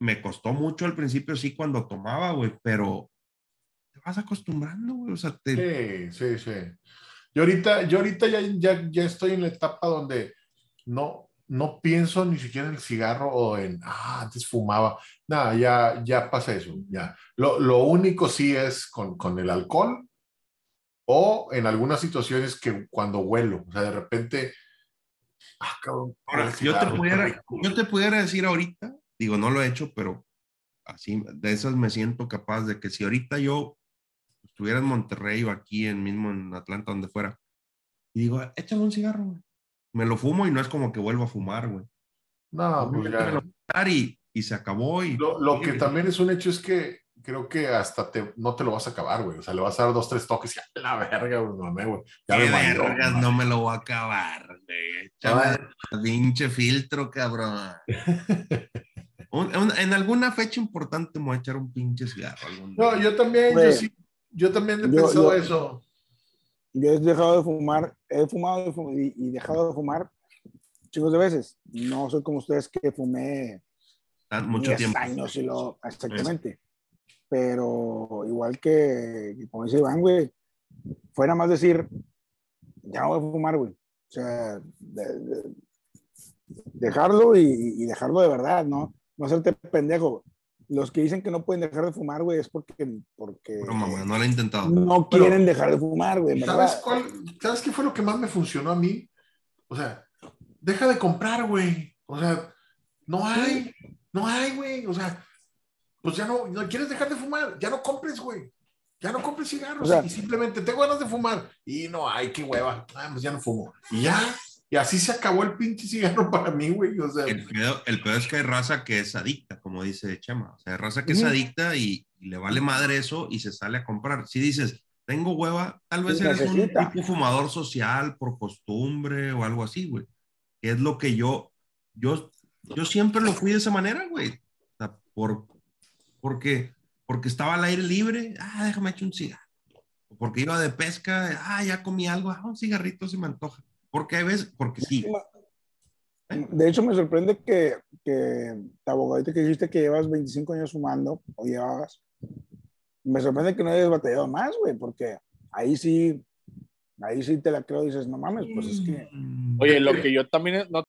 Me costó mucho al principio, sí, cuando tomaba, güey, pero te vas acostumbrando, güey. O sea, te, Sí, sí, sí. Yo ahorita, yo ahorita ya, ya, ya estoy en la etapa donde no, no pienso ni siquiera en el cigarro o en, ah, antes fumaba. Nada, ya, ya pasa eso, ya. Lo, lo único sí es con, con el alcohol o en algunas situaciones que cuando huelo, o sea, de repente, ah, cabrón, Ahora, yo te, pudiera, yo te pudiera decir ahorita, digo, no lo he hecho, pero así, de esas me siento capaz de que si ahorita yo estuviera en Monterrey o aquí en mismo en Atlanta, donde fuera, y digo, échame un cigarro, güey. Me lo fumo y no es como que vuelvo a fumar, güey. No, pues ya. Y, y se acabó. Y, Lo, lo que también es un hecho es que creo que hasta te, no te lo vas a acabar, güey. O sea, le vas a dar dos, tres toques y a la verga, güey, mamé, güey. Ya Qué me valió, vergas, mamá. no me lo voy a acabar, güey. Échame pinche filtro, cabrón. Un- un- en alguna fecha importante me voy a echar un pinche cigarro. algún No, yo también, yo sí, yo también he Yo- pensado yo- eso. Yo he dejado de fumar, he fumado y y, dejado de fumar chicos de veces. No soy como ustedes que fumé Ah, Mucho 10 tiempo. años y lo exactamente. Pero igual que, como dice Iván, güey, fuera más decir, ya no voy a fumar, güey. O sea, de- de- dejarlo y, y dejarlo de verdad, ¿no? No hacerte pendejo. Los que dicen que no pueden dejar de fumar, güey, es porque, porque Pero mamá, no lo he intentado. no Pero- quieren dejar de fumar, güey, ¿Sabes verdad. cuál? ¿Sabes qué fue lo que más me funcionó a mí? O sea, deja de comprar, güey. O sea, no hay, no hay, güey. O sea, pues ya no, no quieres dejar de fumar, ya no compres, güey. Ya no compres cigarros O sea- y simplemente tengo ganas de fumar. Y no, ay, qué hueva. Ah, pues ya no fumo. Y ya, y así se acabó el pinche cigarro para mí, güey. O sea, El peor, el peor es que hay raza que es adicta, como dice Chema. O sea, hay raza que es adicta y, y le vale madre eso y se sale a comprar. Si dices, tengo hueva, tal vez eres un tipo fumador social por costumbre o algo así, güey. Que es lo que yo, yo, yo siempre lo fui de esa manera, güey. O sea, por, porque, porque estaba al aire libre, ah, déjame echar un cigarro. O Porque iba de pesca, ah, ya comí algo, ah, un cigarrito se me antoja. Porque hay veces, porque sí. De hecho, me sorprende que, que te abogadito que dijiste que llevas 25 años fumando, o llevabas, me sorprende que no hayas batallado más, güey, porque ahí sí, ahí sí te la creo, dices, no mames, pues es que. Oye, lo que yo también no